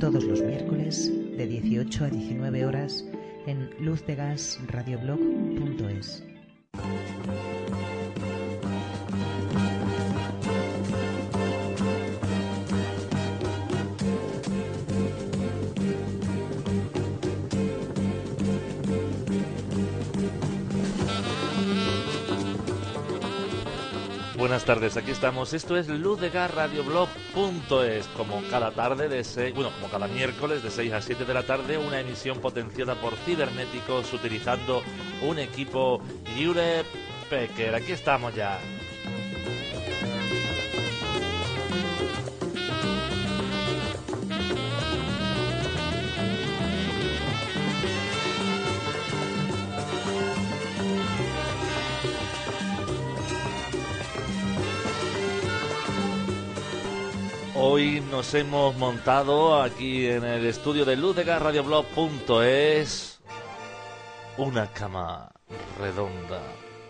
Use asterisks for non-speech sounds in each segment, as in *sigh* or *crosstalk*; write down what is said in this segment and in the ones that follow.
todos los miércoles de 18 a 19 horas en luzdegasradioblog.es. Buenas tardes, aquí estamos. Esto es luzdegarradioblog.es. Como cada tarde de 6, bueno, como cada miércoles de 6 a 7 de la tarde, una emisión potenciada por cibernéticos utilizando un equipo Hewlett Packard. Aquí estamos ya. Hoy nos hemos montado aquí en el estudio de LuzDegarRadioblog.es una cama redonda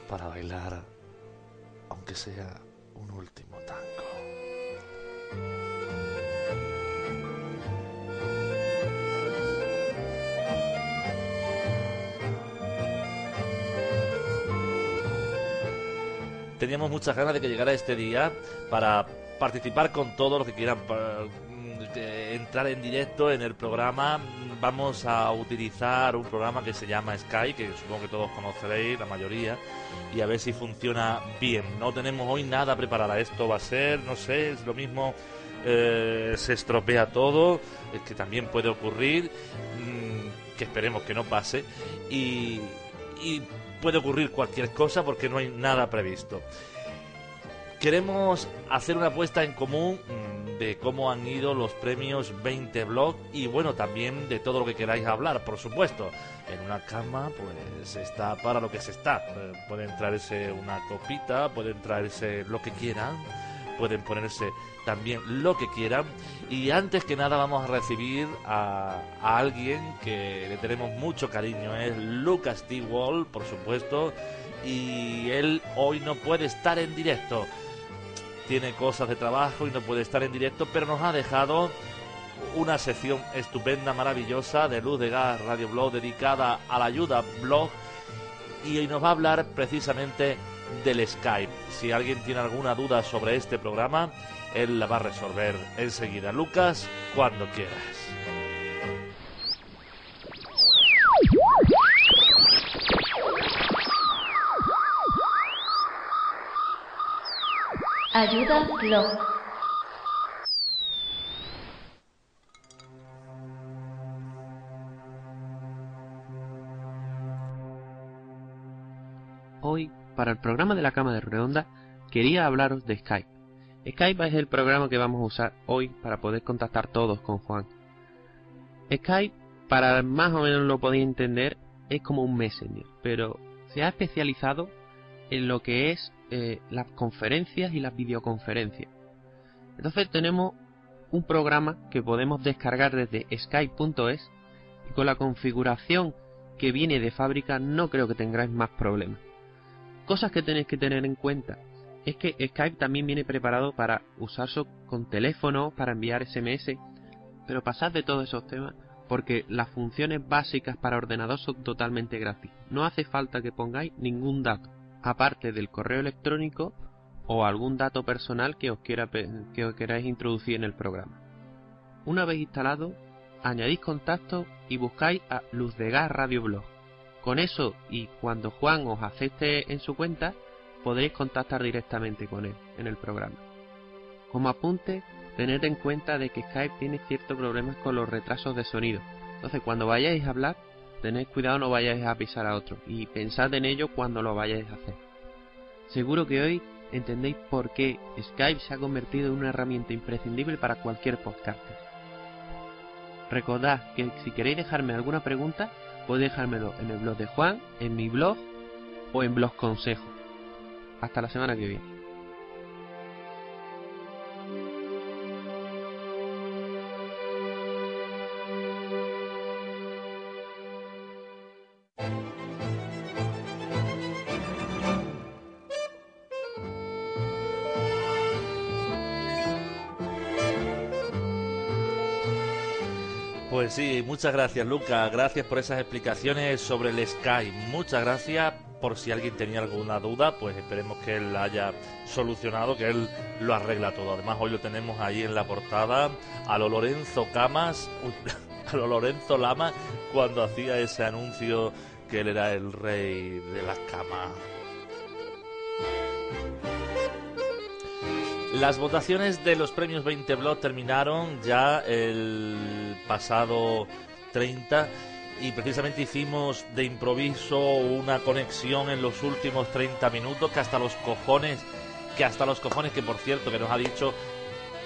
para bailar, aunque sea un último tango. Teníamos muchas ganas de que llegara este día para participar con todos los que quieran mm, entrar en directo en el programa. Vamos a utilizar un programa que se llama Sky, que supongo que todos conoceréis, la mayoría, y a ver si funciona bien. No tenemos hoy nada preparado. Esto va a ser, no sé, es lo mismo, eh, se estropea todo, es que también puede ocurrir, mm, que esperemos que no pase, y, y puede ocurrir cualquier cosa porque no hay nada previsto queremos hacer una apuesta en común mm, de cómo han ido los premios 20 Blog y bueno, también de todo lo que queráis hablar, por supuesto. En una cama, pues está para lo que se está. Eh, pueden traerse una copita, pueden traerse lo que quieran, pueden ponerse también lo que quieran. Y antes que nada vamos a recibir a, a alguien que le tenemos mucho cariño, es Lucas T. Wall, por supuesto. Y él hoy no puede estar en directo tiene cosas de trabajo y no puede estar en directo, pero nos ha dejado una sección estupenda, maravillosa de Luz de Gas Radio Blog dedicada a la ayuda blog y nos va a hablar precisamente del Skype. Si alguien tiene alguna duda sobre este programa, él la va a resolver enseguida. Lucas, cuando quieras. Ayuda. Hoy, para el programa de la Cama de Redonda, quería hablaros de Skype. Skype es el programa que vamos a usar hoy para poder contactar todos con Juan. Skype, para más o menos lo podéis entender, es como un Messenger, pero se ha especializado en lo que es eh, las conferencias y las videoconferencias. Entonces tenemos un programa que podemos descargar desde skype.es y con la configuración que viene de fábrica no creo que tengáis más problemas. Cosas que tenéis que tener en cuenta es que Skype también viene preparado para usarse con teléfono, para enviar SMS, pero pasad de todos esos temas porque las funciones básicas para ordenador son totalmente gratis. No hace falta que pongáis ningún dato aparte del correo electrónico o algún dato personal que os, quiera, que os queráis introducir en el programa. Una vez instalado, añadís contacto y buscáis a Luz de Gas Radio Blog. Con eso y cuando Juan os acepte en su cuenta, podréis contactar directamente con él en el programa. Como apunte, tened en cuenta de que Skype tiene ciertos problemas con los retrasos de sonido. Entonces, cuando vayáis a hablar, tened cuidado no vayáis a pisar a otro y pensad en ello cuando lo vayáis a hacer. Seguro que hoy entendéis por qué Skype se ha convertido en una herramienta imprescindible para cualquier podcaster. Recordad que si queréis dejarme alguna pregunta, podéis dejármelo en el blog de Juan, en mi blog o en Blog Consejo. Hasta la semana que viene. Muchas gracias Luca, gracias por esas explicaciones sobre el Sky, muchas gracias por si alguien tenía alguna duda, pues esperemos que él la haya solucionado, que él lo arregla todo. Además hoy lo tenemos ahí en la portada a lo Lorenzo Camas, *laughs* a lo Lorenzo Lama cuando hacía ese anuncio que él era el rey de las camas. Las votaciones de los premios 20 Blog terminaron ya el pasado 30 y precisamente hicimos de improviso una conexión en los últimos 30 minutos que hasta los cojones, que hasta los cojones que por cierto que nos ha dicho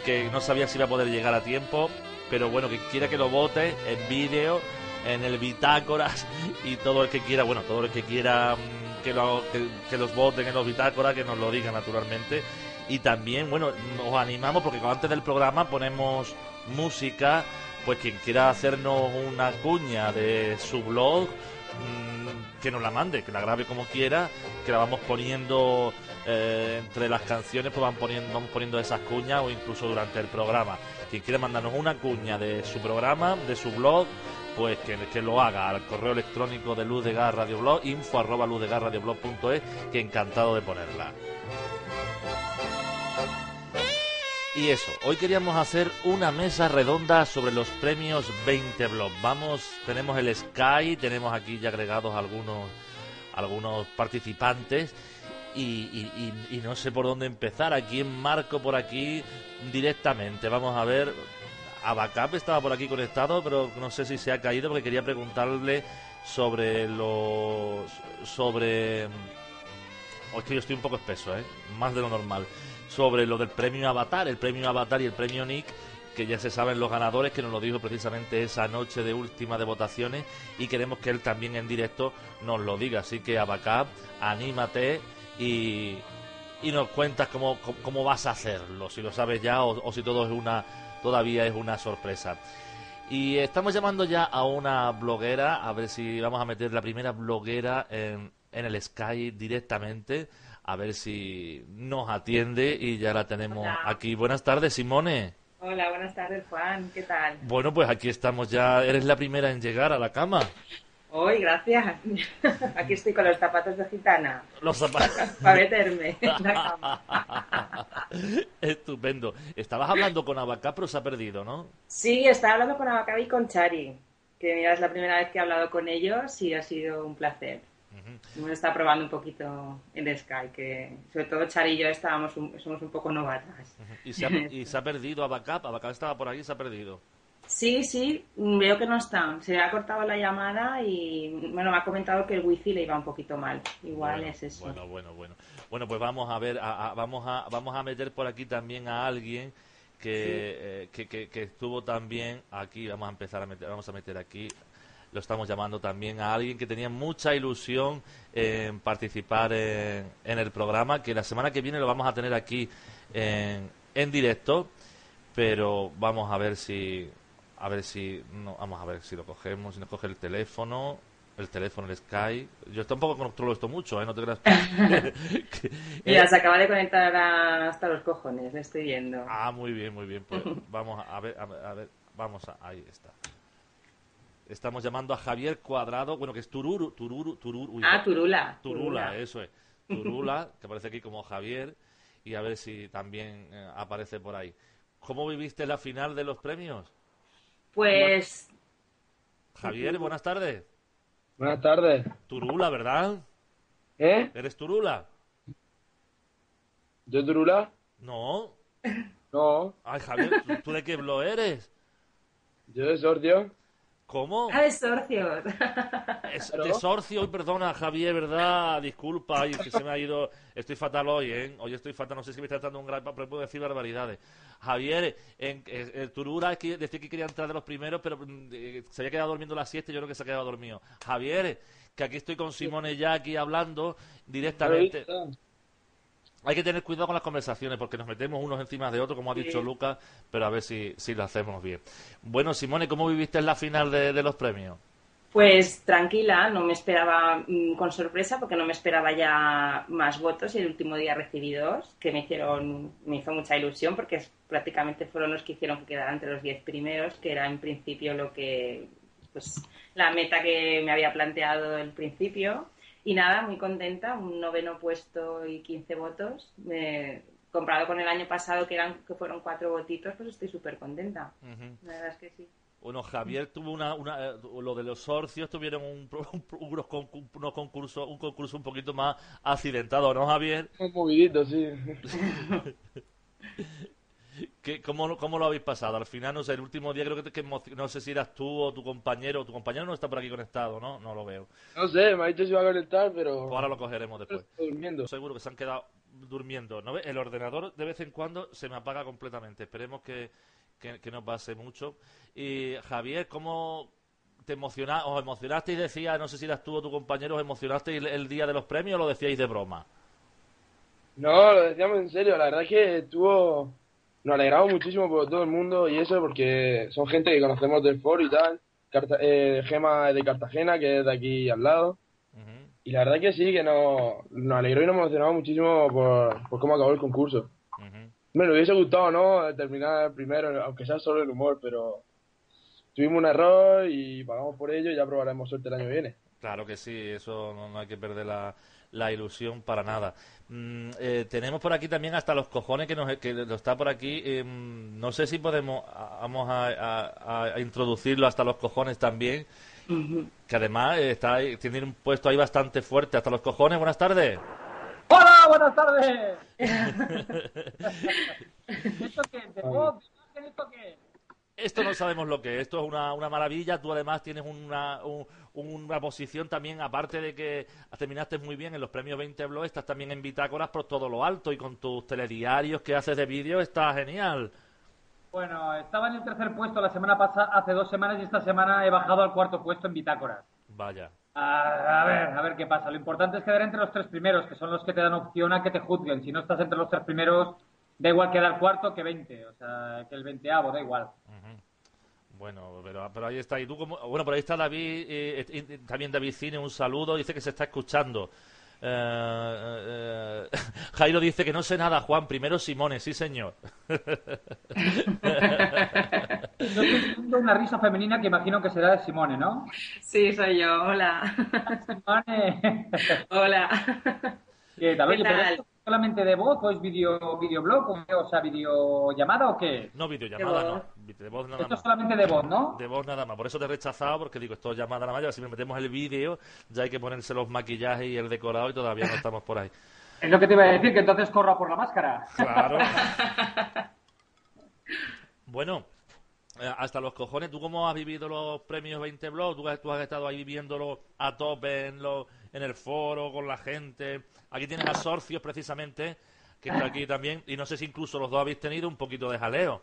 que no sabía si iba a poder llegar a tiempo, pero bueno, que quiera que lo vote en vídeo, en el bitácoras *laughs* y todo el que quiera, bueno, todo el que quiera mm, que, lo, que, que los voten en los bitácoras, que nos lo diga naturalmente y también, bueno, nos animamos porque antes del programa ponemos música, pues quien quiera hacernos una cuña de su blog, mmm, que nos la mande, que la grabe como quiera, que la vamos poniendo eh, entre las canciones, pues van poniendo, vamos poniendo esas cuñas o incluso durante el programa. Quien quiera mandarnos una cuña de su programa, de su blog, pues que, que, lo haga al correo electrónico de Luz de Gas Radio info arroba luzdegasradioblog.es, que encantado de ponerla. Y eso, hoy queríamos hacer una mesa redonda sobre los premios 20 Blog. Vamos, tenemos el Sky, tenemos aquí ya agregados algunos, algunos participantes y, y, no sé por dónde empezar. Aquí en marco por aquí directamente. Vamos a ver, Abacap estaba por aquí conectado, pero no sé si se ha caído porque quería preguntarle sobre los... sobre... Oh, es que yo estoy un poco espeso, ¿eh? Más de lo normal sobre lo del premio Avatar, el premio Avatar y el premio Nick, que ya se saben los ganadores, que nos lo dijo precisamente esa noche de última de votaciones y queremos que él también en directo nos lo diga. Así que Abacab, anímate y, y nos cuentas cómo, cómo, vas a hacerlo, si lo sabes ya o, o si todo es una todavía es una sorpresa. Y estamos llamando ya a una bloguera, a ver si vamos a meter la primera bloguera en, en el Sky directamente a ver si nos atiende y ya la tenemos Hola. aquí. Buenas tardes, Simone. Hola, buenas tardes, Juan. ¿Qué tal? Bueno, pues aquí estamos ya. Eres la primera en llegar a la cama. Hoy, gracias. *laughs* Aquí estoy con los zapatos de gitana. Los zapatos. *laughs* Para meterme en la cama. *laughs* Estupendo. Estabas hablando con Abacá, pero se ha perdido, ¿no? Sí, estaba hablando con Abacabi y con Chari. Que mira, es la primera vez que he hablado con ellos y ha sido un placer. Hemos estado probando un poquito el Sky, que sobre todo Chari y yo estábamos un, somos un poco novatas. Y se ha, *laughs* y se ha perdido Abacap. Abacap estaba por ahí y se ha perdido. Sí, sí, veo que no está. Se ha cortado la llamada y bueno, me ha comentado que el wifi le iba un poquito mal. Igual bueno, es eso. Bueno, bueno, bueno. Bueno, pues vamos a ver, a, a, vamos a vamos a meter por aquí también a alguien que, sí. eh, que, que, que, estuvo también aquí. Vamos a empezar a meter, vamos a meter aquí. Lo estamos llamando también a alguien que tenía mucha ilusión en participar en, en el programa, que la semana que viene lo vamos a tener aquí en, en directo, pero vamos a ver si a ver si no, vamos a ver si lo cogemos, si nos coge el teléfono, el teléfono, el Sky. Yo tampoco controlo esto mucho, ¿eh? No te creas. *laughs* *laughs* Mira, se acaba de conectar hasta los cojones, le estoy viendo. Ah, muy bien, muy bien. Pues *laughs* vamos a ver, a ver, a ver vamos a, ahí está. Estamos llamando a Javier Cuadrado, bueno, que es Tururu, Tururu, Tururu. Uy, ah, Turula. Turula. Turula, eso es. Turula, *laughs* que aparece aquí como Javier, y a ver si también eh, aparece por ahí. ¿Cómo viviste la final de los premios? Pues. Javier, buenas tardes. Buenas tardes. Turula, ¿verdad? ¿Eh? ¿Eres Turula? ¿Yo Turula? No. No. Ay, Javier, ¿tú, tú de qué blog eres? Yo de Sorcio. ¿Cómo? Ah, de Sorcio. Es, *laughs* de Sorcio, hoy perdona, Javier, ¿verdad? Disculpa, ay, que se me ha ido. Estoy fatal hoy, ¿eh? Hoy estoy fatal, no sé si me está tratando un gran. Pero puedo decir barbaridades. Javier, en, en, en Turura, es que decía que quería entrar de los primeros, pero eh, se había quedado durmiendo la siesta y yo creo que se ha quedado dormido. Javier, que aquí estoy con Simone ya aquí hablando directamente. Hay que tener cuidado con las conversaciones porque nos metemos unos encima de otros, como ha dicho sí. Lucas, pero a ver si, si lo hacemos bien. Bueno, Simone, ¿cómo viviste la final de, de los premios? Pues tranquila, no me esperaba mm, con sorpresa porque no me esperaba ya más votos y el último día recibí dos que me hicieron, me hizo mucha ilusión porque es- prácticamente fueron los que hicieron que quedara entre los diez primeros, que era en principio lo que, pues la meta que me había planteado el principio. Y nada, muy contenta, un noveno puesto y 15 votos. Eh, comparado con el año pasado que eran que fueron cuatro votitos, pues estoy súper contenta. Ujú. La verdad es que sí. Bueno, Javier tuvo una, una eh, lo de los sorcios tuvieron un, pro- un unos, unos concursos, un concurso un poquito más accidentado, ¿no, Javier? Un movidito, sí. *laughs* ¿Qué, cómo, lo- ¿Cómo lo habéis pasado? Al final, no sé, el último día creo que, no sé si eras tú o tu compañero, tu compañero no está por aquí conectado, ¿no? No lo veo. No sé, me ha dicho si iba a conectar, Pues pero... ahora lo cogeremos después. Estoy durmiendo. Seguro que se han quedado durmiendo. ¿no? El ordenador de vez en cuando se me apaga completamente. Esperemos que, que, que no pase mucho. Y Javier, ¿cómo te emociona, os emocionasteis? Decía, no sé si eras tú o tu compañero, ¿os emocionasteis el, el día de los premios o lo decíais de broma? No, lo decíamos en serio, la verdad es que estuvo... Nos alegramos muchísimo por todo el mundo y eso porque son gente que conocemos del foro y tal. Carta- eh, Gema es de Cartagena, que es de aquí al lado. Y la verdad que sí, que nos, nos alegró y nos emocionamos muchísimo por, por cómo acabó el concurso. Me lo hubiese gustado, ¿no? Terminar primero, aunque sea solo el humor, pero tuvimos un error y pagamos por ello y ya probaremos suerte el año que viene. Claro que sí, eso no, no hay que perder la, la ilusión para nada. Mm, eh, tenemos por aquí también hasta los cojones que nos que lo está por aquí. eh, mm, no sé si podemos vamos a, a- a introducirlo hasta los cojones también, que además está tiene un puesto ahí bastante fuerte. Hasta los cojones. Buenas tardes. ¡Hola! ¡Buenas tardes! *laughs* *laughs* ¿Esto qué. ¿Esto qué? Esto no sabemos lo que es. Esto es una, una maravilla. Tú además tienes una, un- una posición también, aparte de que terminaste muy bien en los premios 20 Blog, estás también en bitácoras por todo lo alto y con tus telediarios que haces de vídeo está genial. Bueno, estaba en el tercer puesto la semana pasada, hace dos semanas, y esta semana he bajado al cuarto puesto en bitácoras. Vaya. A, a ver, a ver qué pasa. Lo importante es quedar entre los tres primeros, que son los que te dan opción a que te juzguen. Si no estás entre los tres primeros, da igual quedar cuarto que 20. O sea, que el veinteavo, da igual. Bueno, pero, pero ahí está. Y tú como, bueno, por ahí está David, eh, eh, también David Cine, un saludo. Dice que se está escuchando. Eh, eh, *laughs* Jairo dice que no sé nada, Juan. Primero Simone, sí señor. Yo *laughs* estoy una risa femenina que imagino que será de Simone, ¿no? Sí, soy yo. Hola. Simone. *laughs* Hola. ¿Qué tal? ¿Qué Oye, pero esto solamente de voz o es video, videoblog o, o sea, videollamada o qué? No videollamada, De no. De voz nada Esto es más. solamente de voz, ¿no? De voz nada más. Por eso te he rechazado, porque digo, esto es llamada nada más. Si me metemos el vídeo, ya hay que ponerse los maquillajes y el decorado y todavía no estamos por ahí. *laughs* Es lo que te iba a decir, que entonces corra por la máscara. Claro. *laughs* Bueno, eh, hasta los cojones, ¿tú cómo has vivido los premios 20 Blog? ¿Tú, has- tú has estado ahí viviéndolo a tope en, lo- en el foro, con la gente. Aquí tienes a Sorcios, precisamente, que está aquí también. Y no sé si incluso los dos habéis tenido un poquito de jaleo.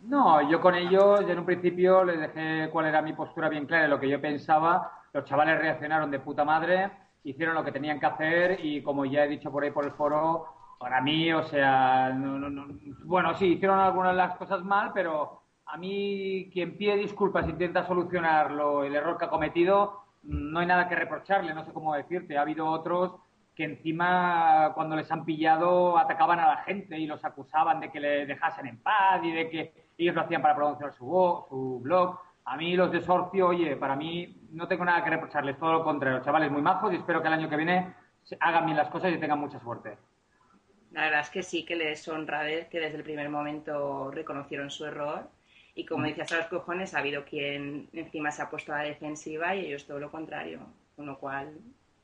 No, yo con ellos en un principio les dejé cuál era mi postura bien clara, lo que yo pensaba. Los chavales reaccionaron de puta madre, hicieron lo que tenían que hacer y como ya he dicho por ahí por el foro, para mí, o sea, no- no- no- bueno, sí, hicieron algunas de las cosas mal, pero a mí quien pide disculpas intenta solucionarlo, el error que ha cometido, no hay nada que reprocharle, no sé cómo decirte. Ha habido otros que encima cuando les han pillado atacaban a la gente y los acusaban de que le dejasen en paz y de que ellos lo hacían para promocionar su, vo- su blog. A mí los de Sorcio, oye, para mí no tengo nada que reprocharles, todo lo contrario, chavales muy majos y espero que el año que viene hagan bien las cosas y tengan mucha suerte. La verdad es que sí que les honra ver que desde el primer momento reconocieron su error y como decías a los cojones ha habido quien encima se ha puesto a la defensiva y ellos todo lo contrario. Con lo cual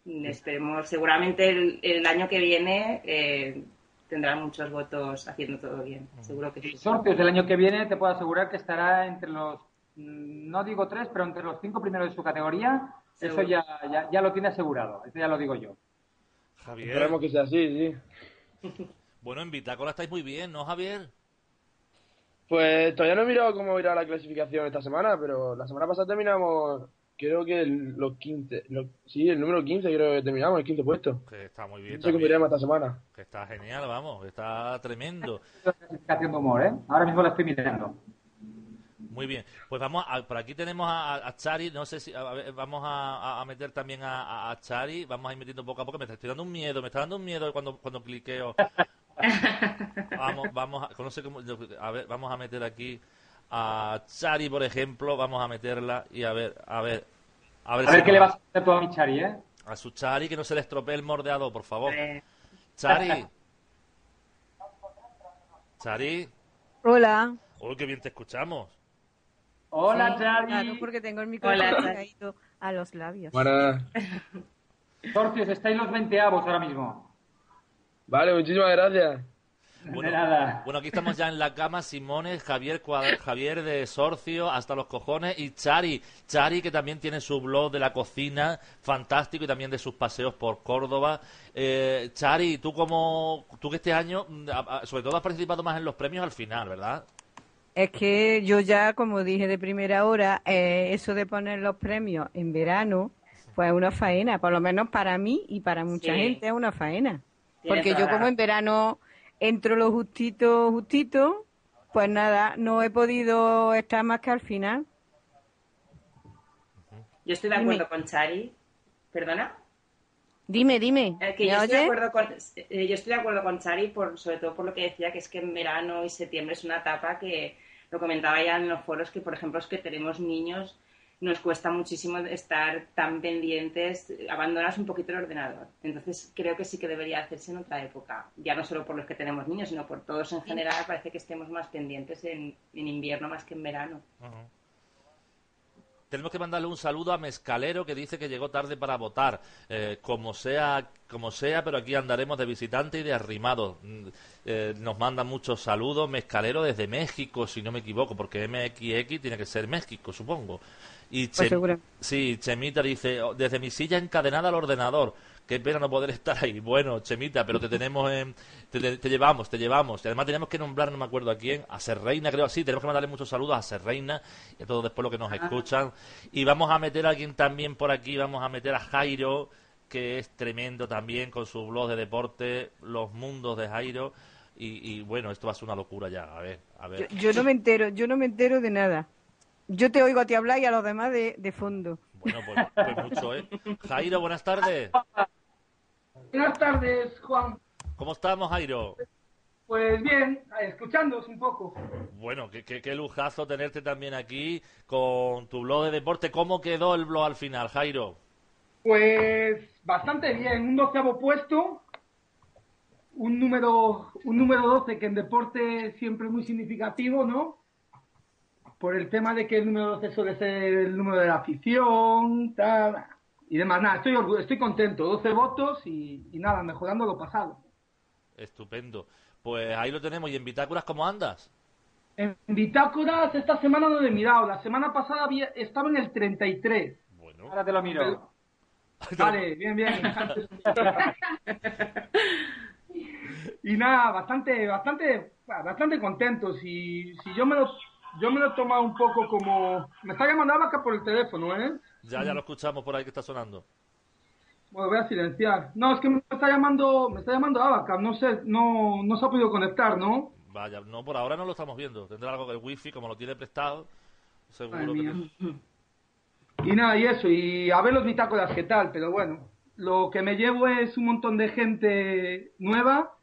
mm, esperemos, seguramente el, el año que viene eh, tendrán muchos votos haciendo todo bien. Seguro que sí. Sorcios del año que viene te puedo asegurar que estará entre los, mm, no digo tres, pero entre los cinco primeros de su categoría. Eso ya, ya, ya lo tiene asegurado, eso ya lo digo yo. Javier. Esperemos que sea así, sí. *laughs* Bueno, en Bitácora estáis muy bien, ¿no, Javier? Pues todavía no he mirado cómo irá la clasificación esta semana, pero la semana pasada terminamos, creo que el- los 15, los- sí, el número 15 creo que terminamos, el 15 puesto. Que está muy bien. No sé cómo iremos esta semana. Que está genial, vamos, que está tremendo. clasificación de humor, ¿eh? Ahora mismo la estoy mirando. Muy bien, pues vamos a, por aquí tenemos a, a Chari, no sé si vamos a, meter también a, Chari, vamos a ir metiendo poco a poco, me está dando un miedo, me está dando un miedo cuando, cuando cliqueo. *laughs* vamos, vamos a, no sé cómo, a ver, vamos a meter aquí a Chari, por ejemplo, vamos a meterla y a ver, a ver, a ver, qué le vas a hacer tú a mi Chari, ¿eh? A su Chari, que no se le estropee el mordeado, por favor. Chari. Chari. Hola. Uy, qué bien te escuchamos. Hola, Chari. Claro, porque tengo el micrófono caído a los labios. Buenas. Torcios, estáis los veinteavos ahora mismo. Vale, muchísimas gracias. Bueno, bueno, aquí estamos ya en la cama, Simones, Javier, Javier de Sorcio, hasta los cojones, y Chari, Chari que también tiene su blog de la cocina, fantástico, y también de sus paseos por Córdoba. Eh, Chari, tú como, tú que este año, mm, sobre todo has participado más en los premios al final, ¿verdad? Es que yo ya, como dije de primera hora, eh, eso de poner los premios en verano, pues es una faena, por lo menos para mí y para mucha gente es una faena. Porque yo como en verano entro lo justito, justito, pues nada, no he podido estar más que al final. Yo estoy de acuerdo con Chari. ¿Perdona? Dime, dime. Eh, que yo, estoy de acuerdo con, eh, yo estoy de acuerdo con Chari, por, sobre todo por lo que decía, que es que en verano y septiembre es una etapa que, lo comentaba ya en los foros, que por ejemplo es que tenemos niños nos cuesta muchísimo estar tan pendientes, abandonas un poquito el ordenador. Entonces creo que sí que debería hacerse en otra época, ya no solo por los que tenemos niños, sino por todos en general, parece que estemos más pendientes en, invierno más que en verano. Tenemos que mandarle un saludo a Mezcalero que dice que llegó tarde para votar. Eh, como sea, como sea, pero aquí andaremos de visitante y de arrimado. Mm, eh, nos manda muchos saludos Mezcalero desde México, si no me equivoco, porque MXX tiene que ser México, supongo. Y pues sí, Chemita dice, oh, desde mi silla encadenada al ordenador. Qué pena no poder *laughs* estar ahí. Bueno, Chemita, pero te tenemos en, te, llevamos, te llevamos. Y además tenemos que nombrar, no me acuerdo a quién, a Ser Reina, creo así. Tenemos que mandarle muchos saludos a Ser Reina y a todos después los que nos escuchan. Y vamos a meter a alguien también por aquí, vamos a meter a Jairo, que es tremendo también con su blog de deporte, Los Mundos de Jairo. Y, bueno, esto va a ser una locura ya. A ver, a ver. yo no me entero, yo no me entero de nada. Yo te oigo a ti hablar y a los demás de, de fondo. Bueno, pues, pues, mucho, ¿eh? Jairo, buenas tardes. Buenas tardes, Juan. ¿Cómo estamos, Jairo? Pues bien, escuchándos un poco. Bueno, qué, qué, lujazo tenerte también aquí con tu blog de deporte. ¿Cómo quedó el blog al final, Jairo? Pues bastante bien, un doceavo puesto, un número, un número 12 que en deporte siempre es muy significativo, ¿no? Por el tema de que el número 12 suele ser el número de la afición, tal, y demás. Nada, estoy, estoy contento, 12 votos y, nada, mejorando lo pasado. Estupendo. Pues ahí lo tenemos. ¿Y en Bitácoras cómo andas? En Bitácoras esta semana no he mirado. La semana pasada había, estaba en el 33. Bueno. Ahora te lo miro. Vale, bien, bien. *laughs* y nada, bastante, bastante, bastante contentos. Y si yo me lo yo me lo he tomado un poco como... Me está llamando Abaca por el teléfono, ¿eh? Ya, ya lo escuchamos por ahí que está sonando. Bueno, voy a silenciar. No, es que me está llamando, me está llamando Abaca. No sé, no, no se ha podido conectar, ¿no? Vaya, no, por ahora no lo estamos viendo. Tendrá algo del wifi, como lo tiene prestado. Seguro que... Y nada, y eso, y a ver los bitácoras qué tal, pero bueno, lo que me llevo es un montón de gente nueva,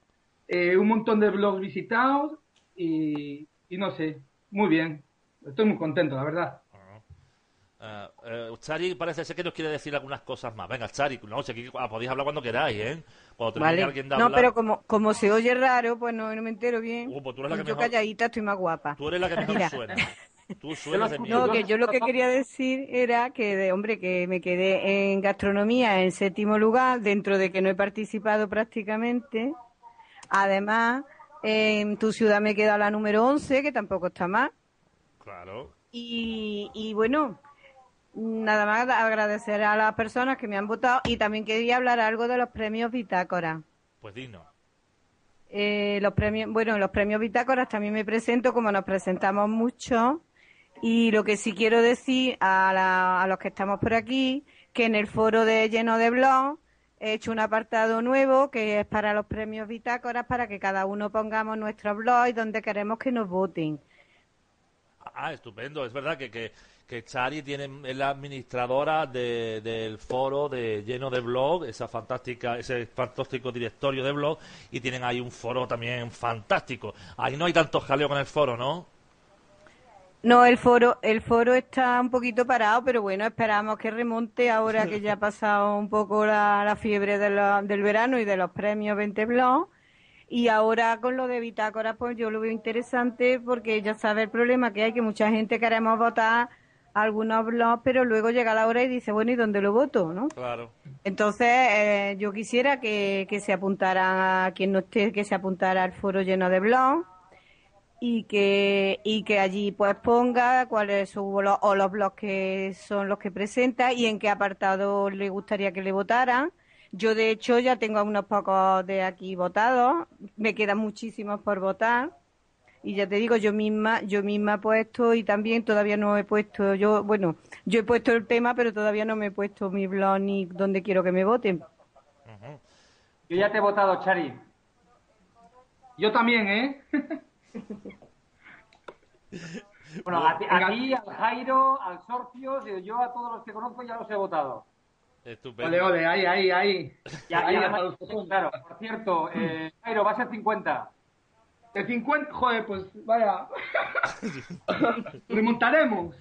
eh, un montón de blogs visitados y, y no sé, muy bien. Estoy muy contento, la verdad. Uh, uh, Chari parece ser que nos quiere decir algunas cosas más. Venga, Chari, no, si aquí ah, podéis hablar cuando queráis, ¿eh? Cuando vale. alguien de No, pero como, como se oye raro, pues no, no me entero bien. Uh, pues tú eres la que yo mejor... calladita estoy más guapa. Tú eres la que mejor Mira. suena. *laughs* Tú suenas de No, que yo lo que quería decir era que, de, hombre, que me quedé en gastronomía en séptimo lugar, dentro de que no he participado prácticamente. Además, en tu ciudad me queda la número 11, que tampoco está mal. Claro. Y, y bueno, nada más agradecer a las personas que me han votado y también quería hablar algo de los premios Bitácora. Pues dinos. Eh, los premios, bueno, los premios Bitácoras también me presento, como nos presentamos mucho. Y lo que sí quiero decir a, a los que estamos por aquí, que en el foro de lleno de blog he hecho un apartado nuevo que es para los premios bitácoras para que cada uno pongamos nuestro blog y donde queremos que nos voten. Ah, estupendo. Es verdad que, que, que Chari tiene, es la administradora del foro lleno de blog, esa fantástica, ese fantástico directorio de blog, y tienen ahí un foro también fantástico. Ahí no hay tanto jaleo con el foro, ¿no? No, el foro, el foro está un poquito parado, pero bueno, esperamos que remonte ahora que ya ha pasado un poco la, fiebre del verano y de los premios 20 Blog. Y ahora con lo de Bitácora, pues yo lo veo interesante porque ya sabe el problema que hay, que mucha gente queremos votar algunos blogs, pero luego llega la hora y dice, bueno, ¿y dónde lo voto? ¿no? Claro. Entonces, eh, yo quisiera que, que se apuntara, a quien no esté, que se apuntara al foro lleno de blogs y que y que allí pues ponga cuáles son los, o los blogs que son los que presenta y en qué apartado le gustaría que le votaran. Yo de hecho ya tengo unos pocos de aquí votados, me quedan muchísimos por votar y ya te digo yo misma yo misma he puesto y también todavía no he puesto yo bueno yo he puesto el tema pero todavía no me he puesto mi blog ni donde quiero que me voten. Yo ya te he votado, Chari. Yo también, ¿eh? *laughs* *laughs* Bueno, a ti, al Jairo, al Sorcios, yo a todos los que conozco ya los he votado. Estupendo. Ole, ole, ahí, ahí, ahí. *laughs* Ya, ahí claro, por cierto, eh, Jairo, va a ser 50. De 50, joder, pues vaya. *laughs* Remontaremos.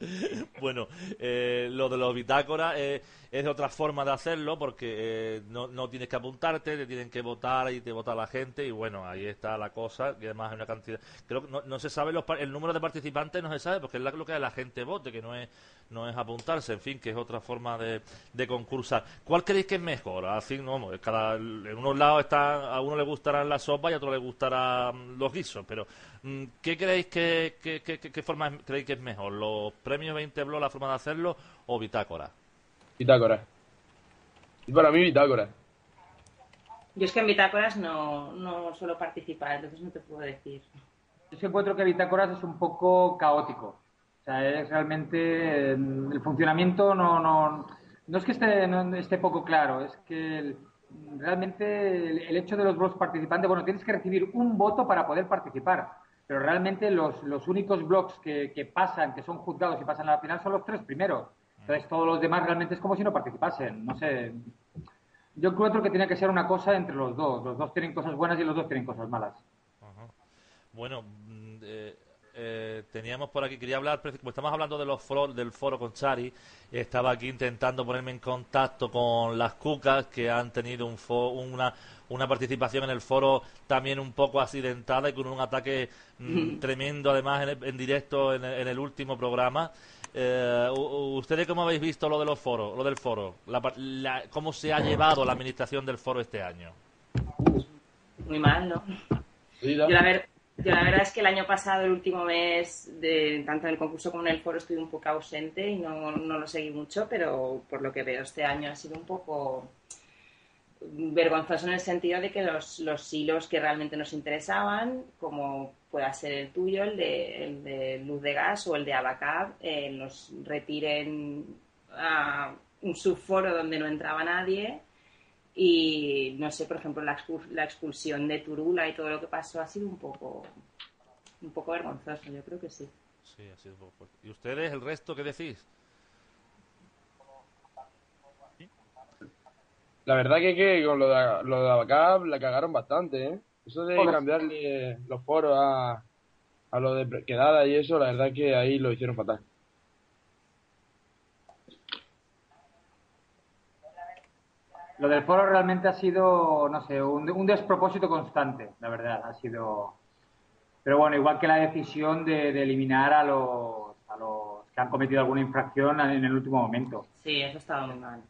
*laughs* bueno, eh, lo de los bitácoras eh, es otra forma de hacerlo porque eh, no, no, tienes que apuntarte, te tienen que votar y te vota la gente y bueno, ahí está la cosa y además hay una cantidad, creo que no, se sabe el número de participantes no se sabe porque es lo que la gente vote, que no es no es apuntarse, en fin, que es otra forma de, de concursar. ¿Cuál creéis que es mejor? Así, no, cada, en unos lados está, a uno le gustarán las sopas y a otro le gustarán los guisos, pero mm, ¿qué creéis que, qué forma creéis que es mejor? ¿Los premios 20 Blo, la forma de hacerlo o Bitácora? Bitácora. Y para mí Bitácora. Yo es que en Bitácoras no, no suelo participar, entonces no te puedo decir. Yo encuentro que Bitácoras es un poco caótico sea, es realmente mm, el funcionamiento no, no, no es que esté, esté poco claro, es que realmente el, hecho de los blogs participantes, bueno, tienes que recibir un voto para poder participar, pero realmente los, los únicos blogs que, que pasan, que son juzgados y pasan a la final son los tres primeros. Entonces todos los demás realmente es como si no participasen. No sé. Yo encuentro que tiene que ser una cosa entre los dos. Los dos tienen cosas buenas y los dos tienen cosas malas. Bueno, mm, eh, eh, teníamos por aquí, quería hablar, como estamos hablando de los foros, del foro con Chari, estaba aquí intentando ponerme en contacto con las cucas que han tenido un una, una participación en el foro también un poco accidentada y con un ataque mm, tremendo además en, directo en, el último programa. Eh, ¿Ustedes cómo habéis visto lo de los foros, lo del foro? ¿Cómo se ha llevado la administración del foro este año? Muy mal, ¿no? Yo, a ver, yo la verdad es que el año pasado, el último mes, de, tanto en el concurso como en el foro, estuve un poco ausente y no, no lo seguí mucho, pero por lo que veo este año ha sido un poco vergonzoso en el sentido de que los, los hilos que realmente nos interesaban, como pueda ser el tuyo, el de, el de luz de gas o el de Abacab, eh, los retiren a un subforo donde no entraba nadie y no sé, por ejemplo, la, la expulsión de Turula y todo lo que pasó ha sido un poco, un poco vergonzoso, yo creo que sí. Sí, ha sido un poco fuerte. ¿Y ustedes, el resto, qué decís? La verdad que, que con lo de, lo de Abacab la cagaron bastante, ¿eh? Eso de cambiarle los foros a, a lo de quedada y eso, la verdad que ahí lo hicieron fatal. Lo del foro realmente ha sido, no sé, un, despropósito constante, la verdad. Ha sido. Pero bueno, igual que la decisión de, eliminar a los, a los que han cometido alguna infracción en el último momento. Sí, eso estaba muy mal.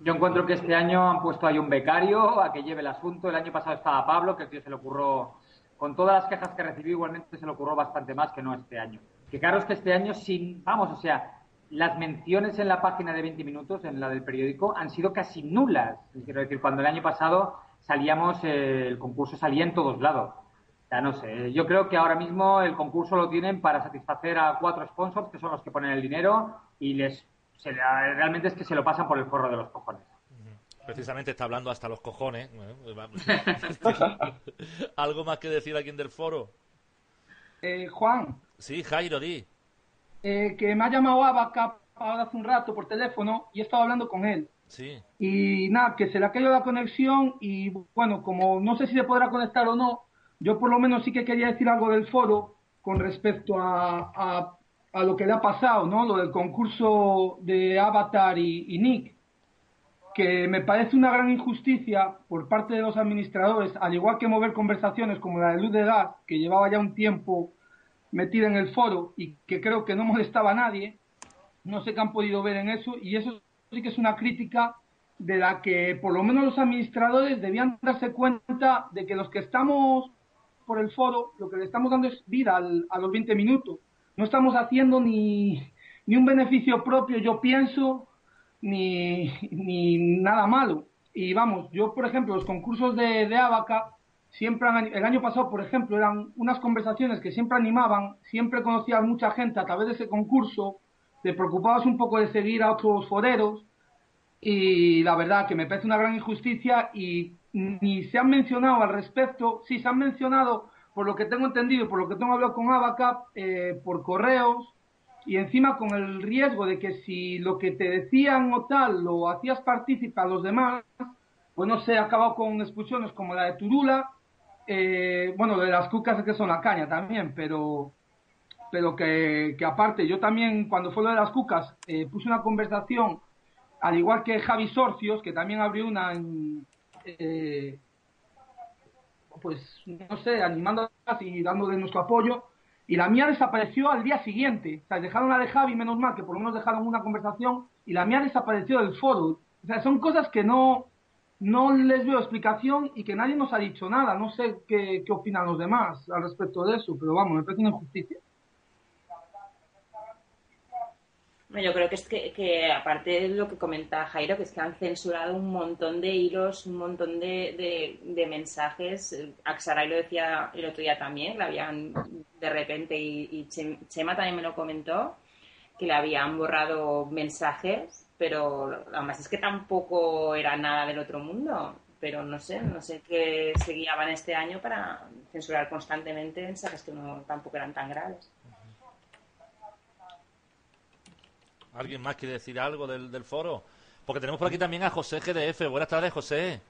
Yo encuentro que este año han puesto ahí un becario a que lleve el asunto. El año pasado estaba Pablo, que el tío se le ocurrió, con todas las quejas que recibió, igualmente se le ocurrió bastante más que no este año. Que claro es que este año, sin, vamos, o sea, las menciones en la página de 20 minutos, en la del periódico, han sido casi nulas. Quiero decir, cuando el año pasado salíamos, eh, el concurso salía en todos lados. Ya no sé, yo creo que ahora mismo el concurso lo tienen para satisfacer a cuatro sponsors, que son los que ponen el dinero, y les realmente es que se lo pasan por el forro de los cojones. Precisamente está hablando hasta los cojones. *laughs* ¿Algo más que decir aquí en del foro? Eh, Juan. Sí, Jairo, di. Eh, que me ha llamado Abaca ahora hace un rato por teléfono y he estado hablando con él. Sí. Y nada, que se le ha caído la conexión y bueno, como no sé si se podrá conectar o no, yo por lo menos sí que quería decir algo del foro con respecto a, a, a lo que le ha pasado, ¿no? Lo del concurso de Avatar y, y Nick que me parece una gran injusticia por parte de los administradores, al igual que mover conversaciones como la de Luz de Gas, que llevaba ya un tiempo metida en el foro y que creo que no molestaba a nadie, no sé qué han podido ver en eso, y eso sí que es una crítica de la que por lo menos los administradores debían darse cuenta de que los que estamos por el foro, lo que le estamos dando es vida al, a los 20 minutos. No estamos haciendo ni, ni un beneficio propio, yo pienso, ni, ni nada malo. Y vamos, yo, por ejemplo, los concursos de, de Abaca, siempre han, el año pasado, por ejemplo, eran unas conversaciones que siempre animaban, siempre conocías mucha gente a través de ese concurso, te preocupabas un poco de seguir a otros foreros, y la verdad que me parece una gran injusticia y ni se han mencionado al respecto, sí se han mencionado, por lo que tengo entendido por lo que tengo hablado con Abaca, eh, por correos, y encima con el riesgo de que si lo que te decían o tal lo hacías partícipe a los demás, pues no sé, ha acabado con expulsiones como la de Turula, eh, bueno, de las cucas es que son la caña también, pero pero que, aparte yo también cuando fue lo de las cucas eh, puse una conversación al igual que Javi Sorcios que también abrió una en, eh, pues no sé animando y dándole nuestro apoyo y la mía desapareció al día siguiente. O sea, dejaron la de Javi, menos mal, que por lo menos dejaron una conversación, y la mía desapareció del foro. O sea, son cosas que no, no les veo explicación y que nadie nos ha dicho nada. No sé qué, qué opinan los demás al respecto de eso, pero vamos, me parece una injusticia. Yo creo que es que, que, aparte de lo que comenta Jairo, que es que han censurado un montón de hilos, un montón de, de, mensajes. Axaray lo decía el otro día también, le habían de repente, y, Chema también me lo comentó, que le habían borrado mensajes, pero además es que tampoco era nada del otro mundo. Pero no sé, no sé qué se guiaban este año para censurar constantemente mensajes que no tampoco eran tan graves. ¿Alguien más quiere decir algo del, del, foro? Porque tenemos por aquí también a José GDF. Buenas tardes, José.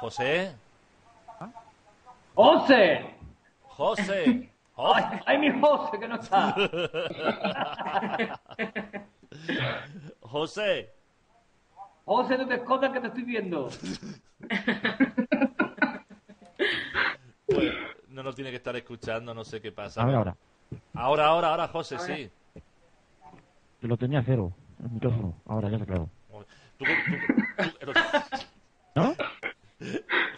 José. ¡José! José. ¡Ay, ay mi José, que no está! *laughs* José. José, no te escondas que te estoy viendo. Pues, no nos tiene que estar escuchando, no sé qué pasa. A ver, ahora. Ahora, ahora, ahora, José, Ahora. sí. Yo lo tenía cero, el micrófono. Ahora ya se claro. Tú- tú- tú- ¿No?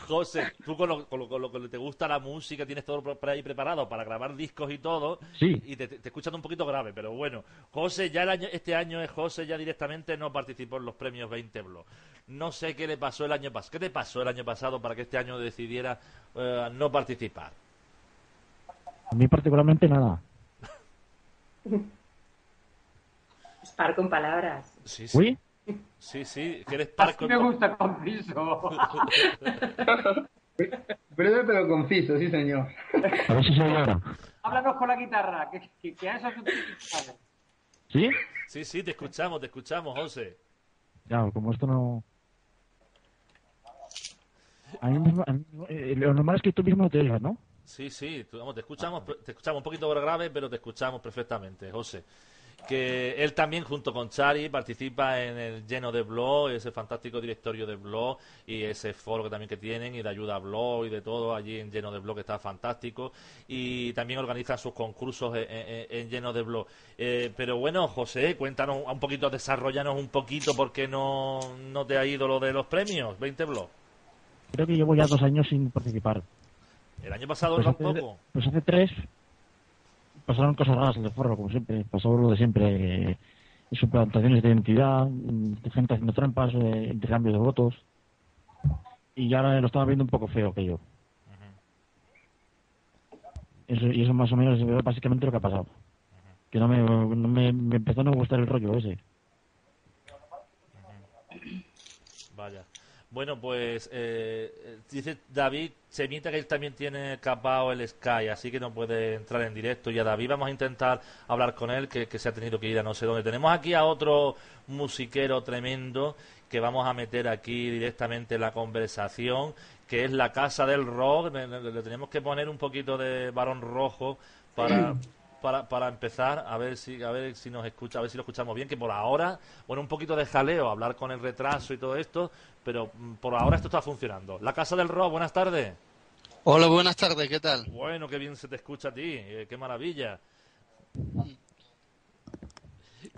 José, tú con lo, con, lo, con lo que te gusta la música, tienes todo por ahí preparado para grabar discos y todo, Sí. y te, te, te escuchan un poquito grave, pero bueno. José, ya el año, este año es José ya directamente no participó en los premios 20 Blog. No sé qué le pasó el año pasado. ¿Qué te pasó el año pasado para que este año decidiera eh, no participar? A mí particularmente nada. Es *laughs* par con palabras. Sí, sí. ¿Uy? Sí, sí, que eres par Así con- me gusta conciso. Breve pero conciso, sí señor. A ver si se ahora. Háblanos con la guitarra, que, que, que a eso. ¿Sí? Sí, sí, te escuchamos, te escuchamos, José. Ya, como esto no... A mí mismo, a mí mismo- eh, lo normal es que tú mismo te oigas, ¿no? Sí, sí, tú- vamos, te escuchamos, te escuchamos un poquito grave, pero te escuchamos perfectamente, José. Que él también, junto con Chari, participa en el lleno de blog, ese fantástico directorio de blog y ese foro que también que tienen y de ayuda a blog y de todo allí en lleno de blog que está fantástico y también organizan sus concursos en, en- en lleno de blog. Eh, pero bueno, José, cuéntanos un poquito, desarrollanos un poquito por qué no, no te ha ido lo de los premios, 20 blog. Creo que llevo ya dos años sin participar. El año pasado Pues hace, tampoco. pues hace tres pasaron cosas raras en el foro, como siempre. Pasó lo de siempre. Eh, suplantaciones de identidad, gente haciendo trampas, eh, intercambio de votos. Y ya lo estaba viendo un poco feo aquello. Eso, y eso más o menos es básicamente lo que ha pasado. Que no me, no me, me empezó a no gustar el rollo ese. Vaya. Bueno, pues eh, dice David, se mienta que él también tiene capado el Sky, así que no puede entrar en directo. Y a David vamos a intentar hablar con él, que, se ha tenido que ir a no sé dónde. Tenemos aquí a otro musiquero tremendo que vamos a meter aquí directamente en la conversación, que es la Casa del Rock. Le, tenemos que poner un poquito de varón rojo para, *clears throat* para, para empezar, a ver si a ver si nos escucha, a ver si lo escuchamos bien, que por ahora, bueno, un poquito de jaleo, hablar con el retraso y todo esto, pero mm, por ahora esto está funcionando. La Casa del Rock, buenas tardes. Hola, buenas tardes, ¿qué tal? Bueno, qué bien se te escucha a ti, eh, qué maravilla.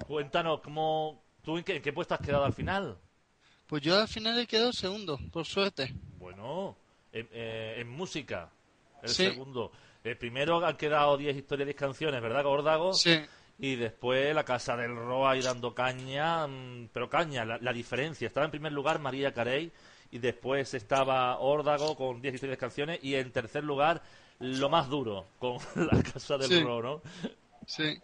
Cuéntanos, ¿cómo, ¿tú en qué, puesto has quedado al final? Pues yo al final he quedado segundo, por suerte. Bueno, en, eh, música, el segundo. El primero han quedado 10 historias, 10 canciones, ¿verdad, Gordago? Sí. Y después la Casa del Roa ahí dando caña, mm, pero caña, la, diferencia. Estaba en primer lugar María Carey y después estaba Órdago con 10 historias, 10 canciones y en tercer lugar lo más duro con *laughs* la Casa del Roa, ¿no? Sí.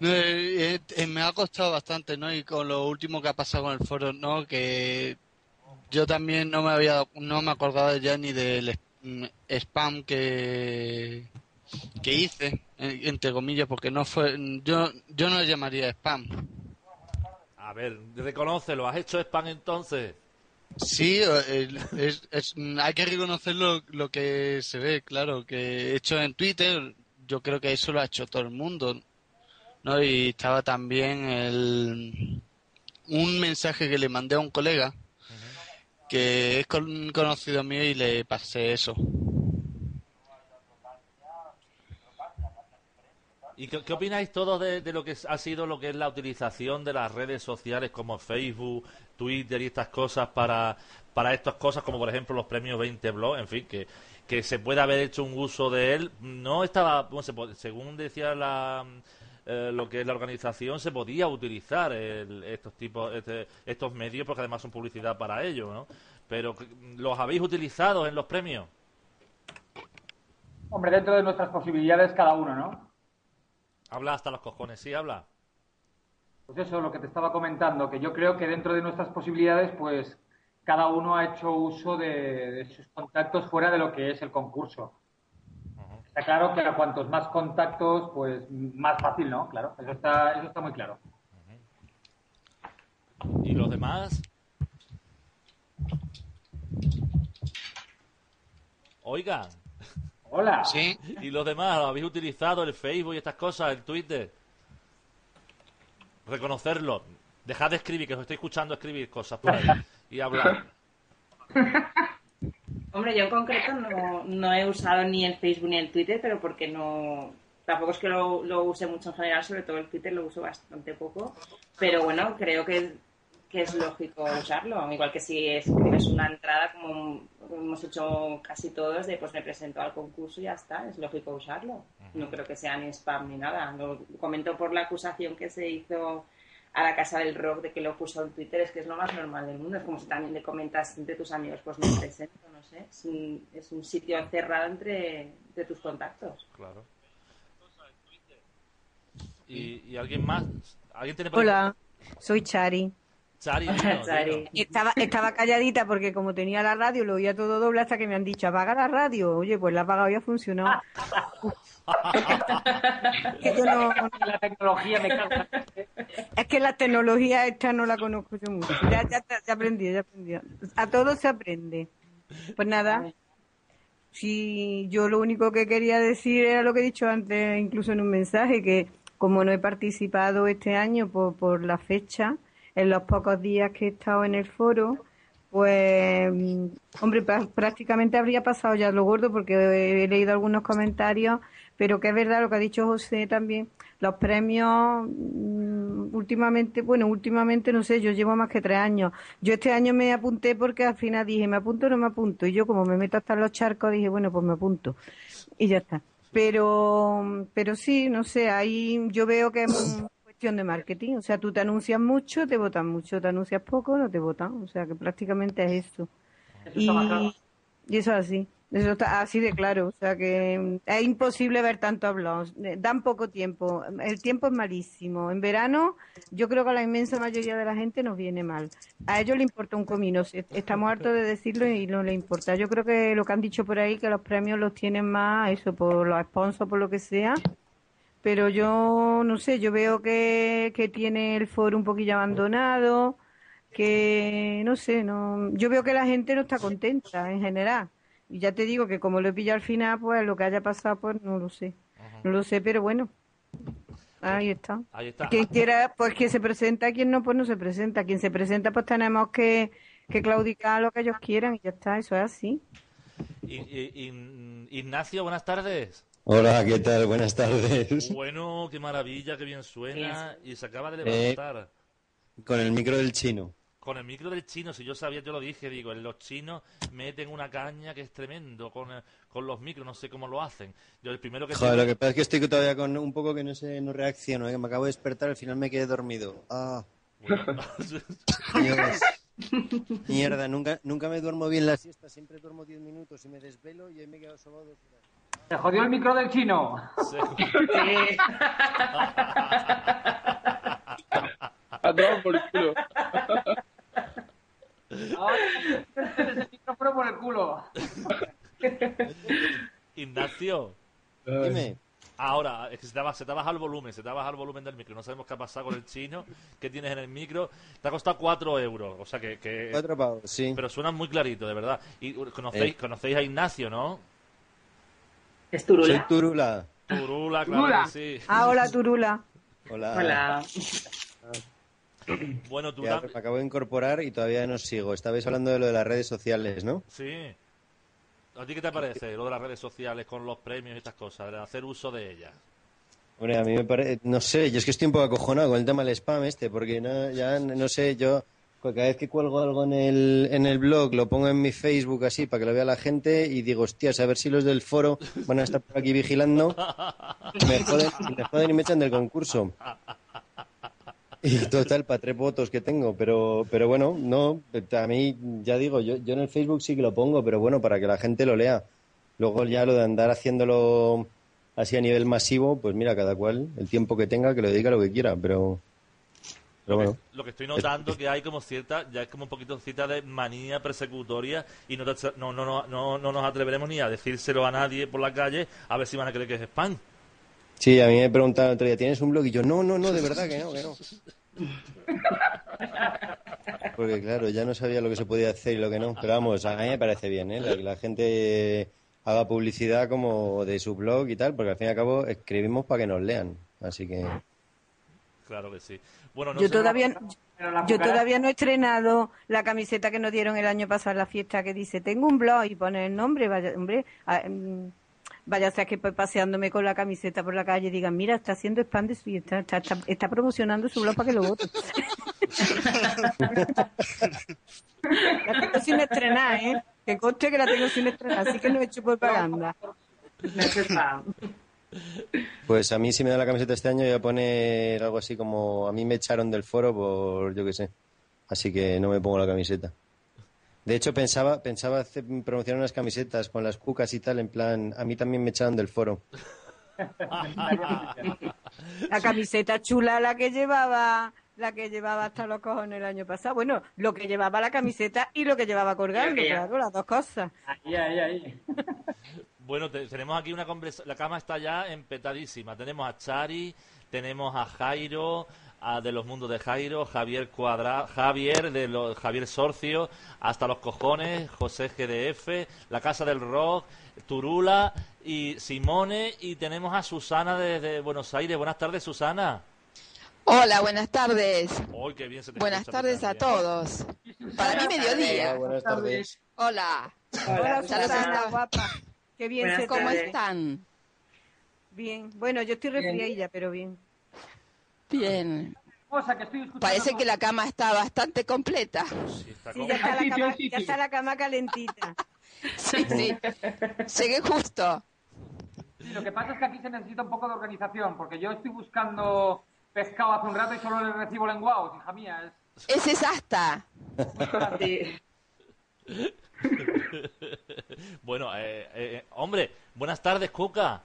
Eh, eh, me ha costado bastante, ¿no? Y con lo último que ha pasado con el foro, ¿no? Que yo también no me había, no me acordaba ya ni del Mm, spam que, que hice, entre comillas, porque no fue, yo, yo no le llamaría spam. A ver, reconócelo, ¿has hecho spam entonces? Sí, hay que reconocer lo, que se ve, claro, que he hecho en Twitter, yo creo que eso lo ha hecho todo el mundo, ¿no? Y estaba también el, un mensaje que le mandé a un colega, que es con, conocido mío y le pasé eso. ¿Y qué, opináis todos de, lo que ha sido lo que es la utilización de las redes sociales como Facebook, Twitter y estas cosas para, para estas cosas como por ejemplo los premios 20 Blog, en fin, que, que se puede haber hecho un uso de él? No estaba, según decía la, eh, lo que es la organización se podía utilizar estos tipos este, estos medios porque además son publicidad para ello ¿no? pero los habéis utilizado en los premios hombre dentro de nuestras posibilidades cada uno no habla hasta los cojones sí habla pues eso lo que te estaba comentando que yo creo que dentro de nuestras posibilidades pues cada uno ha hecho uso de sus contactos fuera de lo que es el concurso Está claro que a cuantos más contactos, pues más fácil, ¿no? Claro, eso está, eso está muy claro. ¿Y los demás? Oigan. Hola. Sí. ¿Y los demás? ¿Habéis utilizado el Facebook y estas cosas, el Twitter? Reconocerlo. Dejad de escribir, que os estoy escuchando escribir cosas por ahí y hablar. *laughs* Hombre, yo en concreto no, no, he usado ni el Facebook ni el Twitter, pero porque no. Tampoco es que lo, lo, use mucho en general, sobre todo el Twitter lo uso bastante poco. Pero bueno, creo que, que es lógico usarlo. Igual que si escribes una entrada, como hemos hecho casi todos, de pues me presento al concurso y ya está, es lógico usarlo. No creo que sea ni spam ni nada. Lo comento por la acusación que se hizo a la casa del rock de que lo puso en Twitter, es que es lo más normal del mundo. Es como si también le comentas entre tus amigos, pues me presento, no sé. Es un, es un sitio cerrado entre, tus contactos. Claro. ¿Y, alguien más? ¿Alguien tiene Hola, soy Chari. Chari, *laughs* Estaba, estaba calladita porque como tenía la radio lo oía todo doble hasta que me han dicho apaga la radio. Oye, pues la apagado y ha funcionado. *laughs* La tecnología me Es que la tecnología esta no la conozco yo mucho. Ya, ya, ya aprendí, ya aprendí. A todo se aprende. Pues nada. Sí, yo lo único que quería decir era lo que he dicho antes, incluso en un mensaje, que como no he participado este año por, por la fecha, en los pocos días que he estado en el foro, pues, hombre, prácticamente habría pasado ya lo gordo porque he leído algunos comentarios pero que es verdad lo que ha dicho José también, los premios mm, últimamente, bueno, últimamente no sé, yo llevo más que tres años. Yo este año me apunté porque al final dije, ¿me apunto o no me apunto? Y yo como me meto hasta los charcos dije, bueno, pues me apunto. Y ya está. Pero, pero sí, no sé, ahí yo veo que cuestión de marketing. O sea, tú te anuncias mucho, te votan mucho, te anuncias poco, no te votan. O sea, que prácticamente es eso. y, y eso es así. Eso está así de claro. O sea que es imposible ver tantos blogs. Eh, Dan poco tiempo. El tiempo es malísimo. En verano, yo creo que a la inmensa mayoría de la gente nos viene mal. A ellos le importa un comino. Estamos hartos de decirlo y no le importa. Yo creo que lo que han dicho por ahí, que los premios los tienen más, eso, por los sponsors, por lo que sea. Pero yo no sé, yo veo que, que tiene el foro un poquillo abandonado, que no sé, no, yo veo que la gente no está contenta en general. Y ya te digo que como lo he pillado al final, pues lo que haya pasado, pues no lo sé. No lo sé, pero bueno. Ahí está. Ahí está. Quien quiera, pues que se presenta, quien no, pues no se presenta. Quien se presenta, pues tenemos que, que claudicar lo que ellos quieran y ya está, eso es así. In- Ignacio, buenas tardes. Hola, ¿qué tal? Buenas tardes. Bueno, qué maravilla, qué bien suena. Y se acaba de Eh, levantar. Con el micro del chino. Con el micro del chino, si yo sabía, yo lo dije, digo, en los chinos meten una caña que es tremendo con, eh, con los micros, no sé cómo lo hacen. Yo el primero que... Joder, lo que pasa es que estoy todavía con un poco que no sé, no reacciono, ¿eh? que me acabo de despertar, al final me quedé dormido. Ah, Dios. *laughs* *laughs* Mierda, nunca, nunca me duermo bien la siesta, siempre duermo 10 minutos y me desvelo y hoy me he quedado solo dos horas. Se jodió el micro del chino. A tomar por el culo. Ay, ese micrófono por el culo. Ignacio. Dime. Ahora, es que se te, ha, se te ha bajado el volumen, se te ha bajado el volumen del micro. No sabemos qué ha pasado con el chino, que tienes en el micro. Te ha costado 4 euros, o sea que... que- Cuatro pavos, sí. Pero suena muy clarito, de verdad. Y uh, conocéis, Eh. conocéis a Ignacio, ¿no? ¿Es Soy Turula? Turula. Turula, claro Turula. que sí. Ah, hola, Turula. Hola. Hola. *coughs* Bueno, tú Ya, me acabo de incorporar y todavía no sigo. Estabais hablando de lo de las redes sociales, ¿no? Sí. ¿A ti qué te parece lo de las redes sociales con los premios y estas cosas, de hacer uso de ellas? Hombre, a mí me parece, no sé, yo es que estoy un poco acojonado con el tema del spam este, porque no, ya no sé, yo cada vez que cuelgo algo en el, en el blog lo pongo en mi Facebook así para que lo vea la gente y digo, hostias, a ver si los del foro van a estar por aquí vigilando, me joden, me joden y me echan del concurso. Y total, para tres votos que tengo, pero, pero bueno, no, a mí, ya digo, yo, yo en el Facebook sí que lo pongo, pero bueno, para que la gente lo lea. Luego ya lo de andar haciéndolo así a nivel masivo, pues mira, cada cual, el tiempo que tenga, que lo dedique a lo que quiera, pero, pero bueno. Lo que estoy notando que hay como cierta, ya es como un poquito cita de manía persecutoria y no, te- no, no, no, no, no nos atreveremos ni a decírselo a nadie por la calle a ver si van a creer que es spam. Sí, a mí me preguntaron el otro día, ¿tienes un blog? Y yo, no, no, no, de verdad que no, que no. *laughs* Porque claro, ya no sabía lo que se podía hacer y lo que no. Pero vamos, a mí me parece bien, ¿eh? La, que la gente haga publicidad como de su blog y tal, porque al fin y al cabo escribimos para que nos lean. Así que... Claro que sí. Bueno, no Yo sé- todavía, la yo todavía no he estrenado la camiseta que nos dieron el año pasado en la fiesta que dice tengo un blog y pone el nombre, vaya, hombre, ah, mm, vaya a ser que pues, paseándome con la camiseta por la calle y digan, mira, está haciendo spam de su está, está, está, está promocionando su blog para que lo voten. la tengo sin estrenar, ¿eh? Que conste que la tengo sin estrenar, así que no he hecho propaganda. No es spam. Pues a mí si me da la camiseta este año voy a poner algo así como a mí me echaron del foro por yo qué sé. Así que no me pongo la camiseta. De hecho pensaba pensaba hacer, promocionar unas camisetas con las cucas y tal en plan a mí también me echaron del foro. *laughs* La camiseta chula la que llevaba, la que llevaba hasta los cojones el año pasado. Bueno, lo que llevaba la camiseta y lo que llevaba colgando, claro, las dos cosas. Ahí, ahí, ahí. *laughs* Bueno, te- tenemos aquí una conversación. La cama está ya empetadísima. Tenemos a Chari, tenemos a Jairo, a de los mundos de Jairo, Javier Cuadra, Javier de los Javier Sorcio, hasta los cojones, José GDF, la Casa del Rock, Turula y Simone y tenemos a Susana desde Buenos Aires. Buenas tardes, Susana. Hola, buenas tardes. Qué bien se te Buenas tardes a Pilar, todos. Para mí mediodía. Hola, buenas tardes. Hola. Hola, Saludos Susana, a- guapa. Qué bien Buenas ¿Cómo tardes. están? Bien. Bueno, yo estoy resfriadilla, pero bien. Bien. Cosa que estoy escuchando Parece que la cama está bastante completa. Sí, está Sí, ya está, la cama, ya está la cama calentita. *laughs* Sí, sí. Llegué justo. Sí, lo que pasa es que aquí se necesita un poco de organización, porque yo estoy buscando pescado hace un rato y solo le recibo lenguados, hija mía. Es... Ese es hasta. Sí. *laughs* Bueno, eh, eh, hombre, buenas tardes, Cuca.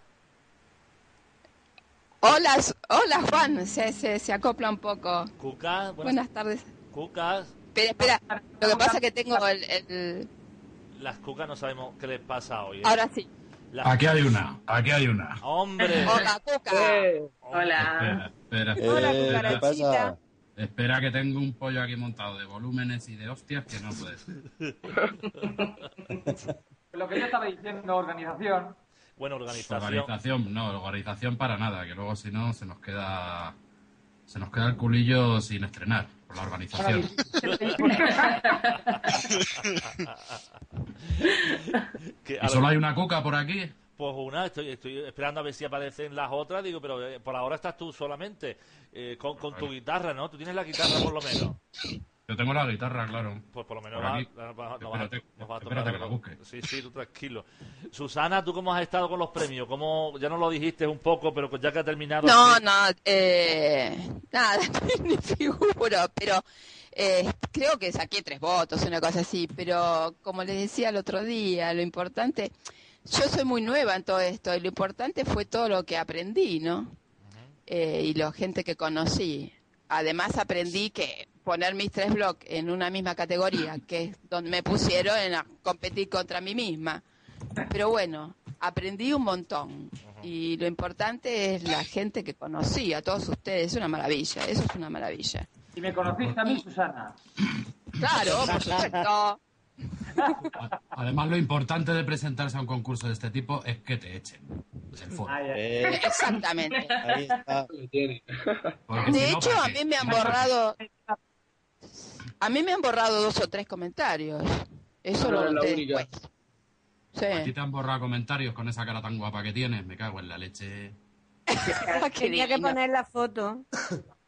Hola, hola Juan, se, se, se acopla un poco. Cuca, buenas, Buenas tardes. Cucas. Espera, espera. Lo que pasa es que tengo el... el- Las cucas no sabemos qué les pasa hoy. ¿eh? Ahora sí. Las- Aquí hay una, aquí hay una. Hombre. *laughs* Hola, Cuca. Hola. Espera, espera. Hola, Eh, ¿Qué cucarachita. pasa? Espera que tengo un pollo aquí montado de volúmenes y de hostias que no puede ser. *laughs* Lo que yo estaba diciendo, organización. Buena organización. Organización, no, organización para nada, que luego si no se nos queda se nos queda el culillo sin estrenar por la organización. *laughs* Que, ¿Y solo hay una cuca por aquí? Pues una, estoy, estoy esperando a ver si aparecen las otras, digo, pero eh, por ahora estás tú solamente eh, con, con tu guitarra, ¿no? Tú tienes la guitarra por lo menos. Yo tengo la guitarra, claro. Pues por lo menos va, va- va- no vas a- Espérate, nos va a tocar espérate que la busque. Sí, sí, tú tranquilo. Susana, ¿tú cómo has estado con los premios? ¿Cómo, ya no lo dijiste un poco, pero ya que ha terminado... No, así- no, eh, nada, *laughs* ni figuro, pero eh, creo que saqué tres votos, una cosa así, pero como les decía el otro día, lo importante, yo soy muy nueva en todo esto, y lo importante fue todo lo que aprendí, ¿no? Eh, y la gente que conocí. Además aprendí que poner mis tres blogs en una misma categoría, que es donde me pusieron en a competir contra mí misma. Pero bueno, aprendí un montón. Y lo importante es la gente que conocí, a todos ustedes. Es una maravilla, eso es una maravilla. Y me conociste a mí, Susana. Claro, por supuesto. Además, lo importante de presentarse a un concurso de este tipo es que te echen. Eh, Exactamente. ahí está. Porque De no, hecho, ¿para a mí me han borrado. A mí me han borrado dos o tres comentarios. Eso No lo noté después. A ti te han borrado comentarios con esa cara tan guapa que tienes. Me cago en la leche. *laughs* Tenía que poner la foto. *laughs*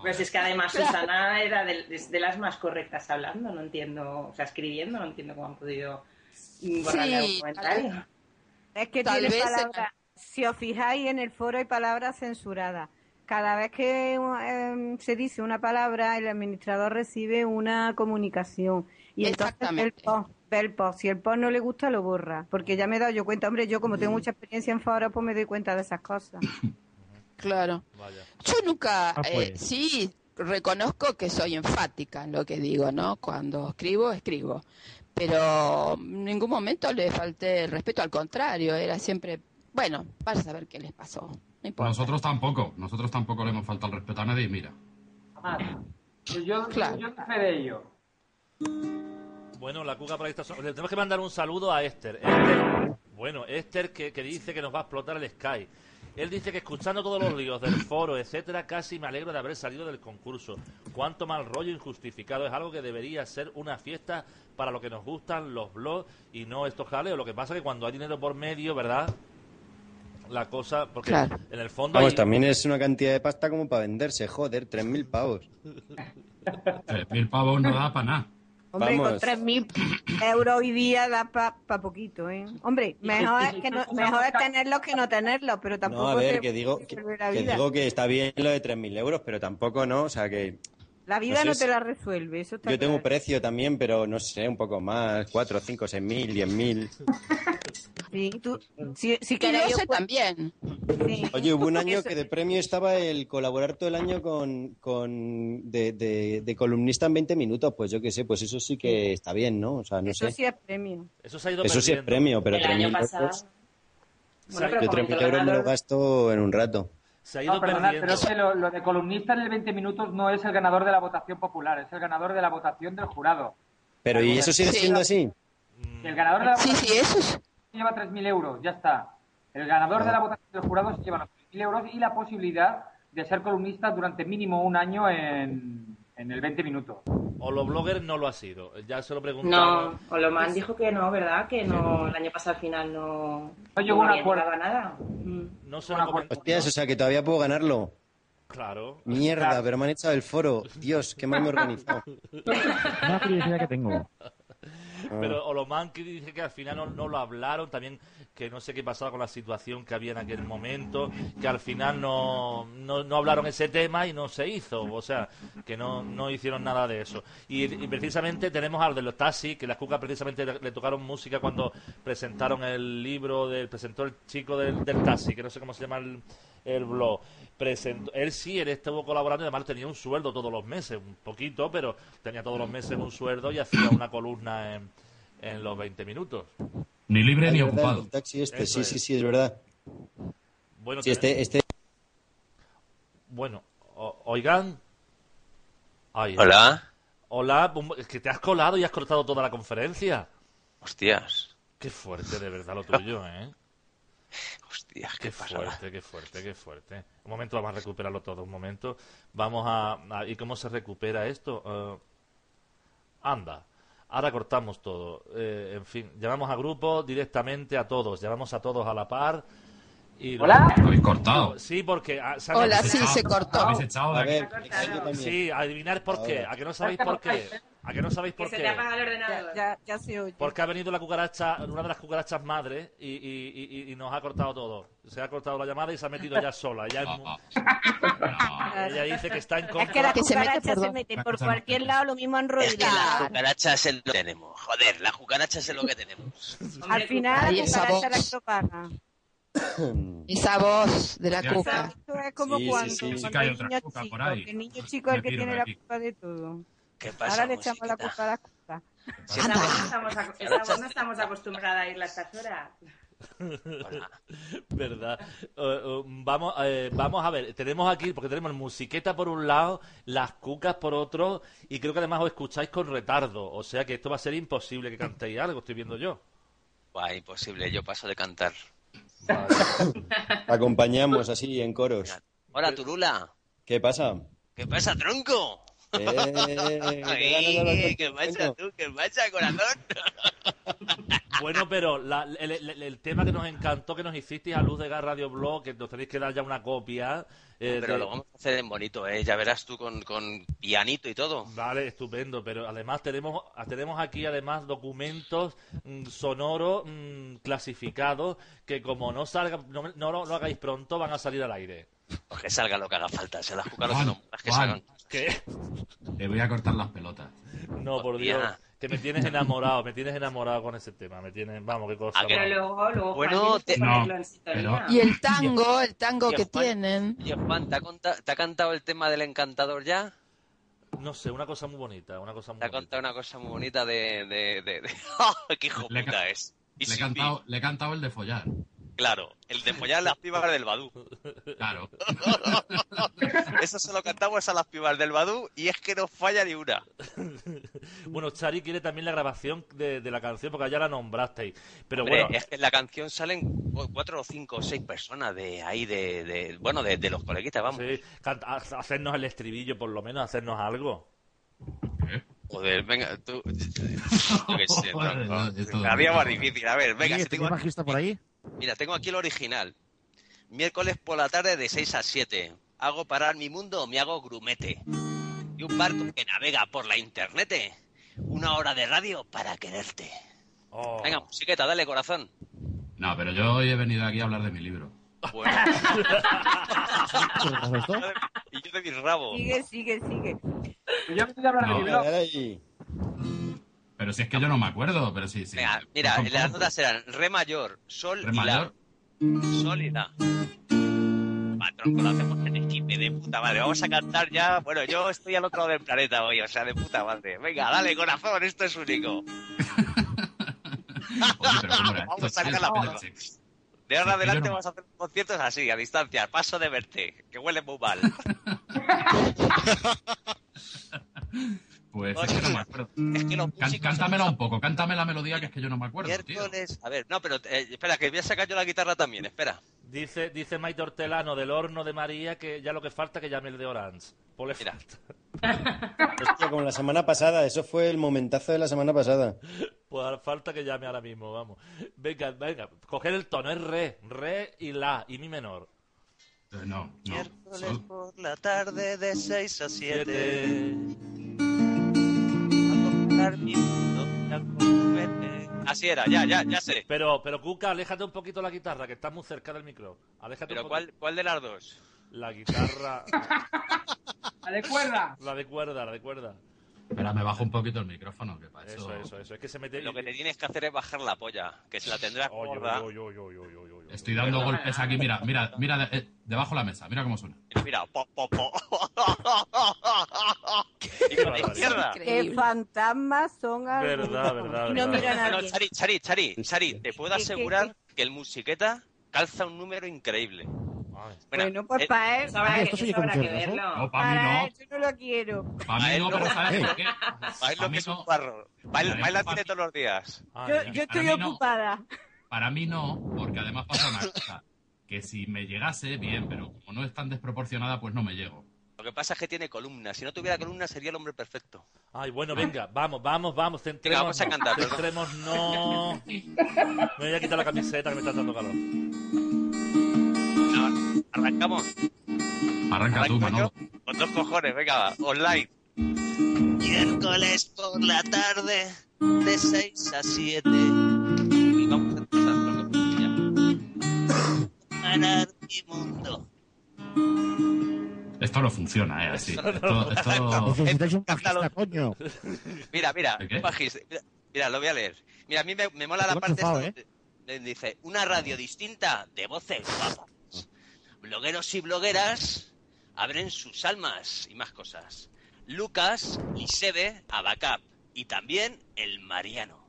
Pues es que además *laughs* Susana era de, las más correctas hablando, no entiendo, o sea, escribiendo, no entiendo cómo han podido mm, borrarle algún Sí, comentario. Es que Tal tiene vez palabras. Si os fijáis en el foro hay palabras censuradas. Cada vez que eh, se dice una palabra, el administrador recibe una comunicación. Y entonces el Exactamente. post, ve el post. Si el post no le gusta, lo borra. Porque ya me he dado yo cuenta, hombre, yo como tengo mucha experiencia en foro, pues me doy cuenta de esas cosas. *laughs* Claro. Vaya. Yo nunca, Ah, eh, pues. sí, reconozco que soy enfática en lo que digo, ¿no? Cuando escribo, escribo. Pero en ningún momento le falté el respeto, al contrario, era siempre, bueno, para saber qué les pasó. No importa. Nosotros tampoco. Nosotros tampoco le hemos faltado el respeto a nadie. Mira. Yo, Claro. yo doy fe de ello. Bueno, la cuca so- Le tenemos que mandar un saludo a Esther. Esther, bueno, Esther que, que dice que nos va a explotar el Sky. Él dice que escuchando todos los líos del foro, etcétera, casi me alegro de haber salido del concurso. Cuánto mal rollo injustificado. Es algo que debería ser una fiesta para lo que nos gustan los blogs y no estos jaleos. Lo que pasa es que cuando hay dinero por medio, ¿verdad? La cosa, porque Claro. en el fondo Vamos, hay- también es una cantidad de pasta como para venderse, joder, 3.000 pavos. Tres mil pavos no da para nada. Hombre, Vamos. con 3.000 euros hoy día da para poquito, ¿eh? Hombre, mejor es, que no, mejor es tenerlos que no tenerlos, pero tampoco No, a ver, que digo que, que digo que está bien lo de 3.000 euros, pero tampoco no, o sea que La vida no te la resuelve, eso está yo tengo un precio también, pero no sé, un poco más, 4, 5, 6.000, 10.000. Sí, tú, si, si lo yo sé también. sí. Oye, hubo un *laughs* año Eso- que de premio estaba el colaborar todo el año con, con de, de- de columnista en 20 minutos, pues yo qué sé, pues eso sí que está bien, ¿no? O sea, no Eso sé. sí es premio. eso se ha ido Eso sí es premio, pero El año 3.000 pasado. euros, Bueno, pero yo como 3.000 el euros me lo gasto en un rato. Se ha ido No, perdonad, perdiendo. pero es que lo, lo de columnista en el 20 minutos no es el ganador de la votación popular, es el ganador de la votación del jurado. Pero ¿y eso sigue Sí. siendo así? El ganador de la Sí, votación sí, eso es. lleva 3.000 euros, ya está. El ganador de la votación del jurado se lleva los 3.000 euros y la posibilidad de ser columnista durante mínimo un año en, en el 20 minutos. O los bloggers no lo ha sido. Ya se lo preguntamos. No, Oloman dijo que no, ¿verdad? Que no, el año pasado al final no, No llegó a un había acuerdo. a nada. No se lo comentó. Hostias, o sea que todavía puedo ganarlo. Claro. Mierda, Claro. pero me han echado el foro. Dios, qué mal me he organizado. *laughs* Una curiosidad que tengo. Pero Olomanki dice que al final no, no lo hablaron, también que no sé qué pasaba con la situación que había en aquel momento, que al final no, no, no hablaron ese tema y no se hizo, o sea, que no, no hicieron nada de eso. Y, y precisamente tenemos al de los taxis, que las cucas precisamente le, le tocaron música cuando presentaron el libro, del presentó el chico del, del taxi, que no sé cómo se llama el, el blog. Presentó, él sí, él estuvo colaborando y además tenía un sueldo todos los meses, un poquito, pero tenía todos los meses un sueldo y hacía una columna en, en los 20 minutos. Ni libre ni verdad, ocupado. el taxi este, sí, es. sí, sí, es verdad. Bueno, Sí, este, este bueno o- oigan. Ay, Hola. Hola, es que te has colado y has cortado toda la conferencia. Hostias. Qué fuerte, de verdad, lo tuyo, ¿eh? Hostias, qué fuerte, qué fuerte, qué fuerte. Un momento, vamos a recuperarlo todo, un momento. Vamos a... a- ¿Y cómo se recupera esto? Eh, anda. Ahora cortamos todo. Eh, en fin, llamamos a grupo directamente a todos. Llamamos a todos a la par. Y ¿Hola? Habéis cortado. Sí, porque... ah, Hola, sí, echado- se cortó. Habéis echado de A aquí. ver, yo también. Sí, adivinar por qué. ¿A que no sabéis por qué? ¿A que no sabéis Que por se te qué? apaga el ordenador. Ya, ya se oye. Porque ha venido la cucaracha, una de las cucarachas madres, y, y- y- y nos ha cortado todo. Se ha cortado la llamada y se ha metido ya sola. Ella, es mu- No. ella dice que está en Es contra. que las Que se mete por se cualquier lado, lo mismo enrollado. Es que las cucarachas es lo que tenemos. Joder, las cucarachas es lo que tenemos. Al final la cucaracha voz. la propaga. *coughs* Esa voz de la cuca. Esto es como Sí, cuando, sí. cuando Sí que hay niños cuca por ahí. el niño chico es el que piro tiene la culpa de todo. ¿Qué pasa, Ahora le echamos la culpa a la cuca. Estamos, no estamos acostumbradas a irla a estas *laughs* horas. Hola. ¿Verdad? Vamos, eh, vamos a ver, tenemos aquí, porque tenemos musiqueta por un lado, las cucas por otro, y creo que además os escucháis con retardo. O sea que esto va a ser imposible que cantéis algo, estoy viendo yo. Buah, imposible, yo paso de cantar. *laughs* acompañamos así en coros. Hola, Turula. ¿Qué pasa? ¿Qué pasa, tronco? Eh, *laughs* ¿qué ganas de hablar Ay, con ¿Qué tu pasa, tronco? tú? ¿Qué pasa, corazón? *laughs* Bueno, pero la- el, el- el tema que nos encantó que nos hicisteis a Luz de Gas Radio Blog, que nos tenéis que dar ya una copia. eh, Pero de- lo vamos a hacer en bonito, ¿eh? Ya verás tú con, con pianito y todo. Vale, estupendo, pero además tenemos tenemos aquí además documentos mm, sonoros mm, clasificados que como no salga no, no lo no hagáis pronto van a salir al aire. Pues que salga lo que haga falta. Se las cucas lo que no que salgan. ¿Qué? Te voy a cortar las pelotas. No, por. Dios, que me tienes enamorado, me tienes enamorado con ese tema, me tienes, vamos, qué cosa. ¿A que Pero más. luego, luego Bueno, te- no, pero- Y el tango, el tango que Juan. tienen. Oye, Juan, ¿te ha, conta- ¿te ha cantado el tema del encantador ya? No sé, una cosa muy bonita, una cosa muy Te ha bonita. contado una cosa muy bonita de... de, de, de- *laughs* ¡Oh, ¡Qué hijo Le puta es! Y Le he, cantado, le he cantado el de follar. Claro, el de follar las pibas del Badú. Claro. *laughs* Eso se lo cantamos a las pibas del Badú y es que no falla ni una. Bueno, Chari quiere también la grabación de, de la canción porque ya la nombrasteis. Pero Hombre, bueno, es que en la canción salen cu- cuatro o cinco o seis personas de ahí, de, de- bueno, de, de los coleguitas, vamos. sí, canta- hacernos el estribillo por lo menos, hacernos algo. Joder, venga, tú... *laughs* Yo qué sé, Joder, Cada día más difícil. A ver, venga, si tengo ¿tenéis aquí- bajista por ahí? Mira, tengo aquí el original. Miércoles por la tarde de 6 a 7. Hago parar mi mundo o me hago grumete. Y un barco que navega por la internet. Una hora de radio para quererte. Oh. Venga, musiqueta, dale corazón. No, pero yo hoy he venido aquí a hablar de mi libro. Bueno, *laughs* y yo de mi rabo. Sigue, sigue, sigue. Yo me estoy hablando No. de mi blog. Pero si es que yo no me acuerdo, pero sí, sí. Venga, mira, las notas eran re mayor, sol Re y mayor. la. Sol y la. Patrón, lo hacemos en equipe de puta madre. Vamos a cantar ya. Bueno, yo estoy al otro lado del planeta hoy, o sea, de puta madre. Venga, dale, corazón, esto es único. *laughs* *laughs* Oye, pero ¿cómo era? Vamos a sacar la espérate. De ahora Sí, adelante no- vamos a hacer conciertos así, a distancia, paso de verte, que huele muy mal. *laughs* Pues es, que no me acuerdo. Es que los músicos cántamela un poco, cántame la melodía que es que yo no me acuerdo. Miércoles, a ver, no, pero eh, espera, que voy a sacar yo la guitarra también, espera. Dice, dice Maite Hortelano del horno de María que ya lo que falta que llame el de Orange. Ponle Mira. *laughs* Como la semana pasada, eso fue el momentazo de la semana pasada. Pues falta que llame ahora mismo, vamos. Venga, venga, coger el tono, es re, re y la, y mi menor. Eh, no, no. Miércoles por la tarde de 6 a 7. 7. Así era, ya, ya, ya sé. Pero, pero Cuca, aléjate un poquito la guitarra, que estás muy cerca del micro. Aléjate ¿Pero un cuál, cuál de las dos? La guitarra. *laughs* la de cuerda. La de cuerda, la de cuerda. Espera, me bajo un poquito el micrófono, que para eso... Eso, eso, eso. Es que se mete. Lo que te tienes que hacer es bajar la polla, que se la tendrás oy, oy. Estoy dando golpes aquí, mira, mira, mira, de- eh, debajo de la mesa, mira cómo suena. Mira, po, po, po. *laughs* y Qué con la barbaridad. izquierda. Que fantasmas son algunos. Verdad, verdad, Y no verdad. mira a No, nadie. Chari, Chari, Chari, Chari, te puedo ¿Qué, qué, asegurar que el musiqueta calza un número increíble. Ay. Bueno, pues eh, para él, Ah, que, esto eso habrá que ¿no? verlo. No, para mí para no, él, yo no lo quiero. para mí él no, no. pero ¿sabes por qué? ¿Sabes A lo mí que es no. un? Baila, Para mí no, cine papi. todos los días. Yo, estoy Para mí no. ocupada. Para mí no, porque además pasa una cosa, que si me llegase, bien, pero como no es tan desproporcionada, pues no me llego. Lo que pasa es que tiene columnas. Si no tuviera columnas sería el hombre perfecto. Ay, bueno, venga, vamos, vamos, vamos, centremos. vamos a cantar. Centremos, no. Me voy a quitar la camiseta que me está dando calor. No, Arrancamos. Arranca tú, Manolo. Con dos cojones, venga, online. Miércoles por la tarde, de 6 a 7. Y vamos a empezar con llama. Ganar mi mundo. Esto no funciona, ¿eh? Así. Esto, esto... Necesitáis un bajista, coño. Mira, mira, un bajista. Mira, mira, lo voy a leer. Mira, a mí me, me mola la parte chufado, donde- donde dice una radio distinta de voces guapas. Blogueros y blogueras abren sus almas y más cosas. Lucas, Lisebe, Abacap y también el Mariano.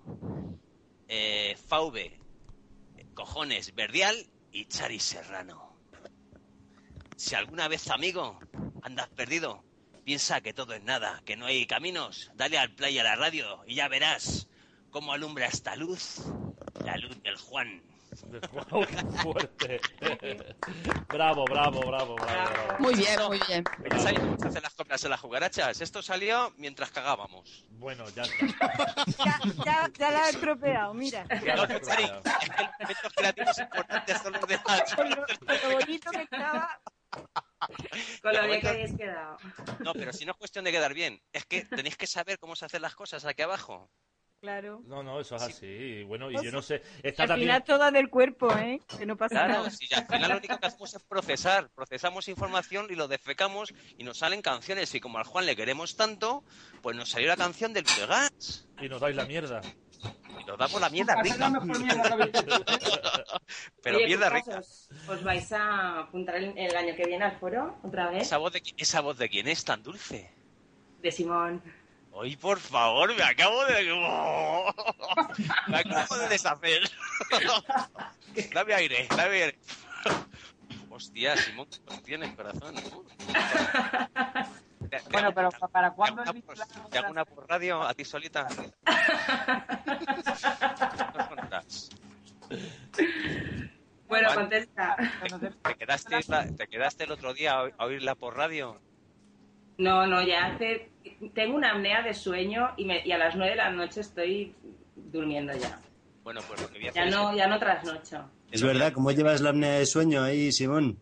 Eh, VV, Cojones, Verdial y Chari Serrano. Si alguna vez, amigo, andas perdido, piensa que todo es nada, que no hay caminos, dale al play a la radio y ya verás cómo alumbra esta luz, la luz del Juan. Guau, qué fuerte. bravo, bravo, bravo, bravo, bravo. Muy bien, muy bien. ¿Pensáis cómo se hacen las compras en las jugarachas? Esto salió mientras cagábamos. Bueno, ya está. Ya, ya, ya la he estropeado, mira. Ya No, lo he estropeado. es que los momentos creativos importantes son los de lo, bonito que estaba. Con lo Pero bien que habéis quedado. No, pero si no es cuestión de quedar bien, es que tenéis que saber cómo se hacen las cosas aquí abajo. Claro. No, no, eso es así. Bueno, y Pues yo no sé. Al Está también. final toda del cuerpo, ¿eh? Que no pasa Claro, nada. si al final lo único que hacemos es procesar, procesamos información y lo defecamos y nos salen canciones y como al Juan le queremos tanto, pues nos salió la canción del Vegas Y nos dais la mierda. y nos damos la mierda rica, *laughs* pero Oye, mierda rica. Os, os vais a apuntar el, el año que viene al foro otra vez? Esa voz de esa voz de quién es tan dulce. De Simón. Hoy, por favor, me acabo de *laughs* me acabo de deshacer. *laughs* dame aire, dame aire. Hostia, Simón, ¿qué voz tienes, corazón? Te- te Bueno, pero ¿para te cuándo es mi te hago una por radio a ti solita. *laughs* Bueno, contesta. ¿Te quedaste, ¿Te quedaste el otro día a, a oírla por radio? No, no, ya hace... Tengo una apnea de sueño y, me- y a las nueve de la noche estoy durmiendo ya. Bueno, pues lo que voy a Ya hacer es no, ya no trasnocho. Es verdad, ¿cómo llevas la apnea de sueño ahí, Simón?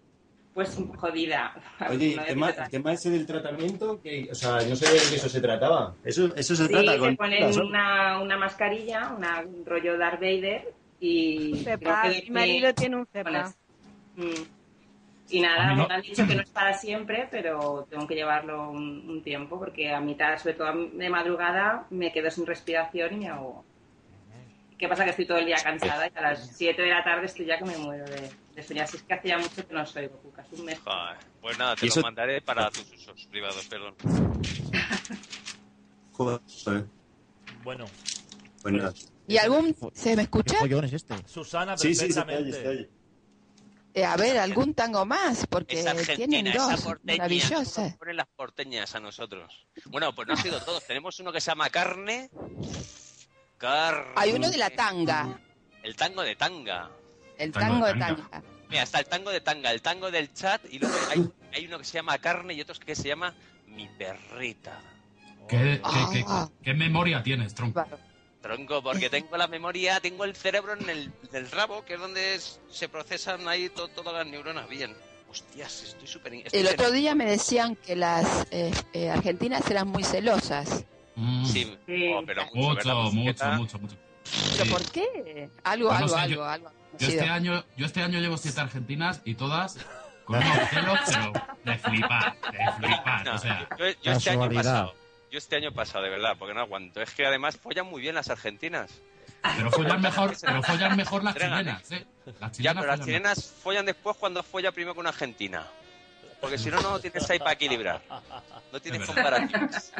Pues jodida. Oye, No el tema, el tema ese del tratamiento, que, o sea, no sabía que eso se trataba. Eso, eso se Sí, trata te con... ponen una, una mascarilla, una, un rollo Darth Vader y... Cepa, creo que mi marido tiene un cepa. es- Mm. Y nada, no- me han dicho que no es para siempre, pero tengo que llevarlo un, un tiempo porque a mitad, sobre todo de madrugada, me quedo sin respiración y me ahogo. ¿Qué pasa? Que estoy todo el día cansada y a las 7 de la tarde estoy ya que me muero de, de sueño. Así es que hace ya mucho que no soy Cucas, un mes. Joder, Pues nada, te ¿Y lo mandaré para tus usos privados, perdón. *laughs* Joder. Bueno, Bueno, ¿Y algún... ¿Se me ¿Qué escucha? follón es este? Susana, sí, sí, se perfectamente. oye, se te oye. Eh, a ver, algún tango más, porque Es argentina, tienen esa dos porteña. maravillosas. ¿Cómo nos ponen las porteñas a nosotros? Bueno, pues no ha sido todos. Tenemos uno que se llama Carne. Carne. Hay uno de la tanga, El tango de tanga. el Tango tango de tanga. tanga. Mira, está el tango de tanga, el tango del chat y luego hay, hay uno que se llama Carne y otro que se llama Mi Perrita. ¿Qué, qué, qué- Ah. qué memoria tienes, tronco? Tronco, porque *laughs* tengo la memoria, tengo el cerebro en el del rabo, que es donde se procesan ahí to- todas las neuronas bien. Hostias, estoy súper... El otro día me decían que las eh, eh, argentinas eran muy celosas. Mm, Sí, Sí. oh, pero mucho, ¿verdad, mucho, mucho, mucho, mucho. ¿Pero Sí. por qué? Algo, Pues algo, sé, algo, yo- algo. Yo este año, yo este año llevo siete argentinas y todas con unos celos, pero de flipar, de flipar. No, O sea, yo, yo este año pasado, yo este año pasado, de verdad, porque no aguanto. Es que además follan muy bien las argentinas. pero follan mejor, *laughs* pero follan mejor las chilenas, ¿eh? Las Ya, chilenas pero las follan chilenas follan después cuando folla primero con una argentina. Porque si no, no tienes ahí para equilibrar. No tienes Es comparativos.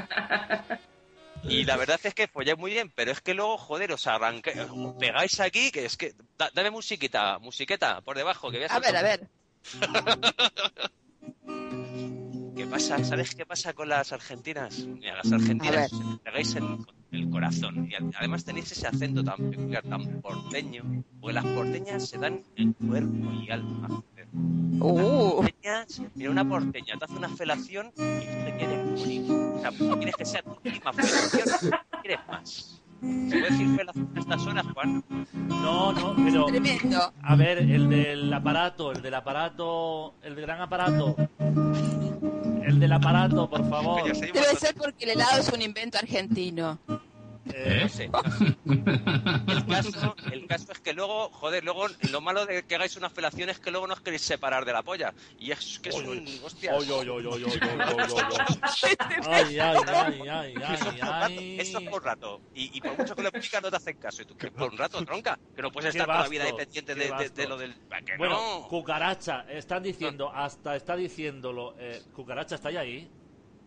Y la verdad es que folláis muy bien, pero es que luego, joder, os arranqué, os pegáis aquí, que es que... da- dame musiquita, musiqueta, por debajo, que veas A ver, a ver. *laughs* ¿Qué pasa? ¿Sabes qué pasa con las argentinas? Mira, las argentinas os pegáis en el corazón. Y además tenéis ese acento tan peculiar, tan porteño. Porque las porteñas se dan en cuerpo y alma. Uh. Porteñas, mira, una porteña te hace una felación y tú te quieres morir. O sea, tú quieres que sea tu última felación, no quieres más. ¿Se puede decir felación a estas horas, Juan? No, no, pero. Tremendo. A ver, el del aparato, el del aparato, el del gran aparato. El del aparato, por favor. Debe ser porque el helado es un invento argentino. Eh, No sé. El caso, el caso es que luego, joder, luego lo malo de que hagáis una felación es que luego no os queréis separar de la polla. Y es que es un. Oy. Ay, ay, ay, ay, Eso ay, es por rato, ay. Eso es por rato. Y, y por mucho que lo explicas, no te hacen caso. Y tú, que por un rato, tronca. Que no puedes estar toda la vida ahí pendiente de, de- vasto. de lo del. Bueno, no. cucaracha, están diciendo, hasta está diciéndolo, eh, cucaracha, ¿está ahí?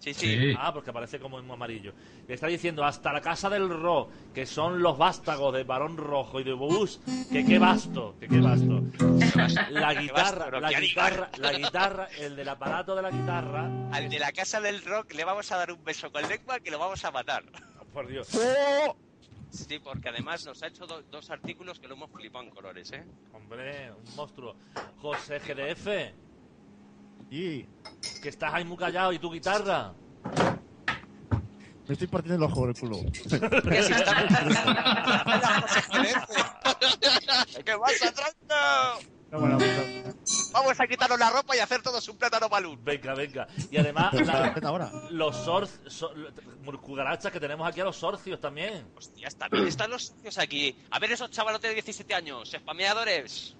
Sí, sí. Ah, porque aparece como en amarillo. Está diciendo hasta la casa del Ro, que son los vástagos de Barón Rojo y de Bus, que qué vasto, que qué vasto. La guitarra, la guitarra, la guitarra, el del aparato de la guitarra. Al de la casa del rock le vamos a dar un beso con lengua que lo vamos a matar. Por Dios. Sí, porque además nos ha hecho do- dos artículos que lo hemos flipado en colores, ¿eh? Hombre, un monstruo. José GDF, Y que estás ahí muy callado y tu guitarra. me estoy partiendo el ojo del culo. ¿Qué si está- *laughs* *laughs* ¿Qué pasa, tronco? No, bueno, Vamos a quitarnos la ropa y hacer todos un plátano balún. Venga, venga. Y además, la- los sorcios, cucarachas que tenemos aquí a los sorcios también. Está bien, están los socios aquí. A ver esos chavalotes de 17 años, spameadores.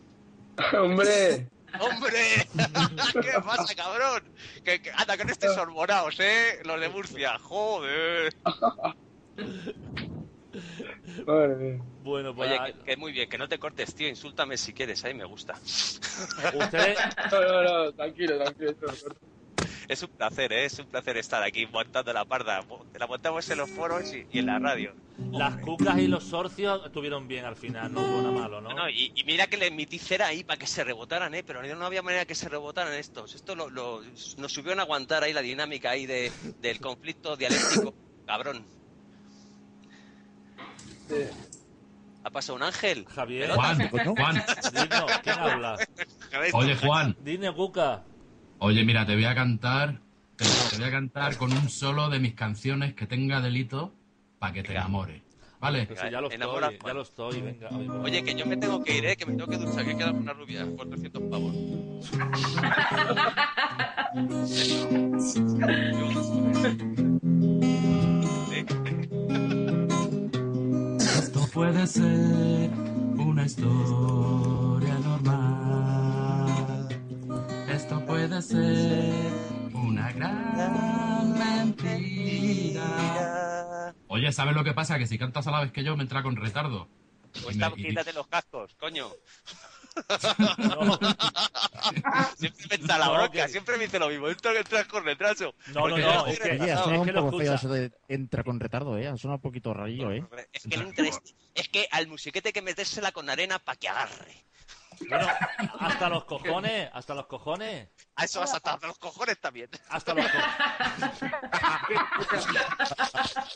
*laughs* Hombre, ¡Hombre! *laughs* ¿Qué pasa, cabrón? Que, que- anda, que no estéis sorbonados, ¿eh? Los de Murcia, joder. madre mía. Bueno, pues Oye, que, que muy bien, que no te cortes, tío. Insúltame si quieres, ahí me gusta. ustedes, *laughs* No, no, no, tranquilo, tranquilo. esto. Es un placer, ¿eh? Es un placer estar aquí montando la parda. Te la montamos en los foros y, y en la radio. las cucas y los sorcios estuvieron bien al final, no hubo nada malo, ¿no? No, y, y mira que le emití cera ahí para que se rebotaran, ¿eh? Pero no había manera que se rebotaran estos. Esto lo, lo- nos subieron a aguantar ahí la dinámica ahí de, del conflicto dialéctico. *laughs* Cabrón. ¿Ha pasado un ángel? Javier, Juan? Juan, Dino, ¿quién habla? *laughs* oye Juan, Dime, cuca. Oye mira, te voy a cantar, te, te voy a cantar con un solo de mis canciones que tenga delito para que te enamore, ¿vale? Pues ya lo Enamora, estoy, ya lo estoy, venga. oye, pues. Oye, que yo me tengo que ir, ¿eh? Que me tengo que duchar, que queda una rubia por 300 pavos. Esto puede ser una historia normal. Esto puede ser una gran mentira. Oye, ¿sabes lo que pasa? Que si cantas a la vez que yo me entra con retardo. Pues me- está- y- quítate los cascos, coño. *laughs* No, Siempre me echa la bronca, siempre me dice lo mismo. Que entras con retraso. no, no, no, es que, Oye, ha retrasado. sonado es un poco feo eso de entra con retardo, ¿eh? Ha sonado un poquito rarillo, ¿eh? Es que no interesa. Es que al musiquete hay que metérsela con arena para que agarre. Bueno, hasta los cojones, hasta los cojones, A eso vas hasta los cojones también. hasta los cojones.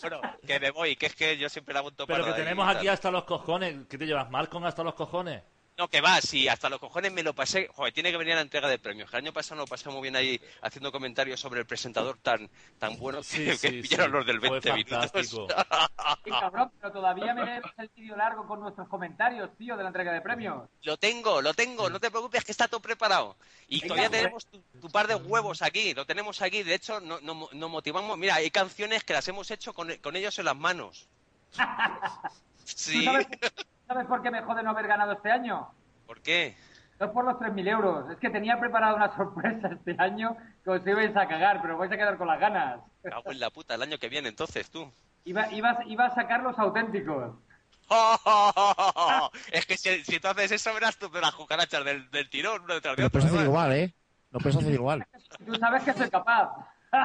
bueno, que me voy, que es que yo siempre la monto Pero que tenemos aquí hasta los cojones. ¿Qué te llevas mal con hasta los cojones? No, que va, sí, hasta los cojones me lo pasé. Joder, tiene que venir a la entrega de premios. que El año pasado nos lo pasamos bien ahí haciendo comentarios sobre el presentador tan, tan bueno Sí, que, sí, que pillaron sí. los del Fue 20 minutos. fantástico. *laughs* Sí, cabrón, pero todavía me el vídeo largo con nuestros comentarios, tío, de la entrega de premios. Lo tengo, lo tengo, no te preocupes que está todo preparado. Y Venga, todavía tenemos tu, tu par de huevos aquí, lo tenemos aquí. De hecho, no- no- nos motivamos. Mira, hay canciones que las hemos hecho con, con ellos en las manos. *laughs* Sí. ¿Tú sabes, por qué me jode no haber ganado este año? ¿Por qué? No es por los 3.000 euros. Es que tenía preparada una *laughs* sorpresa este año que os ibais a cagar, pero vais a quedar con las ganas. Cago en la puta, el año que viene entonces, tú. Iba, iba, iba a sacar los auténticos. *laughs* es que si, si tú haces eso, verás tú de las cucarachas del, del tirón, uno detrás de Lo otro. puedes hacer igual, ¿eh? Lo puedes hacer igual. Tú sabes que soy capaz.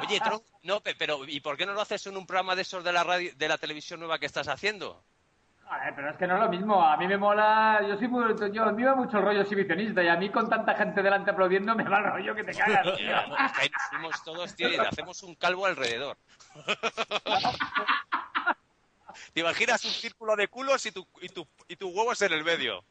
Oye, Tron, *laughs* no, pe- pero ¿y por qué no lo haces en un programa de esos de la radio, de la televisión nueva que estás haciendo? Joder, pero es que no es lo mismo. A mí me mola. Yo soy muy. Yo, a mí me va mucho el rollo exhibicionista y a mí con tanta gente delante aplaudiendo me va el rollo que te cagas, tío. Es *laughs* que ahí nos fuimos todos, tío, y le hacemos un calvo alrededor. *laughs* ¿Te imaginas un círculo de culos y tu, y tu, y tus huevos en el medio?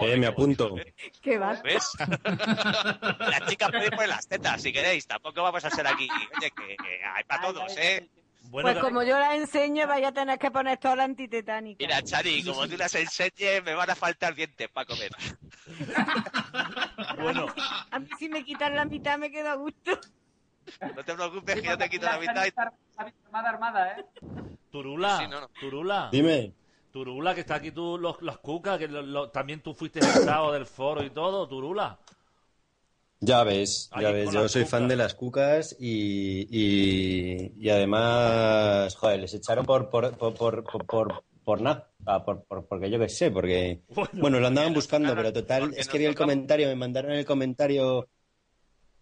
Eh, me apunto. ¿Qué va? ¿Ves? La chica puede poner las tetas si queréis. Tampoco vamos a ser aquí. Oye, que, que hay para todos, ¿eh? Pues como yo la enseño, vaya a tener que poner toda la antitetánica. Mira, Chari, como tú las enseñes, me van a faltar dientes para comer. *laughs* Bueno, A mí si me quitan la mitad me quedo a gusto. No te preocupes que yo te quito la mitad. y- Armada, armada, ¿eh? Turula, Sí, no, no. Turula. Dime. Turula, que está aquí tú, los, las cucas, que lo- lo- también tú fuiste estado del foro y todo, Turula. Ya ves, Ahí ya ves, yo soy cucas. fan de las cucas y, y, y además, joder, les echaron por, por, por, por, por, por, por nada, Ah, por, por- porque yo qué sé, porque, bueno, lo andaban buscando, pero total, es que vi el comentario, me mandaron el comentario,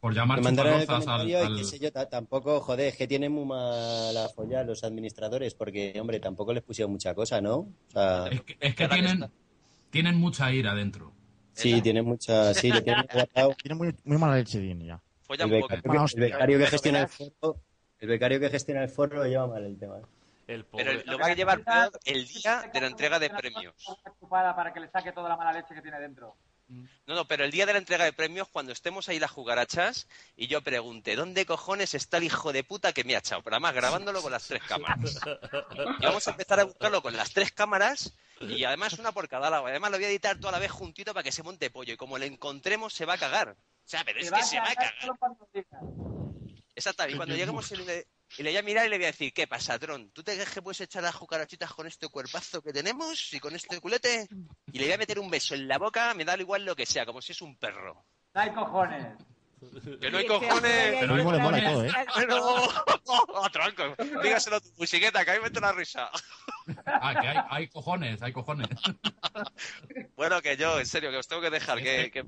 Por llamar me mandaron el al, comentario y qué sé yo, ta- tampoco, joder, es que tienen muy mala folla los administradores, porque, hombre, tampoco les pusieron mucha cosa, ¿no? O sea, Es que, es que tienen, tienen mucha ira dentro. Sí, tienen mucha, sí, le tienen *laughs* guardado. Tiene muy, muy mala leche, tiene ya. El becario, que- el becario que gestiona el foro, el becario que gestiona el foro lo lleva mal el tema. ¿eh? El Pero lo va a llevar el día de la entrega de premios. Para que le saque toda la mala leche que tiene dentro. No, no, pero el día de la entrega de premios, cuando estemos ahí las jugarachas, y yo pregunte, ¿dónde cojones está el hijo de puta que me ha echado? Pero además grabándolo con las tres *laughs* cámaras. Y vamos a empezar a buscarlo con las tres cámaras, y además una por cada lado. Además lo voy a editar toda la vez juntito para que se monte pollo, y como le encontremos se va a cagar. O sea, pero es que se va a cagar. Exacto, y cuando lleguemos le, y le voy a mirar y le voy a decir, ¿qué pasa, Tron? ¿Tú te crees que puedes echar las cucarachitas con este cuerpazo que tenemos y con este culete? Y le voy a meter un beso en la boca, me da igual lo que sea, como si es un perro. No hay cojones. ¡Que no hay cojones! Pero mí me mola todo, ¿eh? ¡Oh, *laughs* tronco! Dígaselo a tu musiqueta, que a mí me entra la risa. Ah, que hay, hay cojones, hay cojones. Bueno, que yo, en serio, que os tengo que dejar, que... que...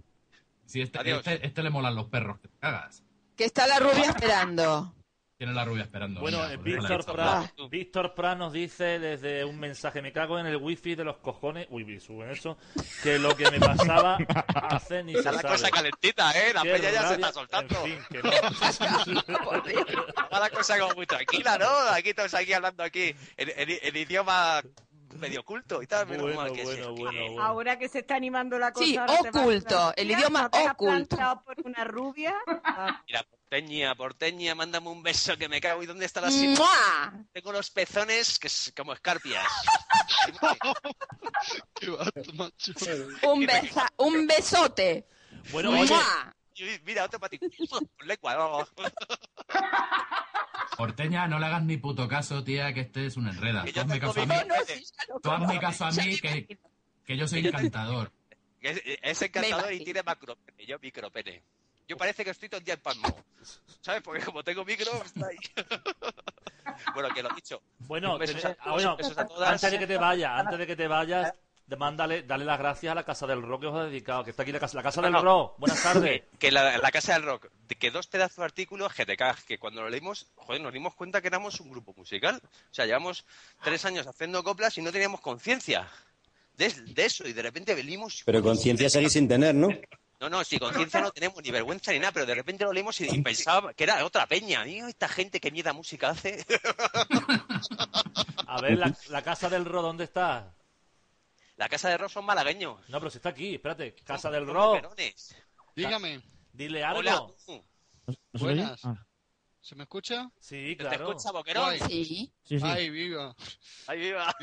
Si este, Adiós. este, este le molan los perros, que te cagas. Que está la rubia esperando. Tiene la rubia esperando. Bueno, eh, Víctor. Prat, Víctor Prat nos dice desde un mensaje, me cago en el wifi de los cojones, uy, vi, suben eso, que lo que me pasaba hace ni se Está la sabe. cosa calentita, ¿eh? La peña ya se está soltando. En fin, que no. *laughs* Va la cosa como muy tranquila, ¿no? Aquí todos aquí hablando aquí en, en- en idioma medio culto y tal. menos Bueno, mal que bueno, sí. bueno, bueno. Ahora que se está animando la cosa. Sí, oculto, el idioma ¿no oculto. por una rubia? Ah, *laughs* Mira, porteña, porteña, mándame un beso que me cago. ¿Y dónde está la ¡Mua! Tengo los pezones que es como escarpias. *laughs* Qué vato, macho. Un, besa- un besote. Bueno, oye, mira, otro para ti. *laughs* Con lengua. Porteña, no le hagas ni puto caso, tía, que este es un enreda. Tú hazme caso a mí, tú hazme caso a mí, que, que yo soy encantador. Es, es encantador y tiene macropene. Yo micropene. Yo parece que estoy todo el día en palmo. ¿Sabes? Porque como tengo micro, está ahí. *laughs* bueno, que lo dicho. bueno, a ah, besos a todas. antes de que te vayas, antes de que te vayas, mándale, dale las gracias a la Casa del Rock que os ha dedicado, que está aquí la Casa, la casa del No. Rock. Buenas *laughs* tardes. Que, que la, la Casa del Rock, que dos pedazos de artículos que te cagas, que cuando lo leímos, joder, nos dimos cuenta que éramos un grupo musical. O sea, llevamos tres años haciendo coplas y no teníamos conciencia de, de eso. Y de repente venimos... Pero conciencia seguís sin tener, ¿no? No, no, si conciencia no tenemos ni vergüenza ni nada, pero de repente lo leímos y, y pensaba que era otra peña. Y esta gente que mierda música hace. *laughs* A ver, la, la Casa del Rock, ¿dónde está? La Casa del Rock son malagueños. No, pero si está aquí, espérate. Casa del Rock. perones. Dígame, Dile Hola. algo. Buenas. Ah, ¿se me escucha? Sí, ¿Te claro. escucha, Boquerón? Sí. sí, sí. Ay, viva. Ahí viva.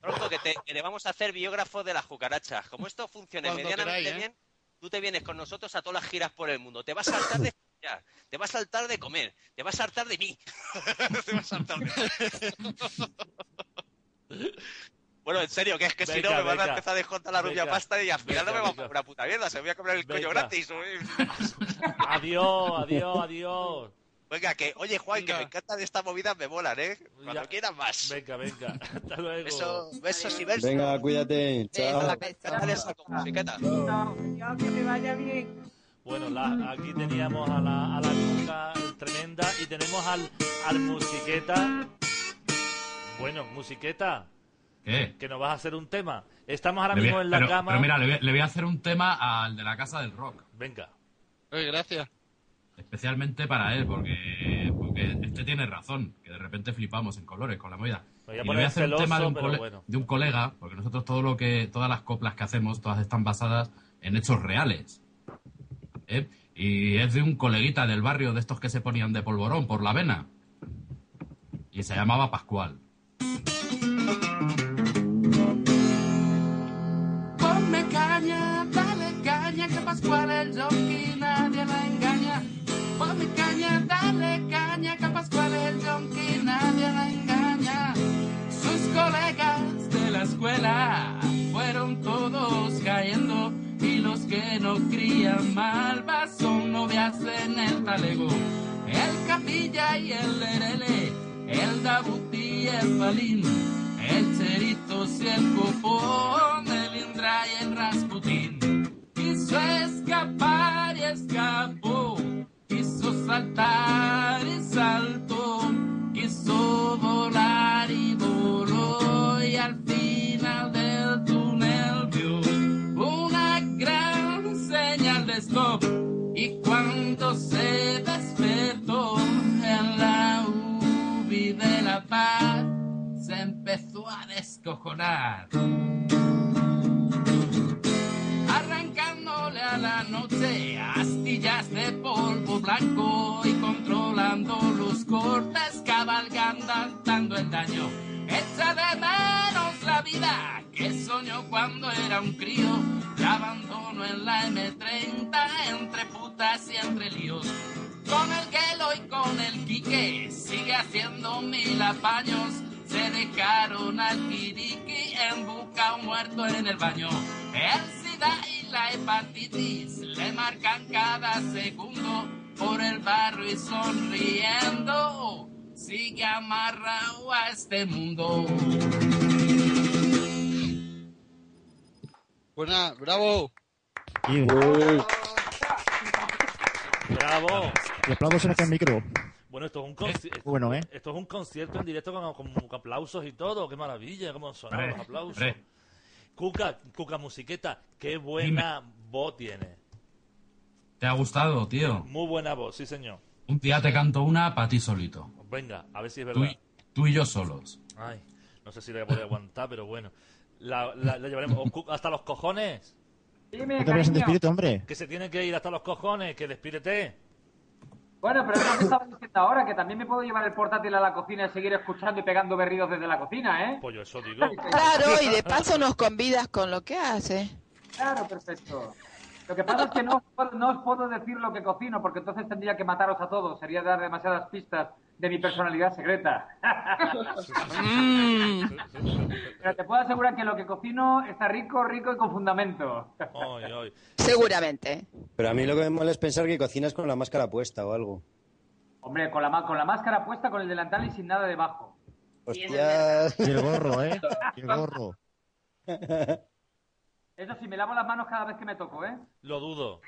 Tronco, *laughs* que, te, que le vamos a hacer biógrafo de las cucarachas. Como esto funcione Cuando medianamente queráis, ¿eh? bien, tú te vienes con nosotros a todas las giras por el mundo. Te vas a saltar de *laughs* te vas a saltar de comer, te vas a saltar de mí. *laughs* te vas a saltar de Bueno, en serio, que es que si no me van a empezar a descontar la rubia Venga, pasta y al final no me va a una puta mierda, se me voy a comer el coño gratis. Adiós, adiós, adiós. Venga, que, oye Juan, que me encantan estas movidas, me molan, ¿eh? Cuando Ya. quieras más. Venga, venga. *laughs* Hasta luego. Beso- besos y besos. Venga, cuídate. Chao. Adiós, que te vaya bien. Bueno, la- aquí teníamos a la, a la cuca tremenda y tenemos al, al musiqueta. Bueno, musiqueta, ¿Qué? que nos vas a hacer un tema. Estamos ahora a- mismo en la pero, cama. pero mira, le voy, a- le voy a hacer un tema al de la Casa del Rock. Venga. gracias. Especialmente para él, porque, porque este tiene razón, que de repente flipamos en colores con la movida. Me voy a Y le voy a hacer un celoso, tema de un, cole- bueno. de un colega, porque nosotros todo lo que, todas las coplas que hacemos, todas están basadas en hechos reales. ¿eh? Y es de un coleguita del barrio de estos que se ponían de polvorón por la vena. Y se llamaba Pascual. Caña, que Pascual el yonki nadie la engaña. Ponme caña, dale caña, que Pascual el yonki nadie la engaña. Sus colegas de la escuela fueron todos cayendo y los que no crían malvas son novias en el talego. El capilla y el lerele, el dabuti y el palín, el cerito y el copón, el indra y el rasputín. Quiso escapar y escapó, quiso saltar y saltó, quiso volar y voló y al final del túnel vio una gran señal de stop. Y cuando se despertó en la UBI de la paz se empezó a descojonar arrancándole a la noche astillas de polvo blanco y controlando los cortes, cabalgando, dando el daño. Echa de menos la vida que soñó cuando era un crío. La abandono en la M30 entre putas y entre líos. Con el Gelo y con el Quique sigue haciendo mil apaños. Se dejaron al Kiriki en busca un muerto en el baño. El SIDA y la hepatitis le marcan cada segundo por el barrio y sonriendo. Sigue amarrado a este mundo. Buena, bravo. Bravo. Y aplausos acá el micro. Bueno, esto es un concierto. Bueno, ¿eh? Esto es un concierto en directo con, con- con aplausos y todo. Qué maravilla, cómo Hombre, los aplausos. Cuca, Cuca Musiqueta, qué buena voz tiene. ¿Te ha gustado, tío? Muy buena voz, sí señor. Un día te canto una para ti solito. Venga, a ver si es Tú verdad. y, tú y yo solos. Ay, no sé si la voy a poder aguantar, pero bueno. La, la- la llevaremos hasta los cojones. Dime, ¿No te cariño. espíritu, hombre? Que se tiene que ir hasta los cojones, que despídete. Bueno, pero es lo que estaba diciendo ahora, que también me puedo llevar el portátil a la cocina y seguir escuchando y pegando berridos desde la cocina, ¿eh? Pues yo eso digo. Claro, y de paso nos convidas con lo que hace. Claro, perfecto. Lo que pasa es que no, os puedo- no os puedo decir lo que cocino, porque entonces tendría que mataros a todos. Sería dar demasiadas pistas de mi personalidad secreta. *laughs* Pero te puedo asegurar que lo que cocino está rico, rico y con fundamento. Seguramente. Pero a mí lo que me mola es pensar que cocinas con la máscara puesta o algo. Hombre, con la, con la máscara puesta, con el delantal y sin nada debajo. Hostias. Y el gorro, ¿eh? Y el gorro. *laughs* Eso sí, me lavo las manos cada vez que me toco, ¿eh? Lo dudo.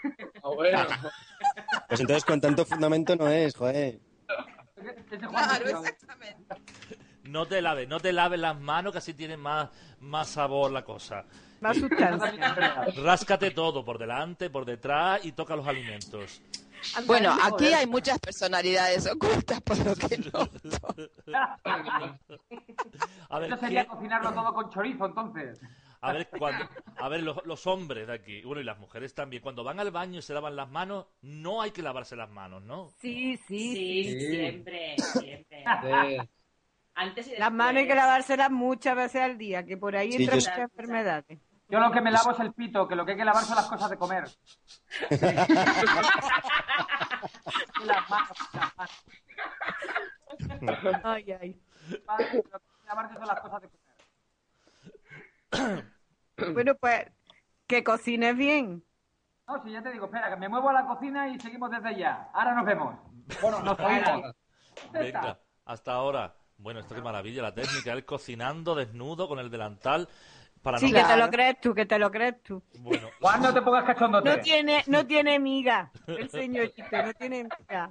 Ah. *laughs* Pues entonces con tanto fundamento no es, joder. Ese Juan Claro, Luis- exactamente. No te laves, no te laves las manos, que así tiene más, más sabor la cosa. Más sustancia. Ráscate todo, por delante, por detrás y toca los alimentos. Bueno, aquí hay muchas personalidades ocultas, por lo que no. *laughs* A ver, Eso sería ¿quién- cocinarlo todo con chorizo, entonces. A ver, cuando- a ver los, los hombres de aquí, bueno, y las mujeres también, cuando van al baño y se lavan las manos, no hay que lavarse las manos, ¿no? Sí, sí, Sí, sí. siempre, siempre. Sí. Antes y Las manos hay que lavárselas muchas veces al día, que por ahí Sí, entran yo- muchas enfermedades. Yo lo que me lavo es el pito, que lo que hay que lavar son las cosas de comer. Las *laughs* manos, las manos. Ay, ay. Vale, Lo que hay que lavarse son las cosas de comer. *coughs* Bueno, pues que cocines bien. No, si ya te digo, espera, que me muevo a la cocina y seguimos desde ya. Ahora nos vemos. Bueno, nos oímos. Venga, hasta ahora. Bueno, esto qué maravilla, la técnica, él cocinando desnudo con el delantal para Sí, no... que te lo crees tú, que te lo crees tú. Bueno, ¿Cuándo te pongas cachondote? No tiene, no tiene miga, el *laughs* señorito, no tiene miga.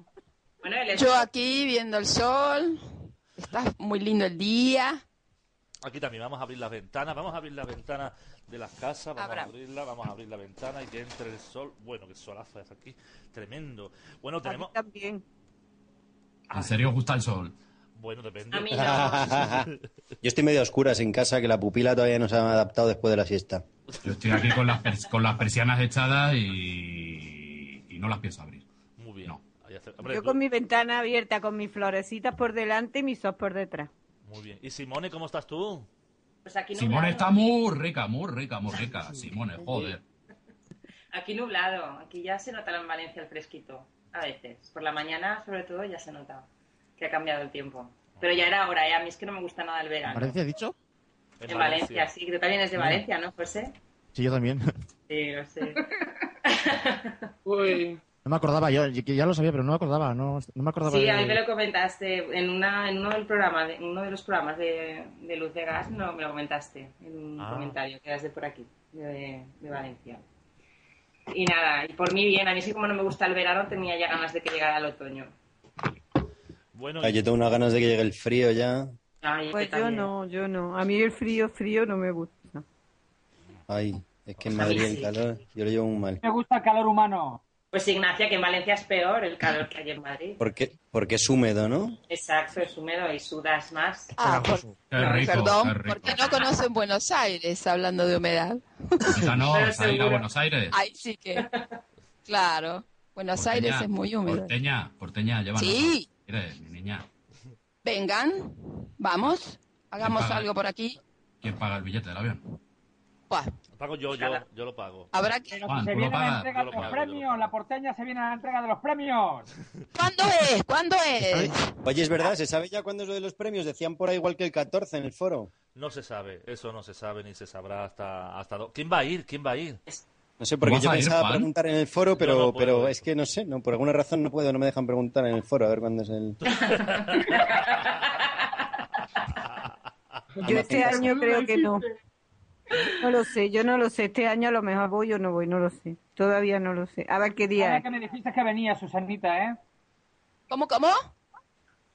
Yo aquí viendo el sol. Está muy lindo el día. Aquí también vamos a abrir las ventanas, vamos a abrir las ventanas de las casas, vamos Abra. a abrirla, vamos a abrir la ventana y que entre el sol. Bueno, que solazo es aquí, tremendo. Bueno, tenemos... También. ¿En serio os gusta el sol? Bueno, depende. A mí *laughs* no. Yo estoy medio a oscuras en casa, que la pupila todavía no se ha adaptado después de la siesta. Yo estoy aquí con las, pers- con las persianas echadas y, y no las pienso abrir. Muy bien. No. Yo con mi ventana abierta, con mis florecitas por delante y mis sos por detrás. Muy bien. ¿Y Simone, cómo estás tú? Pues aquí Simone nublado. está muy rica, muy rica, muy rica. *laughs* Simone, joder. *laughs* Aquí nublado. Aquí ya se nota en Valencia el fresquito. A veces. Por la mañana, sobre todo, ya se nota que ha cambiado el tiempo. Pero ya era hora, ¿eh? A mí es que no me gusta nada el verano. ¿Valencia ha dicho? En Valencia, sí. Tú también es de Mm. Valencia, ¿no, José? Sí, yo también. Sí, lo sé. *laughs* Uy. No me acordaba, yo yo ya lo sabía, pero no me acordaba, no, no me acordaba. Sí, de- a mí me lo comentaste en, una, en uno del programa, de, en uno de los programas de, de Luz de Gas, no me lo comentaste en un Ah. comentario que eras de por aquí, de, de Valencia. Y nada, y por mí bien, a mí sí como no me gusta el verano, tenía ya ganas de que llegara el otoño. Bueno, Ah, yo tengo unas ganas de que llegue el frío ya. Ay, Pues yo no, yo no. A mí el frío, frío no me gusta. Ay, es que en Madrid el calor, yo lo llevo muy mal. Me gusta el calor humano. Pues Ignacia, que en Valencia es peor el calor que hay en Madrid. Porque, porque es húmedo, ¿no? Exacto, es húmedo y sudas más. Ah, por- Qué rico, perdón, porque no conocen Buenos Aires hablando de humedad. No, Pero a. Buenos Aires. Ay, sí que. Claro. Buenos Aires Porteña, es muy húmedo. Porteña, porteña, llévanos. Sí. Mi niña, Vengan, vamos, hagamos paga? algo por aquí. ¿quién paga el billete del avión? Lo pago yo, yo, yo lo pago. habrá que. Pero Juan, si se ¿tú lo viene la entrega de lo los pago, premios, la porteña se viene a la entrega de los premios. *laughs* ¿Cuándo es? ¿Cuándo es? Oye, es verdad, ¿se sabe ya cuándo es lo de los premios? Decían por ahí igual que el 14 en el foro. No se sabe, eso no se sabe ni se sabrá hasta... hasta do- ¿Quién va a ir? ¿Quién va a ir? No sé, porque ¿Vas yo ir, pensaba preguntar en el foro, pero, no puedo pero es que no sé, no, por alguna razón no puedo, no me dejan preguntar en el foro, a ver cuándo es el... *laughs* Yo este año creo que no. No lo sé, yo no lo sé. Este año a lo mejor voy o no voy, no lo sé. Todavía no lo sé. A ver qué día Ahora es. que me dijiste que venía, Susanita, ¿eh? ¿Cómo, cómo?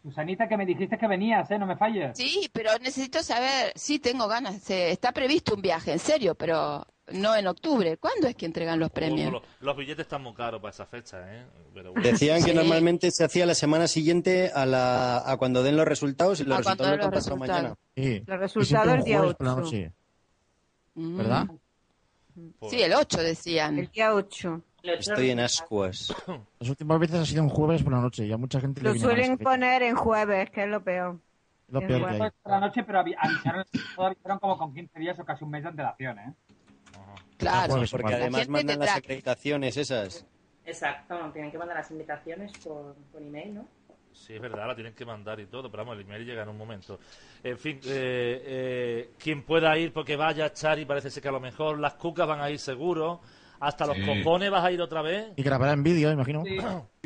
Susanita, que me dijiste que venías, ¿eh? No me falles. Sí, pero necesito saber. Sí, tengo ganas. Se- está previsto un viaje, en serio, pero no en octubre. ¿Cuándo es que entregan los premios? Los, los billetes están muy caros para esa fecha, ¿eh? Pero bueno. Decían que Sí. normalmente se hacía la semana siguiente a, la, a cuando den los resultados y los A resultados los pasado resultados. mañana. Sí. Los resultados el día jueves por la 8. ¿Verdad? Sí, el 8 decían. El día 8. Lo he hecho Estoy en ascuas. Las últimas veces ha sido un jueves por la noche y a mucha gente le Lo suelen poner en jueves, que es lo peor. Lo peor que hay. Jueves por la noche, pero avi- avisaron, todo avisaron como con 15 días o casi un mes de antelación, ¿eh? Claro. Porque. La además mandan las acreditaciones esas. Exacto, tienen que mandar las invitaciones por, por email, ¿no? Sí, es verdad, la tienen que mandar y todo, pero vamos, el email llega en un momento. En fin, eh, eh, quien pueda ir porque vaya, Chari, parece ser que a lo mejor las cucas van a ir seguro. Hasta los cojones vas a ir otra vez. Y grabará en vídeo, imagino. Sí.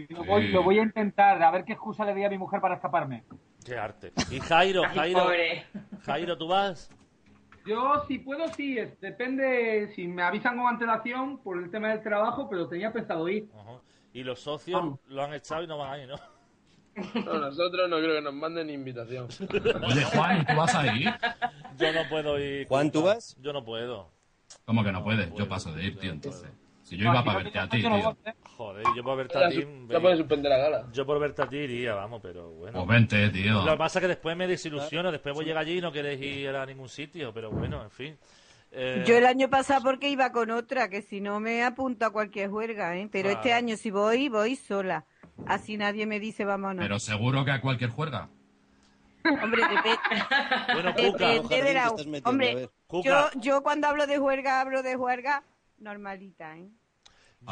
Lo voy, lo voy a intentar, a ver qué excusa le doy a mi mujer para escaparme. Qué arte. Y Jairo, Ay, Jairo, pobre. Jairo, ¿tú vas? Yo, si puedo, sí. Depende si me avisan con antelación por el tema del trabajo, pero tenía pensado ir. Ajá. Y los socios Vamos. lo han echado y no van a ir, ¿no? No, nosotros no creo que nos manden invitación. Oye, Juan, ¿y tú vas a ir? Yo no puedo ir. Juan, ¿tú vas? Yo no puedo. ¿Cómo que no No puedes? puedo, Yo paso de ir, tío, entonces. Si yo iba para verte a ti, tío. Joder, yo por verte a ti. ya pueden suspender la gala. Yo por verte a ti iría, vamos, pero bueno. Pues vente, tío. Lo que pasa es que después me desilusiono, después voy a llegar allí y no queréis ir a ningún sitio, pero bueno, en fin. Eh, Yo el año pasado porque iba con otra, que si no me apunto a cualquier juerga, ¿eh? Pero Claro. este año si voy, voy sola. Así nadie me dice vámonos. Pero seguro que a cualquier juerga. Hombre, *laughs* depende, Bueno, Cuca, depende de te la... estás metiendo, a Hombre. Cuca, yo, yo cuando hablo de juerga, hablo de juerga normalita, ¿eh?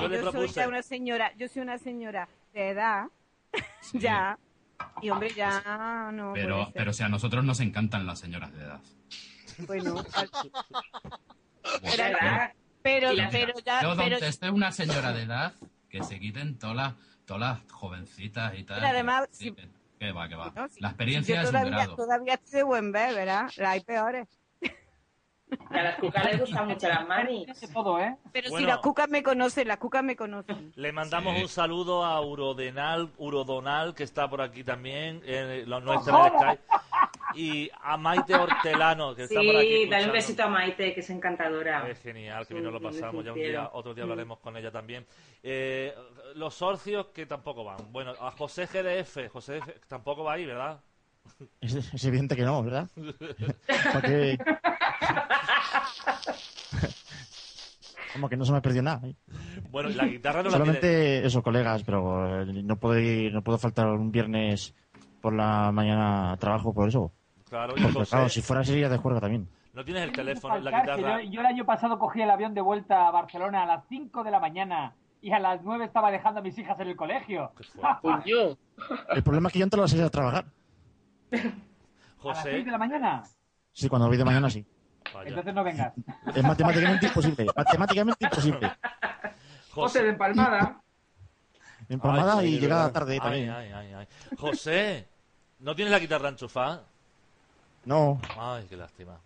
yo le yo soy ya una señora, yo soy una señora de edad, *laughs* ya, y hombre, ya no puede Pero, ser. pero si a nosotros nos encantan las señoras de edad. Bueno, *laughs* pero, la- pero ya, Yo, pero, donde esté una señora de edad, que se quiten todas las, todas las jovencitas y tal. Pero además, que, si- que- va, que va. no, si- la experiencia es un todavía, grado. todavía estoy de buen ver, ¿verdad? Las hay peores. Y a las cucas les gustan mucho las manis. todo, ¿eh? Pero si Bueno. las cucas me conocen, las cucas me conocen. Le mandamos Sí. un saludo a Urodenal, Urodonal, que está por aquí también, eh, en el Skype. Y a Maite Hortelano, que está por aquí. Sí, dale un besito a Maite, que es encantadora. Es genial, que bien nos lo Sí, sí, pasamos. sí, Ya un día, otro día hablaremos con ella también. Eh, los socios que tampoco van. Bueno, a José GDF. José tampoco va ahí, ¿verdad? Es, es evidente que no, ¿verdad? *laughs* Como que no se me perdió nada. ¿eh? Bueno, y la guitarra no la tiene. Solamente esos colegas, pero eh, no puedo ir- no puedo faltar un viernes por la mañana a trabajo por eso. Claro, y Porque, José, claro, si fuera sería de juego también. no tienes el teléfono, la guitarra. yo, yo el año pasado cogí el avión de vuelta a Barcelona a las 5 de la mañana y a las 9 estaba dejando a mis hijas en el colegio. Coño. *laughs* El problema es que yo entro a las seis a trabajar. ¿A las 6 José, de la mañana? Sí, cuando voy de mañana sí. vaya. Entonces no vengas. *laughs* Es matemáticamente imposible. Matemáticamente imposible. José de empalmada. Empalmada Ay, y llegada tarde Ay, también. ay, ay, ay. José, ¿no tienes la guitarra enchufada? No. Ay, qué lástima.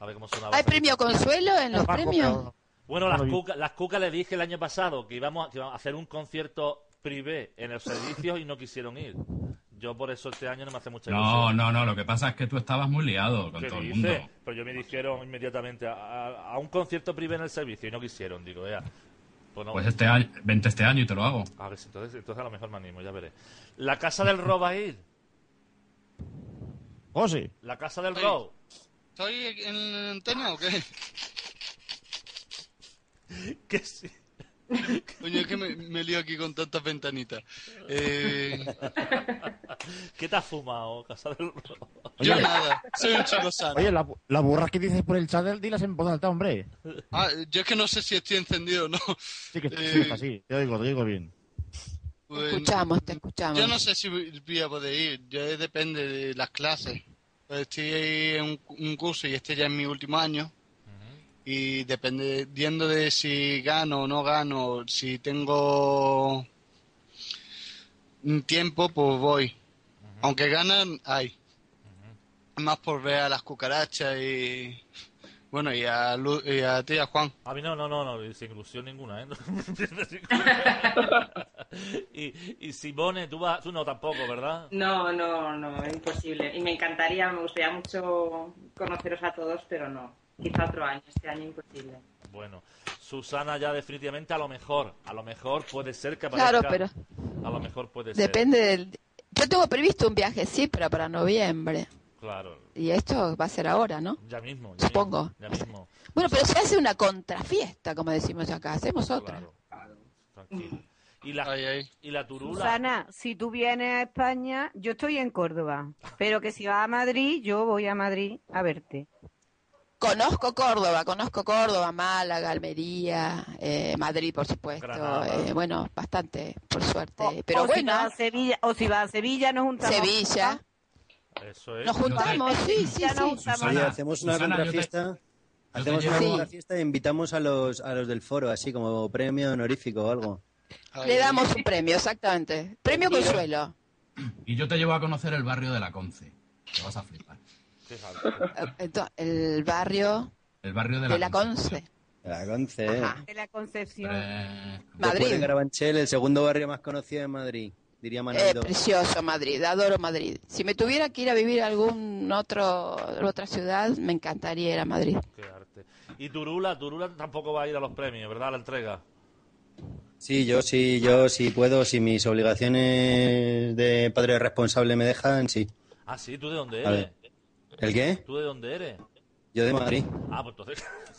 A ver cómo sonaba. ¿Hay premio consuelo en los premios? Bueno, No las cucas, las cucas le dije el año pasado que íbamos, a, que íbamos a hacer un concierto privé en los servicios y no quisieron ir. Yo por eso este año no me hace mucha No, ilusión. no, no, lo que pasa es que tú estabas muy liado con ¿Qué todo el dice? mundo. Pero yo me dijeron inmediatamente a, a- a un concierto privé en el servicio y no quisieron. Digo, ya. Pues no. Pues este año, vente este año y te lo hago. A ver, si entonces, entonces a lo mejor me animo, ya veré. La casa del Ro ir. Oh, sí. La casa del Sí. Ro. ¿Estoy en antena o qué? *laughs* Que sí. Coño, es que me, me lío aquí con tantas ventanitas. Eh, ¿Qué te has fumado, casa del Ro? yo nada, soy un chico sano. Oye, la, la burra que dices por el chat, dilas en voz alta, hombre. Ah, yo es que no sé si estoy encendido o no. Sí que sí, Eh, que está así. Te oigo, te oigo bien. Te Pues, escuchamos, te escuchamos. Yo no sé si voy a poder ir, ya depende de las clases. Pues estoy ahí en un, un curso y este ya es mi último año. Y dependiendo de si gano o no gano, si tengo un tiempo, pues voy. Aunque ganan, hay. Más por ver a las cucarachas y. Bueno, y a, Lu- y a ti, a Juan. A mí no, no, no, no, sin ilusión ninguna, ¿eh? *laughs* *laughs* y, y Simone, tú, vas, tú no tampoco, ¿verdad? No, no, no, imposible. Y me encantaría, me gustaría mucho conoceros a todos, pero no. Quizá otro año, este año imposible. Bueno, Susana ya definitivamente a lo mejor, a lo mejor puede ser que aparezca. Claro, pero A lo mejor puede ser. depende del... Yo tengo previsto un viaje, sí, pero para noviembre. Claro, Y esto va a ser ahora, ¿no? ya mismo. Ya Supongo. mismo, ya mismo. Bueno, pero se hace una contrafiesta, como decimos acá. Hacemos otra. Claro, tranquilo. Y la, Ay, ay. y la turula. Susana, si tú vienes a España, yo estoy en Córdoba, pero que si vas a Madrid, yo voy a Madrid a verte. Conozco Córdoba, conozco Córdoba, Málaga, Almería, eh, Madrid, por supuesto. Eh, bueno, bastante, por suerte. O- pero o si bueno, vas a Sevilla, o si vas a Sevilla, nos juntamos. Sevilla. Eso es. Nos juntamos, sí, sí, Ya nos sí. Susana, hacemos una Susana, te- te Hacemos una llevo- contrafiesta e invitamos a los, a los del foro, así como premio honorífico o algo. Ay, Le damos un premio, exactamente. Premio Consuelo. Y yo te llevo a conocer el barrio de la Conce. Te vas a flipar. Eh, Entonces, el barrio El barrio de la, de la Conce. La Conce, ¿eh? Ajá. De la Concepción. Eh, de Madrid. Carabanchel, el segundo barrio más conocido de Madrid, diría Eh, Manolito. precioso Madrid, adoro Madrid. Si me tuviera que ir a vivir a algún otro otra ciudad, me encantaría ir a Madrid. Qué arte. Y Turula, Turula tampoco va a ir a los premios, ¿verdad? A la entrega. Sí, yo sí, yo sí puedo, si mis obligaciones de padre responsable me dejan, sí. Ah, sí, ¿tú de dónde A eres? ¿El qué? ¿Tú de dónde eres? Yo de Madrid. Ah, pues entonces. *laughs*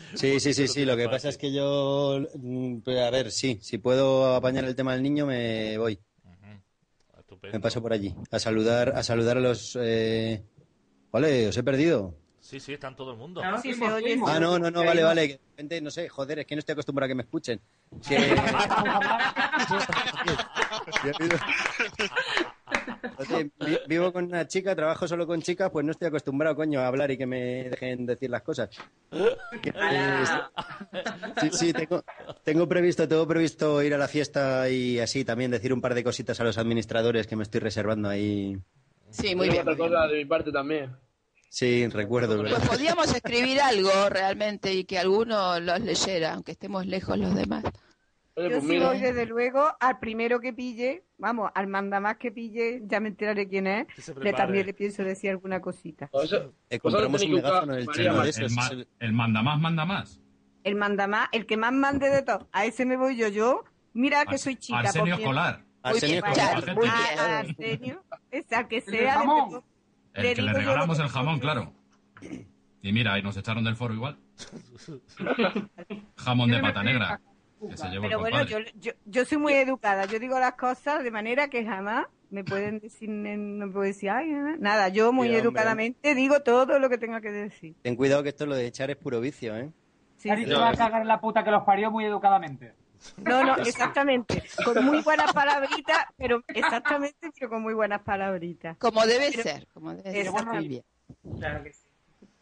*laughs* Sí, sí, sí, sí. Lo que pasa es que yo, mm, a ver, sí, si puedo apañar el tema del niño, me voy. Estupendo. Me paso por allí a saludar, a saludar a los. Eh... Vale, os he perdido. Sí, sí, está en todo el mundo. No, Sí, sí, se oye, Ah, no, no, no, vale, vale. que de repente, no sé, joder, es que no estoy acostumbrado a que me escuchen. *laughs* Que- *laughs* Entonces, vi- vivo con una chica, trabajo solo con chicas, pues no estoy acostumbrado, coño, a hablar y que me dejen decir las cosas. Que, Ala. Sí, sí, tengo, tengo previsto, tengo previsto ir a la fiesta y así también decir un par de cositas a los administradores que me estoy reservando ahí. Sí, muy bien. otra cosa de mi parte también. Sí, recuerdo. Pues ¿verdad? podíamos escribir algo realmente y que alguno los leyera, aunque estemos lejos los demás. Oye, Yo pues sí mira, voy desde luego al primero que pille, vamos, al mandamás que pille, ya me enteraré quién es, le también le pienso decir alguna cosita. Eh, compramos un megáfono chino María. El, ma- el manda más, manda más. El mandamás, el que más mande de todos, a ese me voy yo, yo, mira que soy chica. Arsenio porque- Escolar. Muy Arsenio bien, Escolar. Arsenio, que El del sea, El que le regalamos el jamón, claro. Y mira, ahí nos echaron del foro igual. *laughs* Jamón de pata negra. Pero bueno, yo, yo, yo soy muy educada, yo digo las cosas de manera que jamás me pueden decir, no me puedo decir, ay, nada. nada, yo muy hombre. educadamente digo todo lo que tenga que decir. Ten cuidado que esto lo de echar es puro vicio, ¿eh? Sí, va a cagar en la puta que los parió muy educadamente. No, no, exactamente, con muy buenas palabritas, pero exactamente, pero con muy buenas palabritas. Como debe Pero- ser, como debe ser. Exacto. Muy bien. Claro que sí.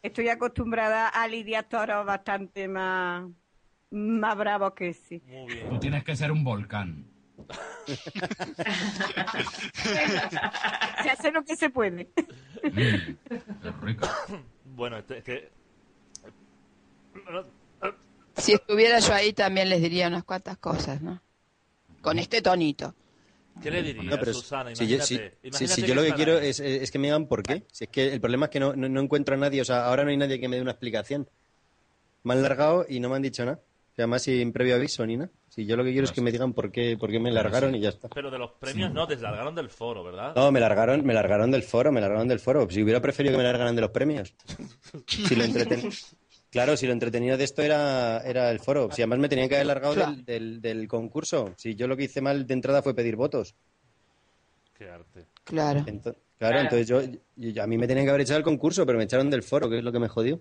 Estoy acostumbrada a lidiar toros bastante más, más bravos que sí. Muy bien. Tú tienes que ser un volcán. *laughs* Se hace lo que se puede. Mm, rico. Bueno, este, este- Si estuviera yo ahí también les diría unas cuantas cosas, ¿no? Con este tonito. ¿Qué le dirías, No, pero Susana? si yo, Imagínate, si- imagínate si- si que yo lo que quiero es, es que me digan por qué. Si es que el problema es que no, no, no encuentro a nadie, o sea, ahora no hay nadie que me dé una explicación. Me han largado y no me han dicho nada. O sea, más sin previo aviso ni nada. Si yo lo que quiero es que me digan por qué, por qué me largaron y ya está. Pero de los premios no, deslargaron del foro, ¿verdad? No, me largaron, me largaron del foro, me largaron del foro. Si hubiera preferido que me largaran de los premios. Si lo entreten- Claro, si lo entretenido de esto era, era el foro. Si además me tenían que haber largado Claro. del, del, del concurso. Si yo lo que hice mal de entrada fue pedir votos. Qué arte. Claro. Ento- claro, entonces yo, yo- a mí me tenían que haber echado el concurso, pero me echaron del foro, que es lo que me jodió.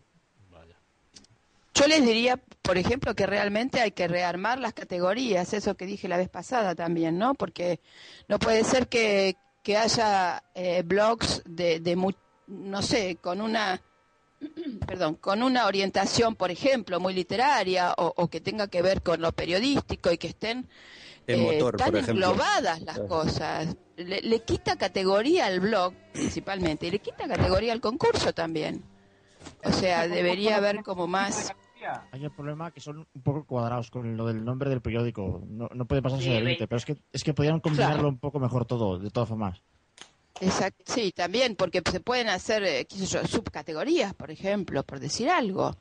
Yo les diría, por ejemplo, que realmente hay que rearmar las categorías, eso que dije la vez pasada también, ¿no? Porque no puede ser que, que haya eh, blogs de, de no sé, con una, *clears throat* perdón, con una orientación, por ejemplo, muy literaria o, o que tenga que ver con lo periodístico y que estén El eh, motor, tan por englobadas las Claro. cosas. Le, le quita categoría al blog, principalmente, y le quita categoría al concurso también. O sea, debería haber como más... Hay el problema que son un poco cuadrados con lo del nombre del periódico. No, no puede pasarse Sí, de ve- límite, pero es que, es que podrían combinarlo Claro. un poco mejor todo, de todas formas. Exacto, sí, también, porque se pueden hacer, eh, qué sé yo, subcategorías, por ejemplo, por decir algo.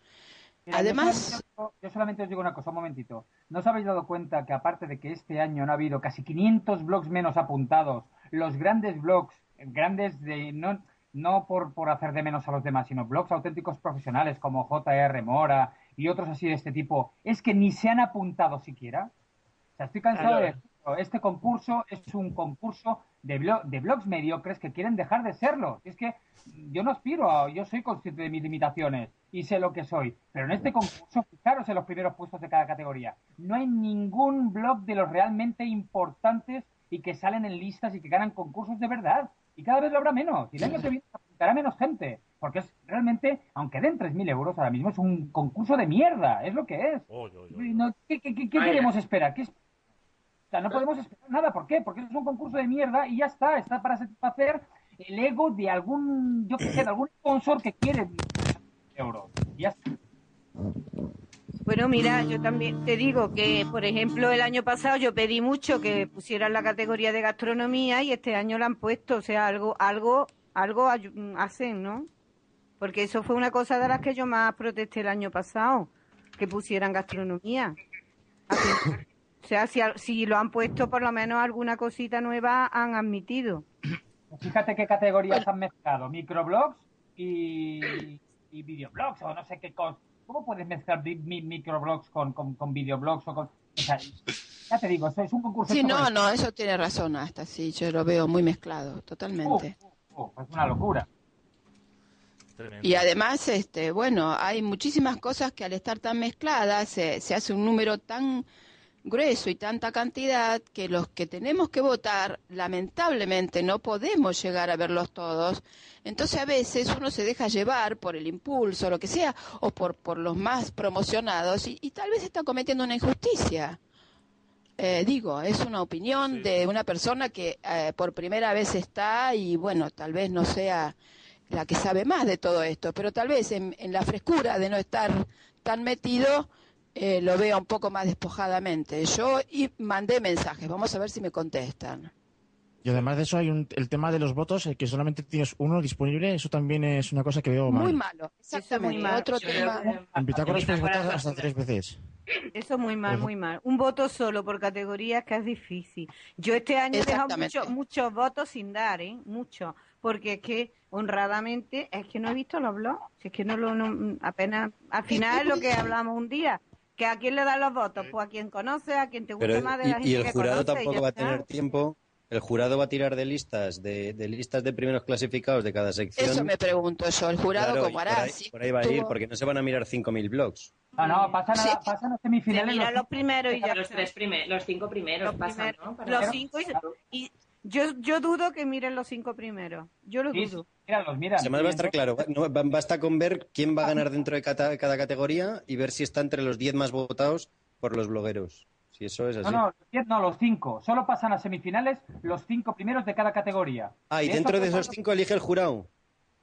Mira, Además- Yo solamente, yo solamente os digo una cosa, un momentito. ¿No os habéis dado cuenta que aparte de que este año no ha habido casi 500 blogs menos apuntados, los grandes blogs, grandes de... No, no por, por hacer de menos a los demás, sino blogs auténticos profesionales como JR Mora y otros así de este tipo, es que ni se han apuntado siquiera? O sea, estoy cansado Claro. de decirlo. Este concurso es un concurso de, blo- de blogs mediocres que quieren dejar de serlo. Es que yo no aspiro a... Yo soy consciente de mis limitaciones y sé lo que soy. Pero en este concurso, fijaros en los primeros puestos de cada categoría. No hay ningún blog de los realmente importantes y que salen en listas y que ganan concursos de verdad. Y cada vez lo habrá menos. Y el año que viene apuntará menos gente. Porque es realmente, aunque den 3.000 euros, ahora mismo es un concurso de mierda. Es lo que es. Oy, oy, oy. No, ¿Qué, qué- qué- queremos esperar? ¿Qué es- O sea, no podemos esperar nada. ¿Por qué? Porque es un concurso de mierda y ya está. Está para satisfacer el ego de algún, yo qué sé, de algún sponsor que quiere euros. Y ya está. Bueno, mira, yo también te digo que, por ejemplo, el año pasado yo pedí mucho que pusieran la categoría de gastronomía y este año la han puesto, o sea, algo, algo, algo hacen, ¿no? Porque eso fue una cosa de las que yo más protesté el año pasado, que pusieran gastronomía. Así- o sea, si, al- si lo han puesto, por lo menos alguna cosita nueva han admitido. Fíjate qué categorías han mezclado. Microblogs y, y videoblogs o no sé qué cosa. ¿Cómo puedes mezclar mi- microblogs con, con, con videoblogs o con... o sea, ya te digo, eso es un concurso... Sí, no, con- no, eso tiene razón hasta, sí, yo lo veo muy mezclado, totalmente. Oh, es una locura. Tremendo. Y además, este, bueno, hay muchísimas cosas que al estar tan mezcladas se, se hace un número tan grueso y tanta cantidad que los que tenemos que votar, lamentablemente no podemos llegar a verlos todos. Entonces a veces uno se deja llevar por el impulso, lo que sea, o por, por los más promocionados y, y tal vez está cometiendo una injusticia. Eh, digo, es una opinión de una persona que eh, por primera vez está y bueno, tal vez no sea la que sabe más de todo esto, pero tal vez en, en la frescura de no estar tan metido eh, lo vea un poco más despojadamente. Yo y mandé mensajes, vamos a ver si me contestan. Y además de eso hay un- el tema de los votos, eh, que solamente tienes uno disponible, eso también es una cosa que veo mal. Muy malo, exactamente. malo. Otro tema. En puedes votar hasta tres veces. Eso es muy mal, muy mal. Un voto solo por categoría que es difícil. Yo este año he dejado muchos muchos votos sin dar, ¿eh? Muchos. Porque es que, honradamente, es que no he visto los blogs. Si es que no lo, no- apenas, al final es lo que hablamos un día. ¿Que a quién le dan los votos? Pues a quien conoce, a quien te guste Pero, más de la y, gente y el que jurado conoce, tampoco va a tener tiempo. El jurado va a tirar de listas, de, de listas de primeros clasificados de cada sección. Eso me pregunto yo, el jurado Claro, y como por hará. ahí, si por ahí va a ir, porque no se van a mirar 5.000 blogs. No, no, pasan a, pasan a semifinales. Se miran los primeros y ya Los, tres prime- los cinco primeros Los pasan, primeros, ¿no? Para- Los cinco y, y yo, yo dudo que miren los cinco primeros. Yo lo Sí, dudo. Míralos, mira. Además va a estar claro, no, basta con ver quién va a ganar dentro de cada, cada categoría y ver si está entre los 10 más votados por los blogueros. Si eso es así. No, no, los diez no, los cinco. Solo pasan a semifinales los cinco primeros de cada categoría. Ah, y dentro de esos cinco elige el jurado.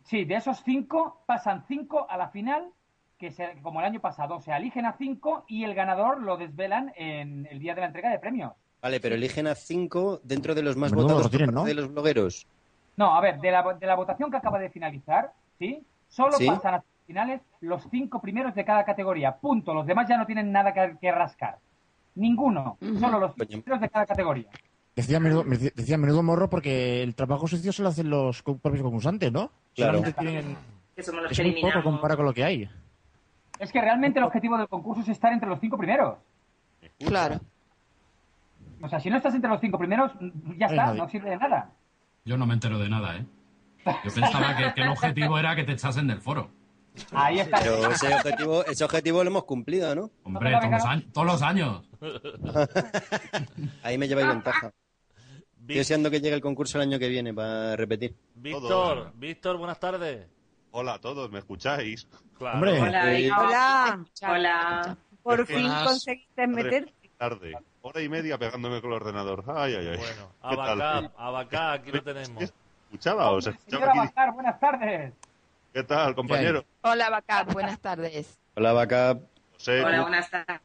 Sí, de esos cinco pasan cinco a la final, que se- como el año pasado, se eligen a cinco y el ganador lo desvelan en el día de la entrega de premios. Vale, pero eligen a cinco dentro de los más Menudo votados lo tienen, por parte ¿no? de los blogueros. No, a ver, de la, de la votación que acaba de finalizar, ¿sí? Solo Sí. pasan a finales los cinco primeros de cada categoría. Punto. Los demás ya no tienen nada que, que rascar. Ninguno. Solo los cinco primeros de cada categoría. Decía menudo, me decía menudo morro porque el trabajo sucio se lo hacen los co- propios concursantes, ¿no? Claro. Solamente tienen... Que somos los Es que muy poco eliminamos. comparado con lo que hay. Es que realmente el objetivo del concurso es estar entre los cinco primeros. Claro. O sea, si no estás entre los cinco primeros, ya está, no sirve de nada. Yo no me entero de nada, ¿eh? Yo *laughs* pensaba que, que el objetivo era que te echasen del foro. Ahí está. Pero ese objetivo, ese objetivo lo hemos cumplido, ¿no? Hombre, todos los, años, todos los años. Ahí me lleváis ventaja. Estoy deseando que llegue el concurso el año que viene para repetir. Víctor, Víctor, buenas tardes. Hola a todos, ¿me escucháis? Claro. Hombre. Hola, Eh. Hola. Hola. Por fin conseguiste meter. Tarde, hora y media pegándome con el ordenador. Ay, ay, ay. Bueno, *laughs* ¿Qué tal? Abacá, Abacá, aquí lo tenemos. ¿Escuchaba? ¿Os escuchaba Señora aquí? Bazar, buenas tardes. ¿Qué tal, compañero? Hola, Bacap, buenas tardes. Hola, Vaca. José, Hola, ¿cómo- buenas tardes.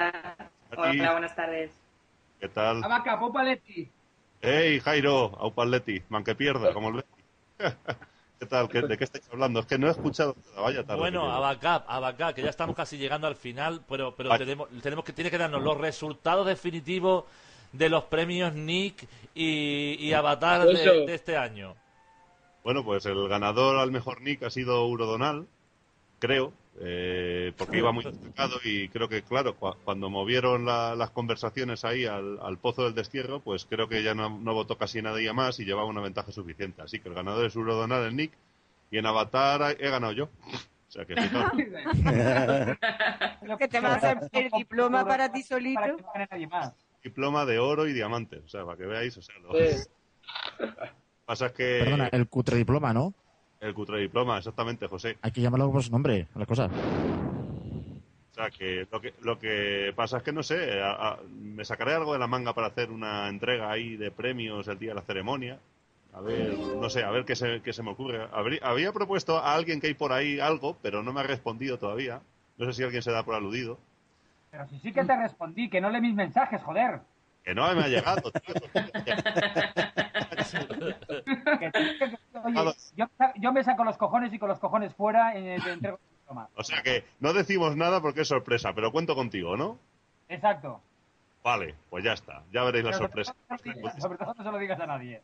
Hola, buenas tardes. ¿qué tal? Abaca, Popa Leti. ¡Ey, Jairo! Aupaletti, man que pierda, como el Leti. *laughs* ¿Qué tal? ¿Qué- ¿De qué estáis hablando? Es que no he escuchado nada, vaya tarde. Bueno. Abacá, Abacá, que ya estamos casi llegando al final, pero, pero tenemos, tenemos que, tiene que darnos los resultados definitivos de los premios Nick y, y Avatar de, de este año. Bueno, pues el ganador al mejor nick ha sido Urodonal, creo, eh, porque iba muy destacado y creo que, claro, cua- cuando movieron la- las conversaciones ahí al, al pozo del destierro, pues creo que ya no, no votó casi nadie más y llevaba una ventaja suficiente. Así que el ganador es Urodonal, el nick, y en Avatar he ganado yo. O sea que *laughs* te vas a hacer el diploma para ti solito. Para que no diploma de oro y diamante. O sea, para que veáis, o sea, lo... Sí. *laughs* pasa es que Perdona, el cutre diploma, ¿no? El cutre diploma, exactamente, José. Hay que llamarlo por su nombre, a la cosa. O sea, que lo que, lo que pasa es que no sé, a- a- me sacaré algo de la manga para hacer una entrega ahí de premios el día de la ceremonia. A ver, no sé, a ver qué se, qué se me ocurre. Había propuesto a alguien que hay por ahí algo, pero no me ha respondido todavía. No sé si alguien se da por aludido. Pero si sí que te respondí, que no lee mis mensajes, joder. Que no me ha llegado, tío. Oye, yo, yo me saco los cojones y con los cojones fuera eh, te entrego. O sea que no decimos nada porque es sorpresa, pero cuento contigo, ¿no? Exacto. Vale, pues ya está. Ya veréis la Pero sorpresa. sobre todo- Sobre todo no se lo digas a nadie.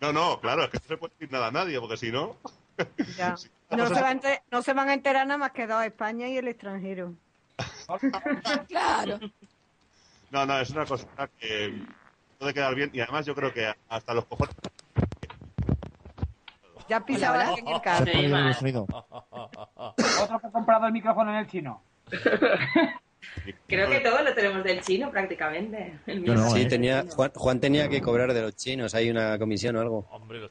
No, no, claro, es que no se puede decir nada a nadie, porque si no... *laughs* Ya. No se, va a enter- no se van a enterar nada más que dos, España y el extranjero. Claro. No, no, es una cosa que puede quedar bien y además yo creo que hasta los cojones... Ya pisaba alguien el sonido. Otro que ha comprado el micrófono en el chino. *laughs* Creo que todo lo tenemos del chino prácticamente. El sí, tenía, Juan, Juan tenía que cobrar de los chinos. Hay una comisión o algo. Hombre, los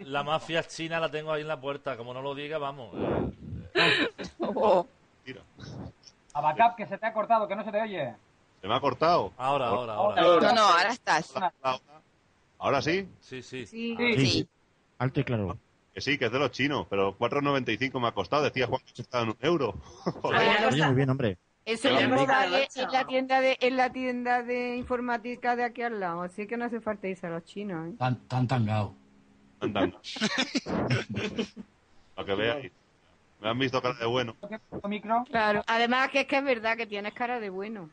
La mafia china la tengo ahí en la puerta. Como no lo diga, vamos. eh, Abacap, que se te ha cortado, que no se te oye. ¿Se me ha cortado? Ahora, ahora, ahora. No, no, ahora estás. ¿Ahora sí? Sí, sí. Sí. Sí. Alto y claro. Que sí, que es de los chinos, pero 4,95 me ha costado. Decía Juan que estaba en un euro. *laughs* Oye, muy bien, hombre. Ya me está gusta en la tienda de en la tienda de informática de aquí al lado, así que no hace falta irse a los chinos. ¿eh? Tan, tan tangao. Andan. *laughs* Para que veáis. Me han visto cara de bueno. micro? Claro, además que es que es verdad que tienes cara de bueno.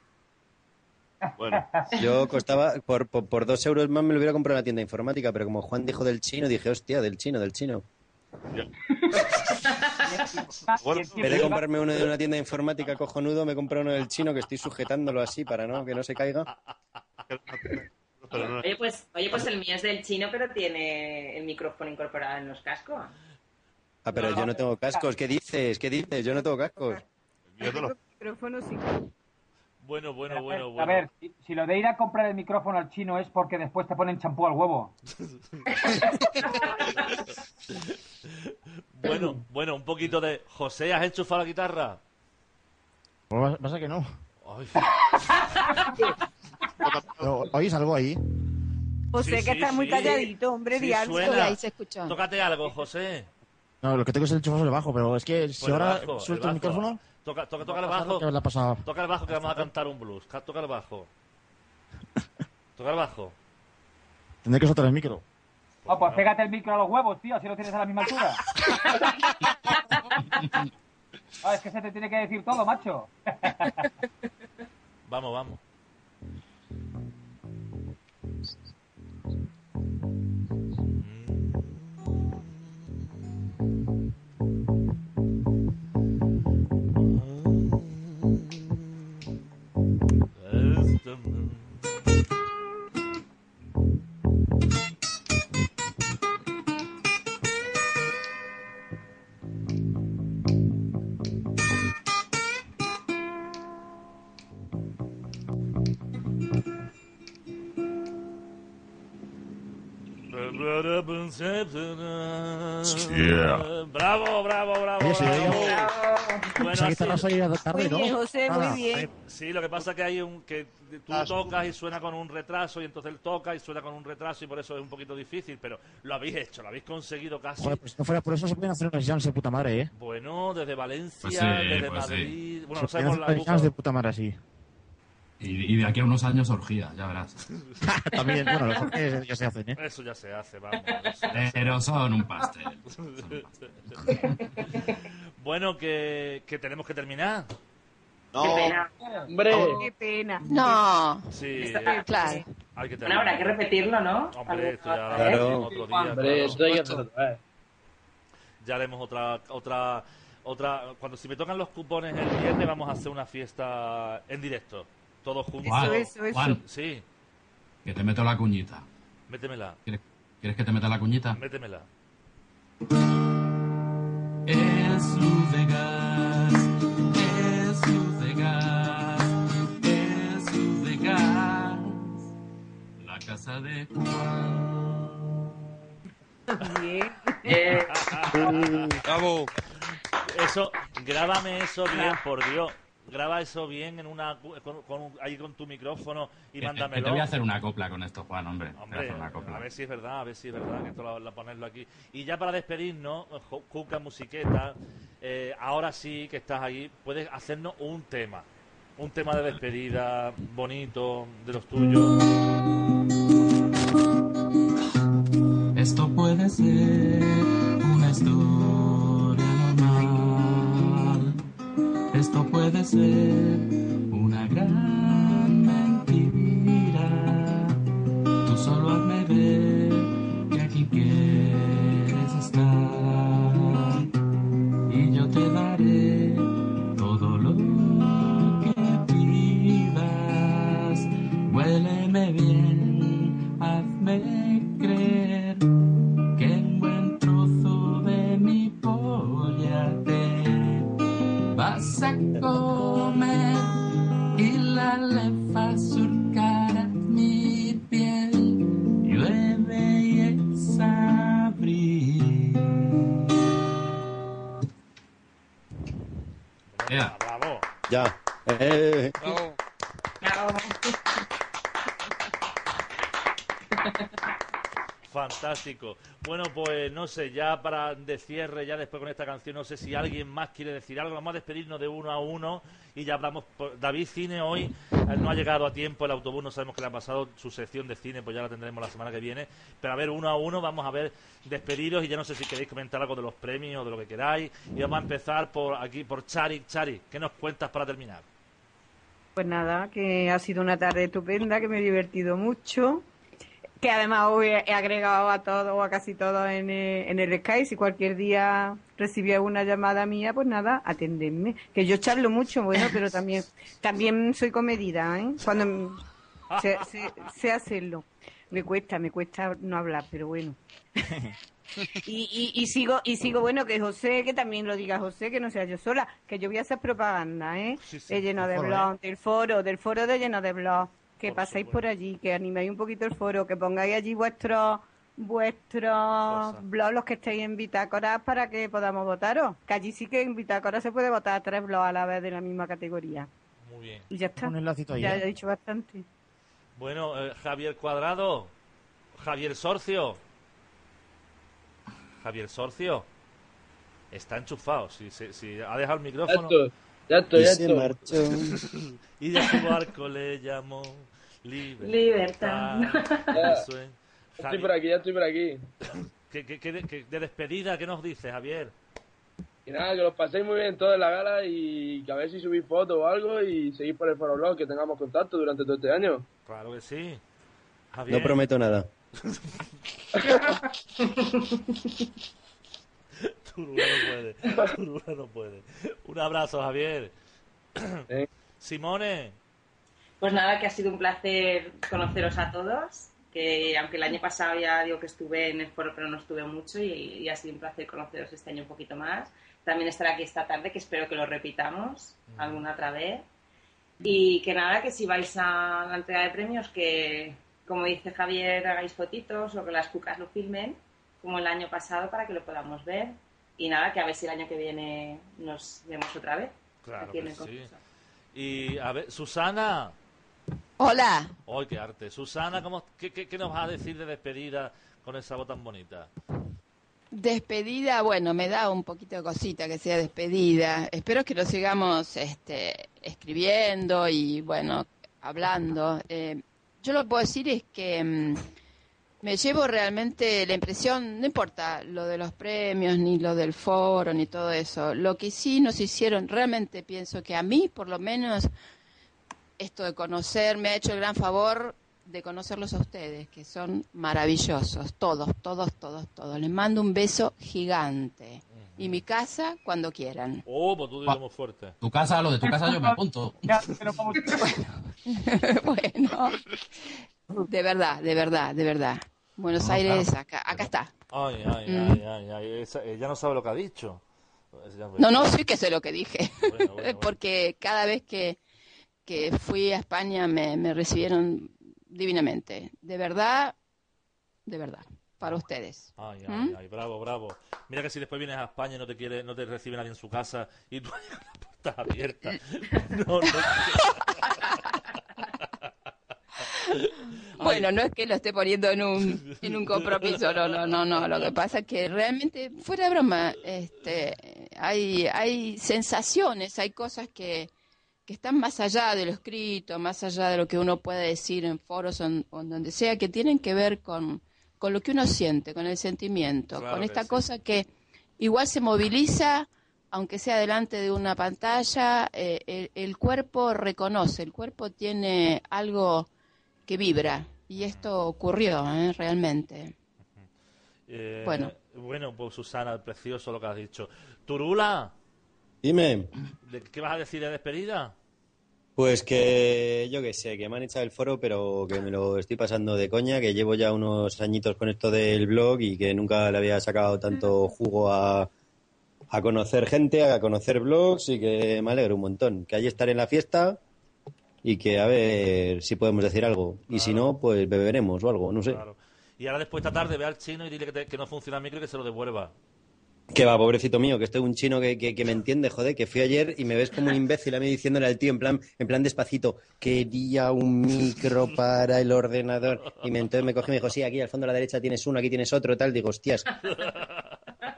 Bueno, *laughs* Yo costaba, por, por, por dos euros más me lo hubiera comprado en la tienda de informática, pero como Juan dijo del chino, dije, hostia, del chino, del chino. *laughs* En vez de comprarme uno de una tienda de informática cojonudo, me compré uno del chino que estoy sujetándolo así para no que no se caiga. Oye, pues, oye, pues el mío es del chino, pero tiene el micrófono incorporado en los cascos. Ah, pero yo no tengo cascos. ¿Qué dices? ¿Qué dices? Yo no tengo cascos. yo te lo- Micrófono sí. Bueno, bueno, bueno, ver, bueno. A ver, si, si lo de ir a comprar el micrófono al chino es porque después te ponen champú al huevo. *laughs* Bueno, bueno, un poquito de. José, ¿has enchufado la guitarra? Pues pasa que no. Ay. *laughs* ¿Oís algo ahí? José, Sí, que sí, está muy calladito, hombre, Sí, di algo. suena. ahí se escuchó. Tócate algo, José. No, lo que tengo es el enchufazo bajo, pero es que si Pues el ahora bajo, suelto el micrófono, Toca, toca, toca el bajo. que pasado. Toca el bajo que vamos a cantar un blues. Ca- Toca el bajo. Toca el bajo. Tendré que soltar el micro. Oh, pues pégate el micro a los huevos, tío, así lo tienes a la misma altura. *laughs* Ah, es que se te tiene que decir todo, macho. *laughs* Vamos, vamos. Yeah. Bueno, así- salía tarde, Muy ¿no? bien, José, muy Ah, bien. Sí, lo que pasa es que hay un que tú tocas y suena con un retraso y entonces él toca y suena con un retraso y por eso es un poquito difícil, pero lo habéis hecho, lo habéis conseguido casi. Joder, pues si no fuera por eso se pueden hacer unas jams de puta madre, ¿eh? Bueno, desde Valencia, Pues sí, desde pues sí. Madrid. Bueno, se no sabemos hacer la jams de puta madre así. Y, y de aquí a unos años orgía, ya verás. *laughs* *laughs* También, bueno, lo que ya se hacen, ¿eh? Eso ya se hace, vamos. eso ya se Pero son un pastel. *laughs* Bueno, que, que tenemos que terminar. Qué pena. Hombre, Qué pena. No. Sí, eh, Claro. hay que Bueno, terminar. habrá que repetirlo, ¿no? Hombre, esto ya lo haremos otro día. hombre, claro. esto hay que. Ya haremos otra, otra, otra. Cuando si me tocan los cupones el viernes, vamos a hacer una fiesta en directo. Todos juntos. Juan, eso, eso. Juan, Sí, que te meto la cuñita. métemela, ¿Quieres, quieres que te meta la cuñita? métemela. Es luz de gas, es luz de gas, es luz de gas. La casa de Juan. Bien. *laughs* Bravo. Eso, grábame eso bien, por Dios. Graba eso bien en una con, con un- ahí con tu micrófono y Que- que mándamelo. te voy a hacer una copla con esto, Juan, hombre. Voy a Hombre, hacer una copla. a ver si es verdad, a ver si es verdad que esto lo, lo ponerlo aquí. Y ya para despedirnos, Cuca Musiqueta, eh, ahora sí que estás ahí, puedes hacernos un tema. Un tema de despedida bonito de los tuyos. Esto puede ser una historia Esto puede ser una gran mentira. Tú solo hazme ver que aquí quieres estar. Y yo te daré todo lo que pidas. Huéleme bien, hazme Bravo. Ya. Eh, Fantástico. Bueno, pues no sé, ya para de cierre, ya después con esta canción, no sé si alguien más quiere decir algo. Vamos a despedirnos de uno a uno y ya hablamos. por- David Cine hoy eh, no ha llegado a tiempo, el autobús no sabemos qué le ha pasado, su sección de cine, pues ya la tendremos la semana que viene. Pero a ver, uno a uno, vamos a ver, despediros y ya no sé si queréis comentar algo de los premios o de lo que queráis. Y vamos a empezar por aquí, por Chari. Chari, ¿qué nos cuentas para terminar? Pues nada, que ha sido una tarde estupenda, que me he divertido mucho. Que además hoy he agregado a todo o a casi todo en, eh, en el Skype. Si cualquier día recibía una llamada mía, pues nada, atendedme. Que yo charlo mucho, bueno, pero también también soy comedida, ¿eh? Cuando sé, sé- sé hacerlo. Me cuesta, me cuesta no hablar, pero bueno. *laughs* Y, y, y sigo, y sigo, bueno, que José, que también lo diga José, que no sea yo sola, que yo voy a hacer propaganda, ¿eh? de lleno de blog, del foro, del foro de lleno de blog, que Por pasáis por allí, que animéis un poquito el foro, que pongáis allí vuestros vuestros blogs, los que estéis en Bitácora, para que podamos votaros. Que allí sí que en Bitácora se puede votar tres blogs a la vez de la misma categoría. Muy bien. Y ya está. Un enlacito ahí, ya ¿eh? he dicho bastante. Bueno, eh, Javier Cuadrado, Javier Sorcio. Javier Sorcio. Está enchufado. Si, si, si ha dejado el micrófono. Estoy, ya estoy, ya Y se estoy. marchó. *laughs* y de su barco le llamó Libertad. Libertad. Ya. Eso es. Ya estoy por aquí, ya estoy por aquí. ¿Qué- qué- qué de, qué- de despedida, ¿qué nos dice Javier? Y nada, que los paséis muy bien todos en la gala y que a ver si subís fotos o algo y seguís por el foro blog, que tengamos contacto durante todo este año. Claro que sí. Javier. No prometo nada. *laughs* Turula no puede. Turula no puede. Un abrazo, Javier. Simone. Pues nada, que ha sido un placer conoceros a todos. Que aunque el año pasado ya digo que estuve en el foro, pero no estuve mucho y, y ha sido un placer conoceros este año un poquito más. También estar aquí esta tarde, que espero que lo repitamos alguna otra vez. Y que nada, que si vais a la entrega de premios, que como dice Javier, hagáis fotitos o que las cucas lo filmen, como el año pasado, para que lo podamos ver. Y nada, que a ver si el año que viene nos vemos otra vez. Claro aquí en que el sí. concurso. Y a ver, Susana. Hola. ¡Ay, qué arte! Susana, ¿cómo, qué, qué- qué nos vas a decir de despedida con esa voz tan bonita? Despedida, bueno, me da un poquito de cosita que sea despedida. Espero que lo sigamos este, escribiendo y, bueno, hablando. Eh, yo lo que puedo decir es que mm, me llevo realmente la impresión, no importa lo de los premios, ni lo del foro, ni todo eso. Lo que sí nos hicieron, realmente pienso que a mí, por lo menos, esto de conocer me ha hecho el gran favor de conocerlos a ustedes, que son maravillosos, todos, todos, todos, todos. Les mando un beso gigante. Y mi casa cuando quieran. Oh, pues tú fuerte. Tu casa, lo de tu casa yo me apunto. *laughs* *laughs* bueno, de verdad, de verdad, de verdad. Buenos No, Aires, claro. acá, acá está. Ay, ay, Mm. ay, ay, ay. Esa- ella no sabe lo que ha dicho. No, no, sí que sé lo que dije. Bueno, bueno, *laughs* Porque cada vez que, que fui a España me, me recibieron divinamente. De verdad, de verdad, para ustedes. Ay, ay, ¿Mm? ay, bravo, bravo. Mira que si después vienes a España y no te quiere, no te recibe nadie en su casa y tú con la puerta abierta. No, no. *laughs* *laughs* Bueno, no es que lo esté poniendo en un, en un compromiso, no, no, no, no. Lo que pasa es que realmente, fuera de broma, este, hay, hay sensaciones, hay cosas que, que están más allá de lo escrito, más allá de lo que uno puede decir en foros o en, donde sea, que tienen que ver con, con lo que uno siente, con el sentimiento, Claro con que esta sí. cosa que igual se moviliza, aunque sea delante de una pantalla, eh, el, el cuerpo reconoce, el cuerpo tiene algo que vibra. Y esto ocurrió, ¿eh? realmente. Eh, Bueno. Bueno, pues Susana, precioso lo que has dicho. Turula, Dime. ¿de ¿qué vas a decir de despedida? Pues que yo qué sé, que me han echado el foro, pero que me lo estoy pasando de coña, que llevo ya unos añitos con esto del blog y que nunca le había sacado tanto jugo a, a conocer gente, a conocer blogs y que me alegro un montón. Que allí estaré en la fiesta y que a ver si podemos decir algo. Y si no, pues beberemos o algo, no sé. Claro. Y ahora después esta tarde ve al chino y dile que, te- que no funciona el micro y que se lo devuelva. Que va, pobrecito mío, que estoy un chino que, que, que me entiende, joder, que fui ayer y me ves como un imbécil a mí diciéndole al tío en plan, en plan despacito, quería un micro para el ordenador. Y me, entonces me cogió y me dijo, sí, aquí al fondo a la derecha tienes uno, aquí tienes otro, tal. Digo, hostias.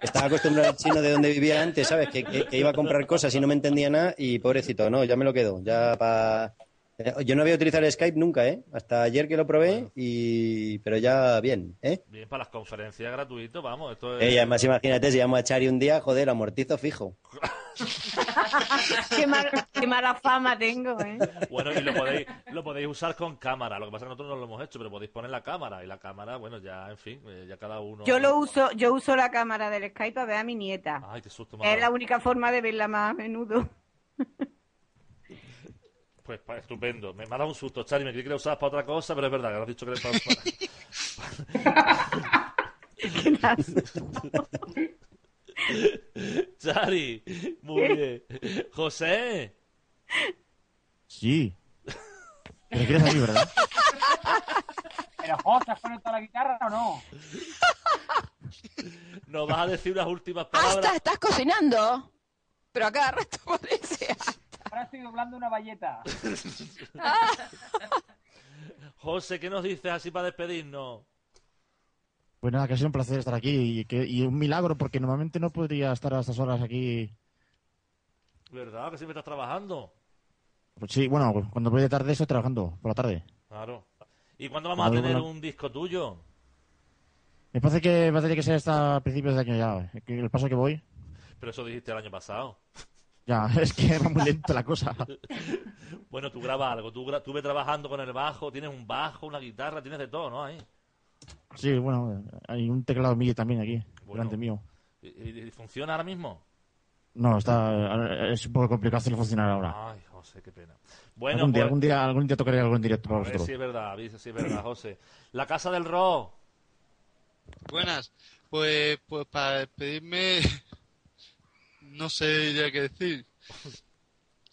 Estaba acostumbrado al chino de donde vivía antes, ¿sabes? Que, que- que iba a comprar cosas y no me entendía nada y pobrecito, no, ya me lo quedo. Ya pa... eh, Yo no había utilizado el Skype nunca, ¿eh? Hasta ayer que lo probé y... Pero ya bien, ¿eh? Bien, para las conferencias gratuitos, vamos. Esto es... Eh, y además imagínate, si llamo a Chari un día, joder, amortizo fijo. *laughs* qué, mal- qué mala fama tengo, ¿eh? Bueno, y lo podéis, lo podéis usar con cámara. Lo que pasa es que nosotros no lo hemos hecho, pero podéis poner la cámara. Y la cámara, bueno, ya, en fin, eh, ya cada uno. Yo lo uso, yo uso la cámara del Skype para ver a mi nieta. Ay, qué susto Es la única forma de verla más a menudo. Pues estupendo. Me, me ha dado un susto, Chari. Me creí que la usabas para otra cosa, pero es verdad que lo has dicho que era para. *laughs* Chari, muy bien. José, Sí. ¿Pero quieres aquí, verdad? Pero, José, ¿has conectado la guitarra o no? nos vas a decir unas últimas Ah, palabras. está, estás cocinando. Pero a cada rato *laughs* parece. Ahora estoy doblando una valleta. *laughs* José, ¿qué nos dices así para despedirnos? Pues nada, que ha sido un placer estar aquí y, que, y un milagro porque normalmente no podría estar a estas horas aquí. ¿Verdad? Que siempre estás trabajando. Pues sí, bueno, cuando voy de tarde estoy trabajando, por la tarde. Claro. ¿Y cuándo vamos a tener bueno. un disco tuyo? Me parece que va a tener que ser hasta principios de año ya. que El paso que voy, Pero eso dijiste el año pasado. Ya, *laughs* es que va muy lento la cosa. *laughs* Bueno, tú grabas algo. Tú, gra- tú ves trabajando con el bajo. Tienes un bajo, una guitarra, tienes de todo, ¿no? Ahí. Sí, bueno, hay un teclado MIDI también aquí, delante mío. ¿Y, funciona ahora mismo? No, está, es un poco complicado hacerlo funcionar ahora. Ay, José, qué pena. Bueno, algún, día, pues- algún día, algún día tocaré algo en directo para A ver vosotros. si es verdad, si es verdad, José. La casa del rock. Buenas. Pues, pues para despedirme, *laughs* no sé ya qué decir.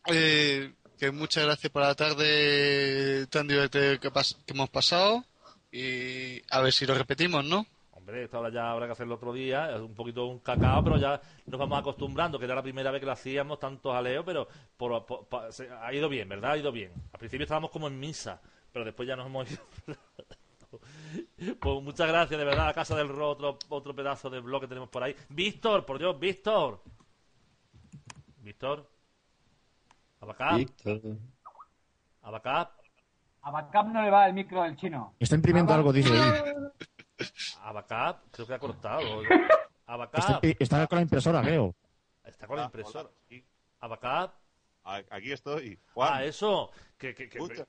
Eh, que muchas gracias por la tarde tan divertida que, pas- que hemos pasado y a ver si lo repetimos, ¿no? Hombre, esto ahora ya habrá que hacerlo otro día, es un poquito un cacao, pero ya nos vamos acostumbrando, que era la primera vez que lo hacíamos, tantos aleos, pero por- se- ha ido bien, ¿verdad? Ha ido bien. Al principio estábamos como en misa, pero después ya nos hemos ido. *laughs* pues muchas gracias, de verdad, la Casa del Ro, otro, otro pedazo de blog que tenemos por ahí. Víctor, por Dios, Víctor. Víctor. Abacap. Víctor. Abacap. A Backup no le va el micro del chino. Está imprimiendo algo, dice ahí. Abacap, creo que ha cortado. *laughs* Está, Abacap. está con la impresora, creo. Está con la impresora. Abacap. Aquí estoy. Juan. Ah, eso. Que, que, que,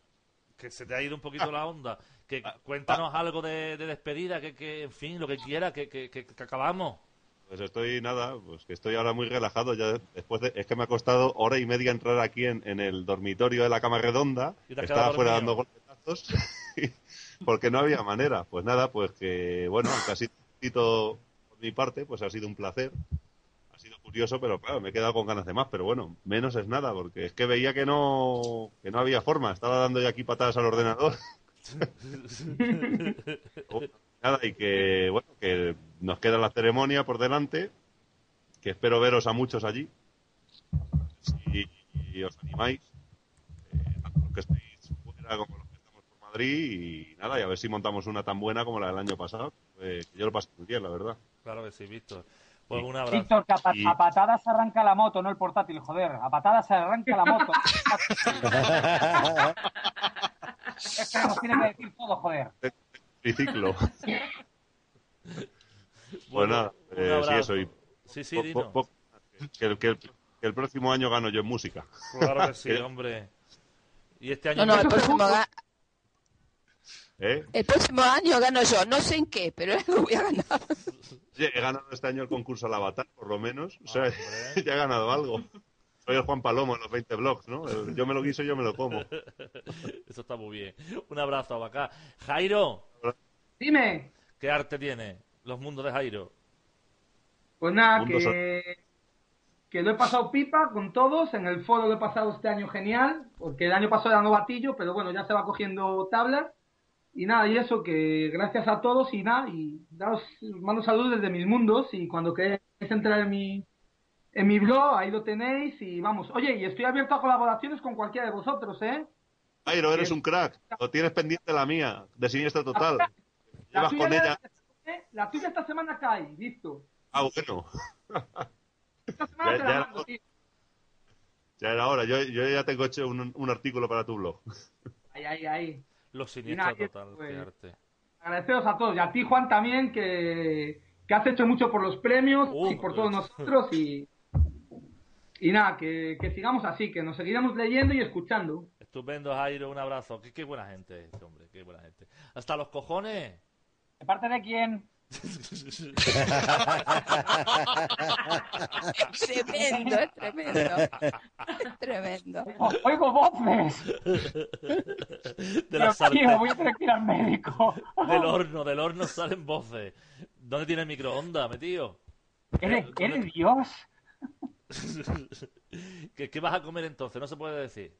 que se te ha ido un poquito la onda. Que cuéntanos algo de, de despedida, que, que, en fin, lo que quiera, que, que, que, que acabamos. Pues estoy nada, pues que estoy ahora muy relajado ya después de, es que me ha costado hora y media entrar aquí en, en el dormitorio de la cama redonda. Estaba fuera dando golpetazos *laughs* porque no había manera. Pues nada, pues que bueno, sido un poquito por mi parte, pues ha sido un placer. Ha sido curioso, pero claro, me he quedado con ganas de más, pero bueno, menos es nada, porque es que veía que no, que no había forma. Estaba dando ya aquí patadas al ordenador. *laughs* *laughs* Nada, y que, bueno, que nos queda la ceremonia por delante, que espero veros a muchos allí. Si, si os animáis, eh, tanto los que estáis fuera como los que estamos por Madrid, y nada, y a ver si montamos una tan buena como la del año pasado. eh, que yo lo pasé muy bien, la verdad. Claro que sí, Víctor. Pues un abrazo. Víctor, que a, pa- Y- a patadas se arranca la moto, no el portátil, joder. A patadas se arranca la moto. *laughs* es que nos tiene que decir todo, joder. Triciclo. *laughs* pues Bueno, eh, sí, eso. Y Sí, sí, po- po- dinos. po- que, el- que el, que el próximo año gano yo en música. Claro que sí, *laughs* hombre. Y este año. No, no, el próximo, ga- ¿Eh? el próximo año gano yo. No sé en qué, pero algo *laughs* voy a ganar. Oye, he ganado este año el concurso al Avatar, por lo menos. O sea, ya he ganado algo. Soy el Juan Palomo en los 20 blogs, ¿no? El Yo me lo guiso, yo me lo como. *laughs* Eso está muy bien. Un abrazo, Abacá. Jairo, Dime. ¿qué arte tiene los mundos de Jairo? Pues nada, Mundo que, que lo he pasado pipa con todos. En el foro lo he pasado este año genial, porque el año pasado era novatillo, pero bueno, ya se va cogiendo tablas. Y nada, y eso, que gracias a todos y nada, y daos, os mando saludos desde mis mundos y cuando queréis entrar en mi, en mi blog, ahí lo tenéis y vamos. Oye, y estoy abierto a colaboraciones con cualquiera de vosotros, ¿eh? Jairo, eres un crack. Lo tienes pendiente la mía, de siniestra total. La Llevas tuya, con ya- ella. la tuya esta semana cae, listo. Ah, bueno. Esta semana Ya- te la ya- mando, tío. Ya era hora. Yo, yo ya tengo hecho un, un artículo para tu blog. Ahí, ahí, ahí. Los Y siniestros nada, total, pues, qué arte. Agradeceros a todos. Y a ti, Juan, también, que, que has hecho mucho por los premios y por todos nosotros. Y, y nada, que, que sigamos así, que nos seguiremos leyendo y escuchando. Estupendo, Jairo, un abrazo. Qué, qué buena gente este hombre, qué buena gente. Hasta los cojones. ¿De parte de quién? Es tremendo, es tremendo. Es tremendo. Oigo voces. De la mío, voy a tener que ir al médico. Del horno, del horno salen voces. ¿Dónde tiene el microondas, metido? ¿Eres, eres Dios? *laughs* ¿Qué, ¿Qué vas a comer entonces? No se puede decir.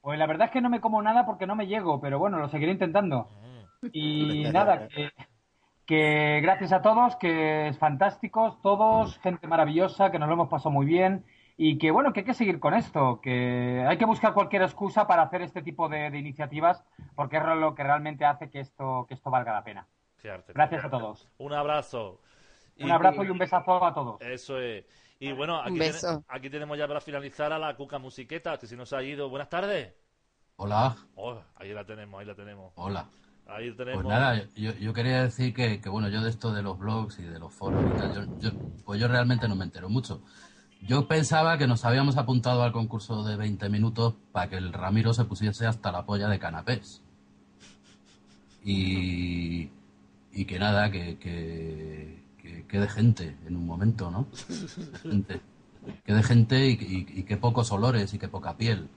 Pues la verdad es que no me como nada porque no me llego, pero bueno, lo seguiré intentando. Y *laughs* nada, que, que gracias a todos, que es fantásticos, todos, gente maravillosa, que nos lo hemos pasado muy bien y que bueno, que hay que seguir con esto, que hay que buscar cualquier excusa para hacer este tipo de, de iniciativas porque es lo que realmente hace que esto, que esto valga la pena. Arte. Gracias a todos. Un abrazo. Un abrazo y un besazo a todos. Eso es. Y bueno, aquí, aquí tenemos ya para finalizar a la Cuca Musiqueta, que si no se ha ido. Buenas tardes. Hola. Oh, ahí la tenemos, ahí la tenemos. Hola. Ahí tenemos. Pues nada, yo, yo quería decir que, que, bueno, yo de esto de los blogs y de los foros y tal, yo, yo- pues yo realmente no me entero mucho. Yo pensaba que nos habíamos apuntado al concurso de 20 minutos para que el Ramiro se pusiese hasta la polla de canapés. Y, y que nada, que, que, que quede gente en un momento, ¿no? Gente. Quede gente y, y, y que pocos olores y que poca piel.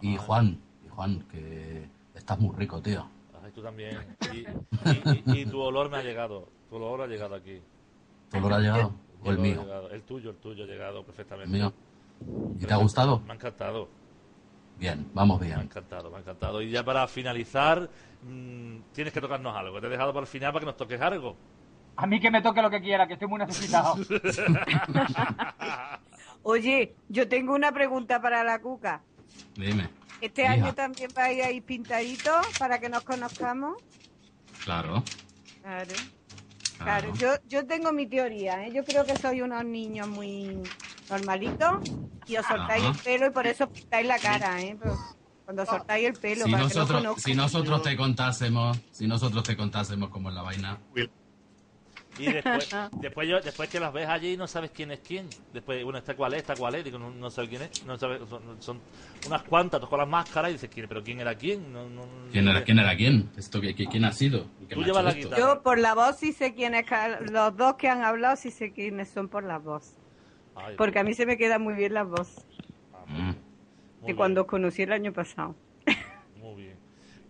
Y Juan, y Juan, que estás muy rico, tío. Ay, tú también. Y, y- tu olor me ha llegado. Tu olor ha llegado aquí. ¿Tu olor ha llegado? ¿O el mío? llegado. El tuyo, el tuyo ha llegado perfectamente. El mío. ¿Y te ha gustado? Me ha encantado. Bien, vamos Me ha bien. encantado, me ha encantado. Y ya para finalizar, mm, tienes que tocarnos algo. Te he dejado para el final para que nos toques algo. A mí que me toque lo que quiera, que estoy muy necesitado. *laughs* Oye, yo tengo una pregunta para la Cuca. Dime. ¿Este Hija. año también vais a ir pintaditos para que nos conozcamos? Claro. Claro. Claro. Claro, yo, yo tengo mi teoría, ¿eh? Yo creo que sois unos niños muy normalitos y os soltáis Ajá. el pelo y por eso pintáis la cara, ¿eh? Pero cuando soltáis el pelo, Si para que nosotros, no si nosotros te contásemos, si nosotros te contásemos cómo es la vaina. Y después, *laughs* después, yo, después que las ves allí no sabes quién es quién. Después, bueno, esta cuál es, esta cuál es, digo, no, no sabes quién es. No sabes, son, son unas cuantas, tú con las máscaras y dices, ¿quién, pero quién era quién? No, no, ¿Quién era sé. quién? Era quién? ¿Esto, qué, qué- ¿Quién ha sido? ¿Y qué Tú llevas la guitarra. Yo por la voz sí sé quiénes, los dos que han hablado sí sé quiénes son por la voz. Ay, Porque a mí se me queda muy bien la voz. Mm. De cuando os conocí el año pasado.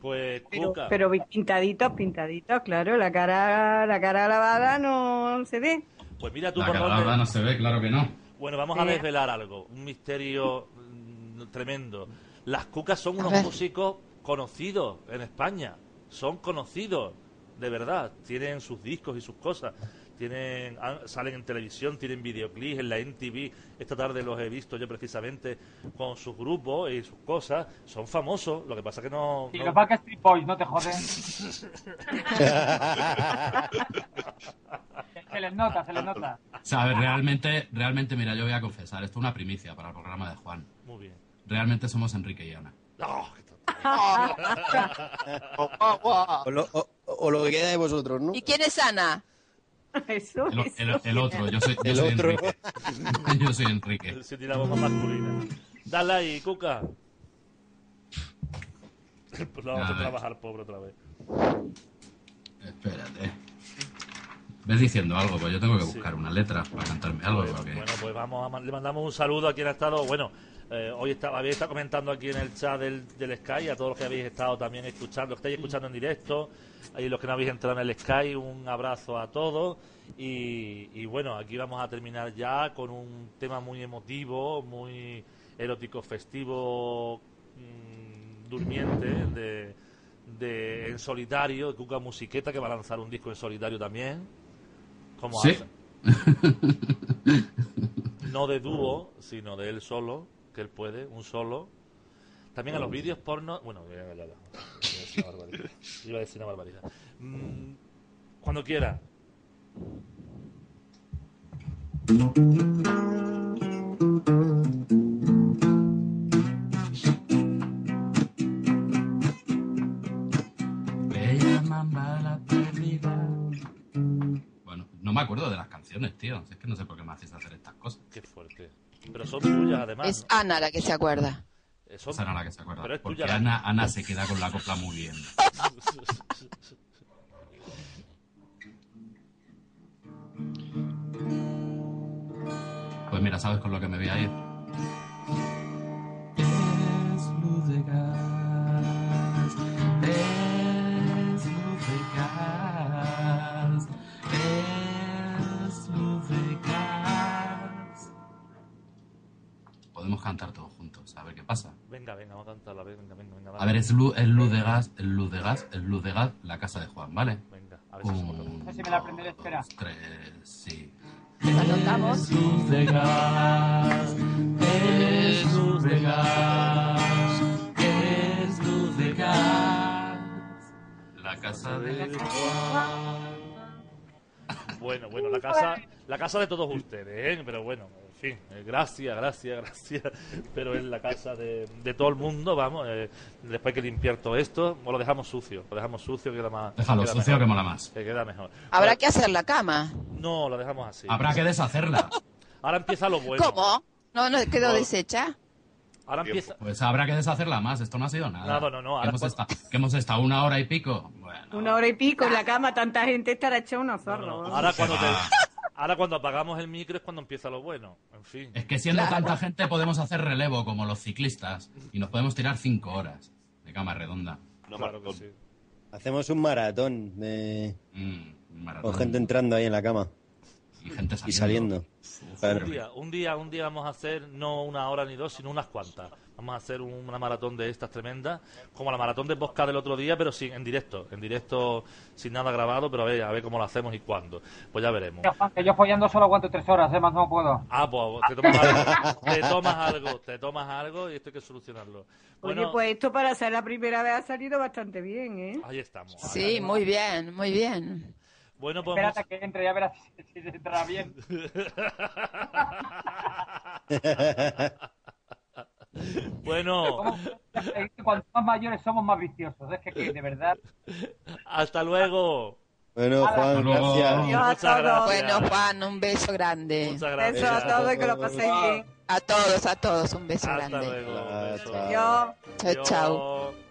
Pues, Pero, Cuca, pero pintaditos, pintaditos, claro. La cara, la cara lavada no se ve. pues mira tú La por cara dónde... lavada no se ve, claro que no. Bueno, vamos a desvelar algo, un misterio mm, tremendo. Las cucas son A unos ver. músicos conocidos en España, son conocidos, de verdad, tienen sus discos y sus cosas, tienen han- salen en televisión, tienen videoclips en la NTV, esta tarde los he visto yo precisamente con sus grupos y sus cosas, son famosos, lo que pasa que no... Y no- los Backstreet Boys, no te joden. *laughs* se les nota, se les nota. ¿Sabes? Realmente, realmente, mira, yo voy a confesar, esto es una primicia para el programa de Juan. Muy bien. Realmente somos Enrique y Ana. ¡Oh, qué tonto! *laughs* O lo, o- o lo que queda de vosotros, ¿no? ¿Y quién es Ana? *laughs* Eso, El, el- el otro, yo soy, yo El soy otro. Enrique. *laughs* Yo soy Enrique. Se tira voz masculina. Dale ahí, Cuca. *laughs* Pues lo vamos a trabajar pobre otra vez. Espérate. Ves diciendo algo, pues yo tengo que Sí. buscar una letra para cantarme algo. porque- Bueno, pues vamos a, le mandamos un saludo a quien ha estado, bueno, Eh, hoy estaba, habéis estado comentando aquí en el chat del, del Sky, a todos los que habéis estado también escuchando, los que estáis escuchando en directo, y los que no habéis entrado en el Sky, un abrazo a todos. Y, y bueno, aquí vamos a terminar ya con un tema muy emotivo, muy erótico, festivo, mm, durmiente, de, de en solitario, de Cuca Musiqueta, que va a lanzar un disco en solitario también. Como Sí. hace- *laughs* no de dúo, sino de él solo, que él puede, un solo. También a los vídeos porno. Bueno, ya, ya, ya. Iba a decir una barbaridad. Iba a decir una barbaridad. Mm, cuando quiera. Bueno, no me acuerdo de las canciones, tío. Es que no sé por qué me hacéis hacer estas cosas. Qué fuerte. Pero son tuyas, además. Es Ana la que se acuerda. Esa era la que se acuerda. Pero es Porque tuya Ana, Ana se queda con la copla muy bien. Pues mira, ¿sabes con lo que me voy a ir? Es luz de gas, cantar todos juntos, a ver qué pasa. Venga, venga, vamos a cantarla. Venga, venga, venga. A ver, es luz, es luz de gas, es luz de gas, es luz de gas, la casa de Juan, ¿vale? Venga, a ver si Un, si me la aprenderé, espera. tres, sí. Es luz de gas, es luz de gas, es luz de gas, la casa de Juan. Bueno, bueno, la casa, la casa de todos ustedes, ¿eh? Pero bueno, en fin, eh, gracias, gracias, *laughs* gracias. Pero es la casa de, de todo el mundo, vamos. eh, después que limpiar todo esto, o lo dejamos sucio, lo dejamos sucio que queda más. Déjalo queda sucio mejor, que mola más. Que queda mejor. Habrá que hacer la cama. No, lo dejamos así. Habrá que deshacerla. *laughs* Ahora empieza lo bueno. ¿Cómo? No, no quedó No. deshecha. Ahora empieza. Pues habrá que deshacerla más, esto no ha sido nada. No, no, no, ahora Que hemos, estado, que hemos estado una hora y pico. Bueno, Una hora y pico en la cama, tanta gente estará hecha unos zorros. Ahora cuando, te-. *laughs* ahora cuando apagamos el micro es cuando empieza lo bueno. En fin. es que siendo tanta gente podemos hacer relevo como los ciclistas y nos podemos tirar cinco horas de cama redonda. No, Claro que maratón. sí. Hacemos un maratón de... Mm, un maratón. con gente entrando ahí en la cama y gente y saliendo. Un día, un día, un día vamos a hacer no una hora ni dos, sino unas cuantas. Vamos a hacer un- una maratón de estas tremendas, como la maratón de Bosca del otro día, pero sin, en directo, en directo, sin nada grabado, pero a ver, a ver cómo lo hacemos y cuándo. Pues ya veremos. Tío, Juan, que yo follando solo aguanto tres horas, ¿eh? más no puedo. Ah, pues te tomas algo, te tomas algo, te tomas algo y esto hay que solucionarlo. Bueno, Oye, pues esto para ser la primera vez ha salido bastante bien, ¿eh? ahí estamos. Sí, muy bien, muy bien. Bueno, pues Espérate que entre, ya verás si, si se entrará bien. *laughs* *laughs* bueno, Cuanto más mayores somos, más viciosos. Es que, que, de verdad. hasta luego. Bueno, Juan, luego. gracias. Adiós a Muchas todos. gracias. Bueno, Juan, un beso grande. Muchas gracias. Besos a todos y que lo paséis bien. A todos, a todos, un beso Hasta grande. luego. Beso. Chao, chao.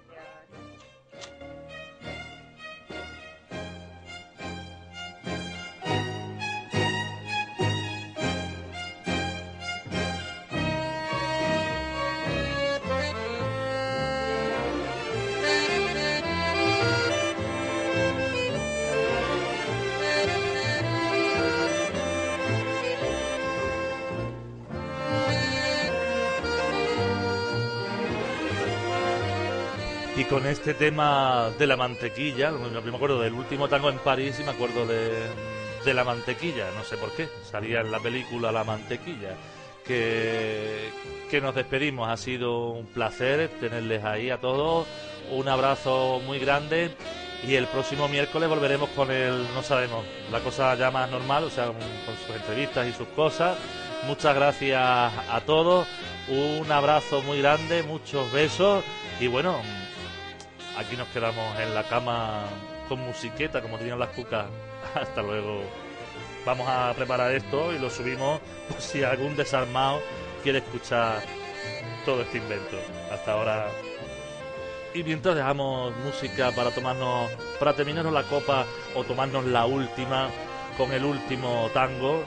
Con este tema de la mantequilla, me acuerdo del último tango en París y me acuerdo de, de la mantequilla, no sé por qué, salía en la película La mantequilla. Que, que nos despedimos, ha sido un placer tenerles ahí a todos, un abrazo muy grande. Y el próximo miércoles volveremos con el, no sabemos, la cosa ya más normal, o sea, con sus entrevistas y sus cosas. Muchas gracias a todos, un abrazo muy grande, muchos besos. Y bueno, aquí nos quedamos en la cama con musiqueta, como tenían las cucas. *laughs* Hasta luego. Vamos a preparar esto y lo subimos *laughs* por si algún desarmado quiere escuchar todo este invento. Hasta ahora. Y mientras dejamos música para tomarnos, para terminarnos la copa o tomarnos la última con el último tango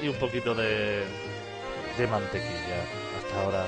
y un poquito de, de mantequilla. Hasta ahora.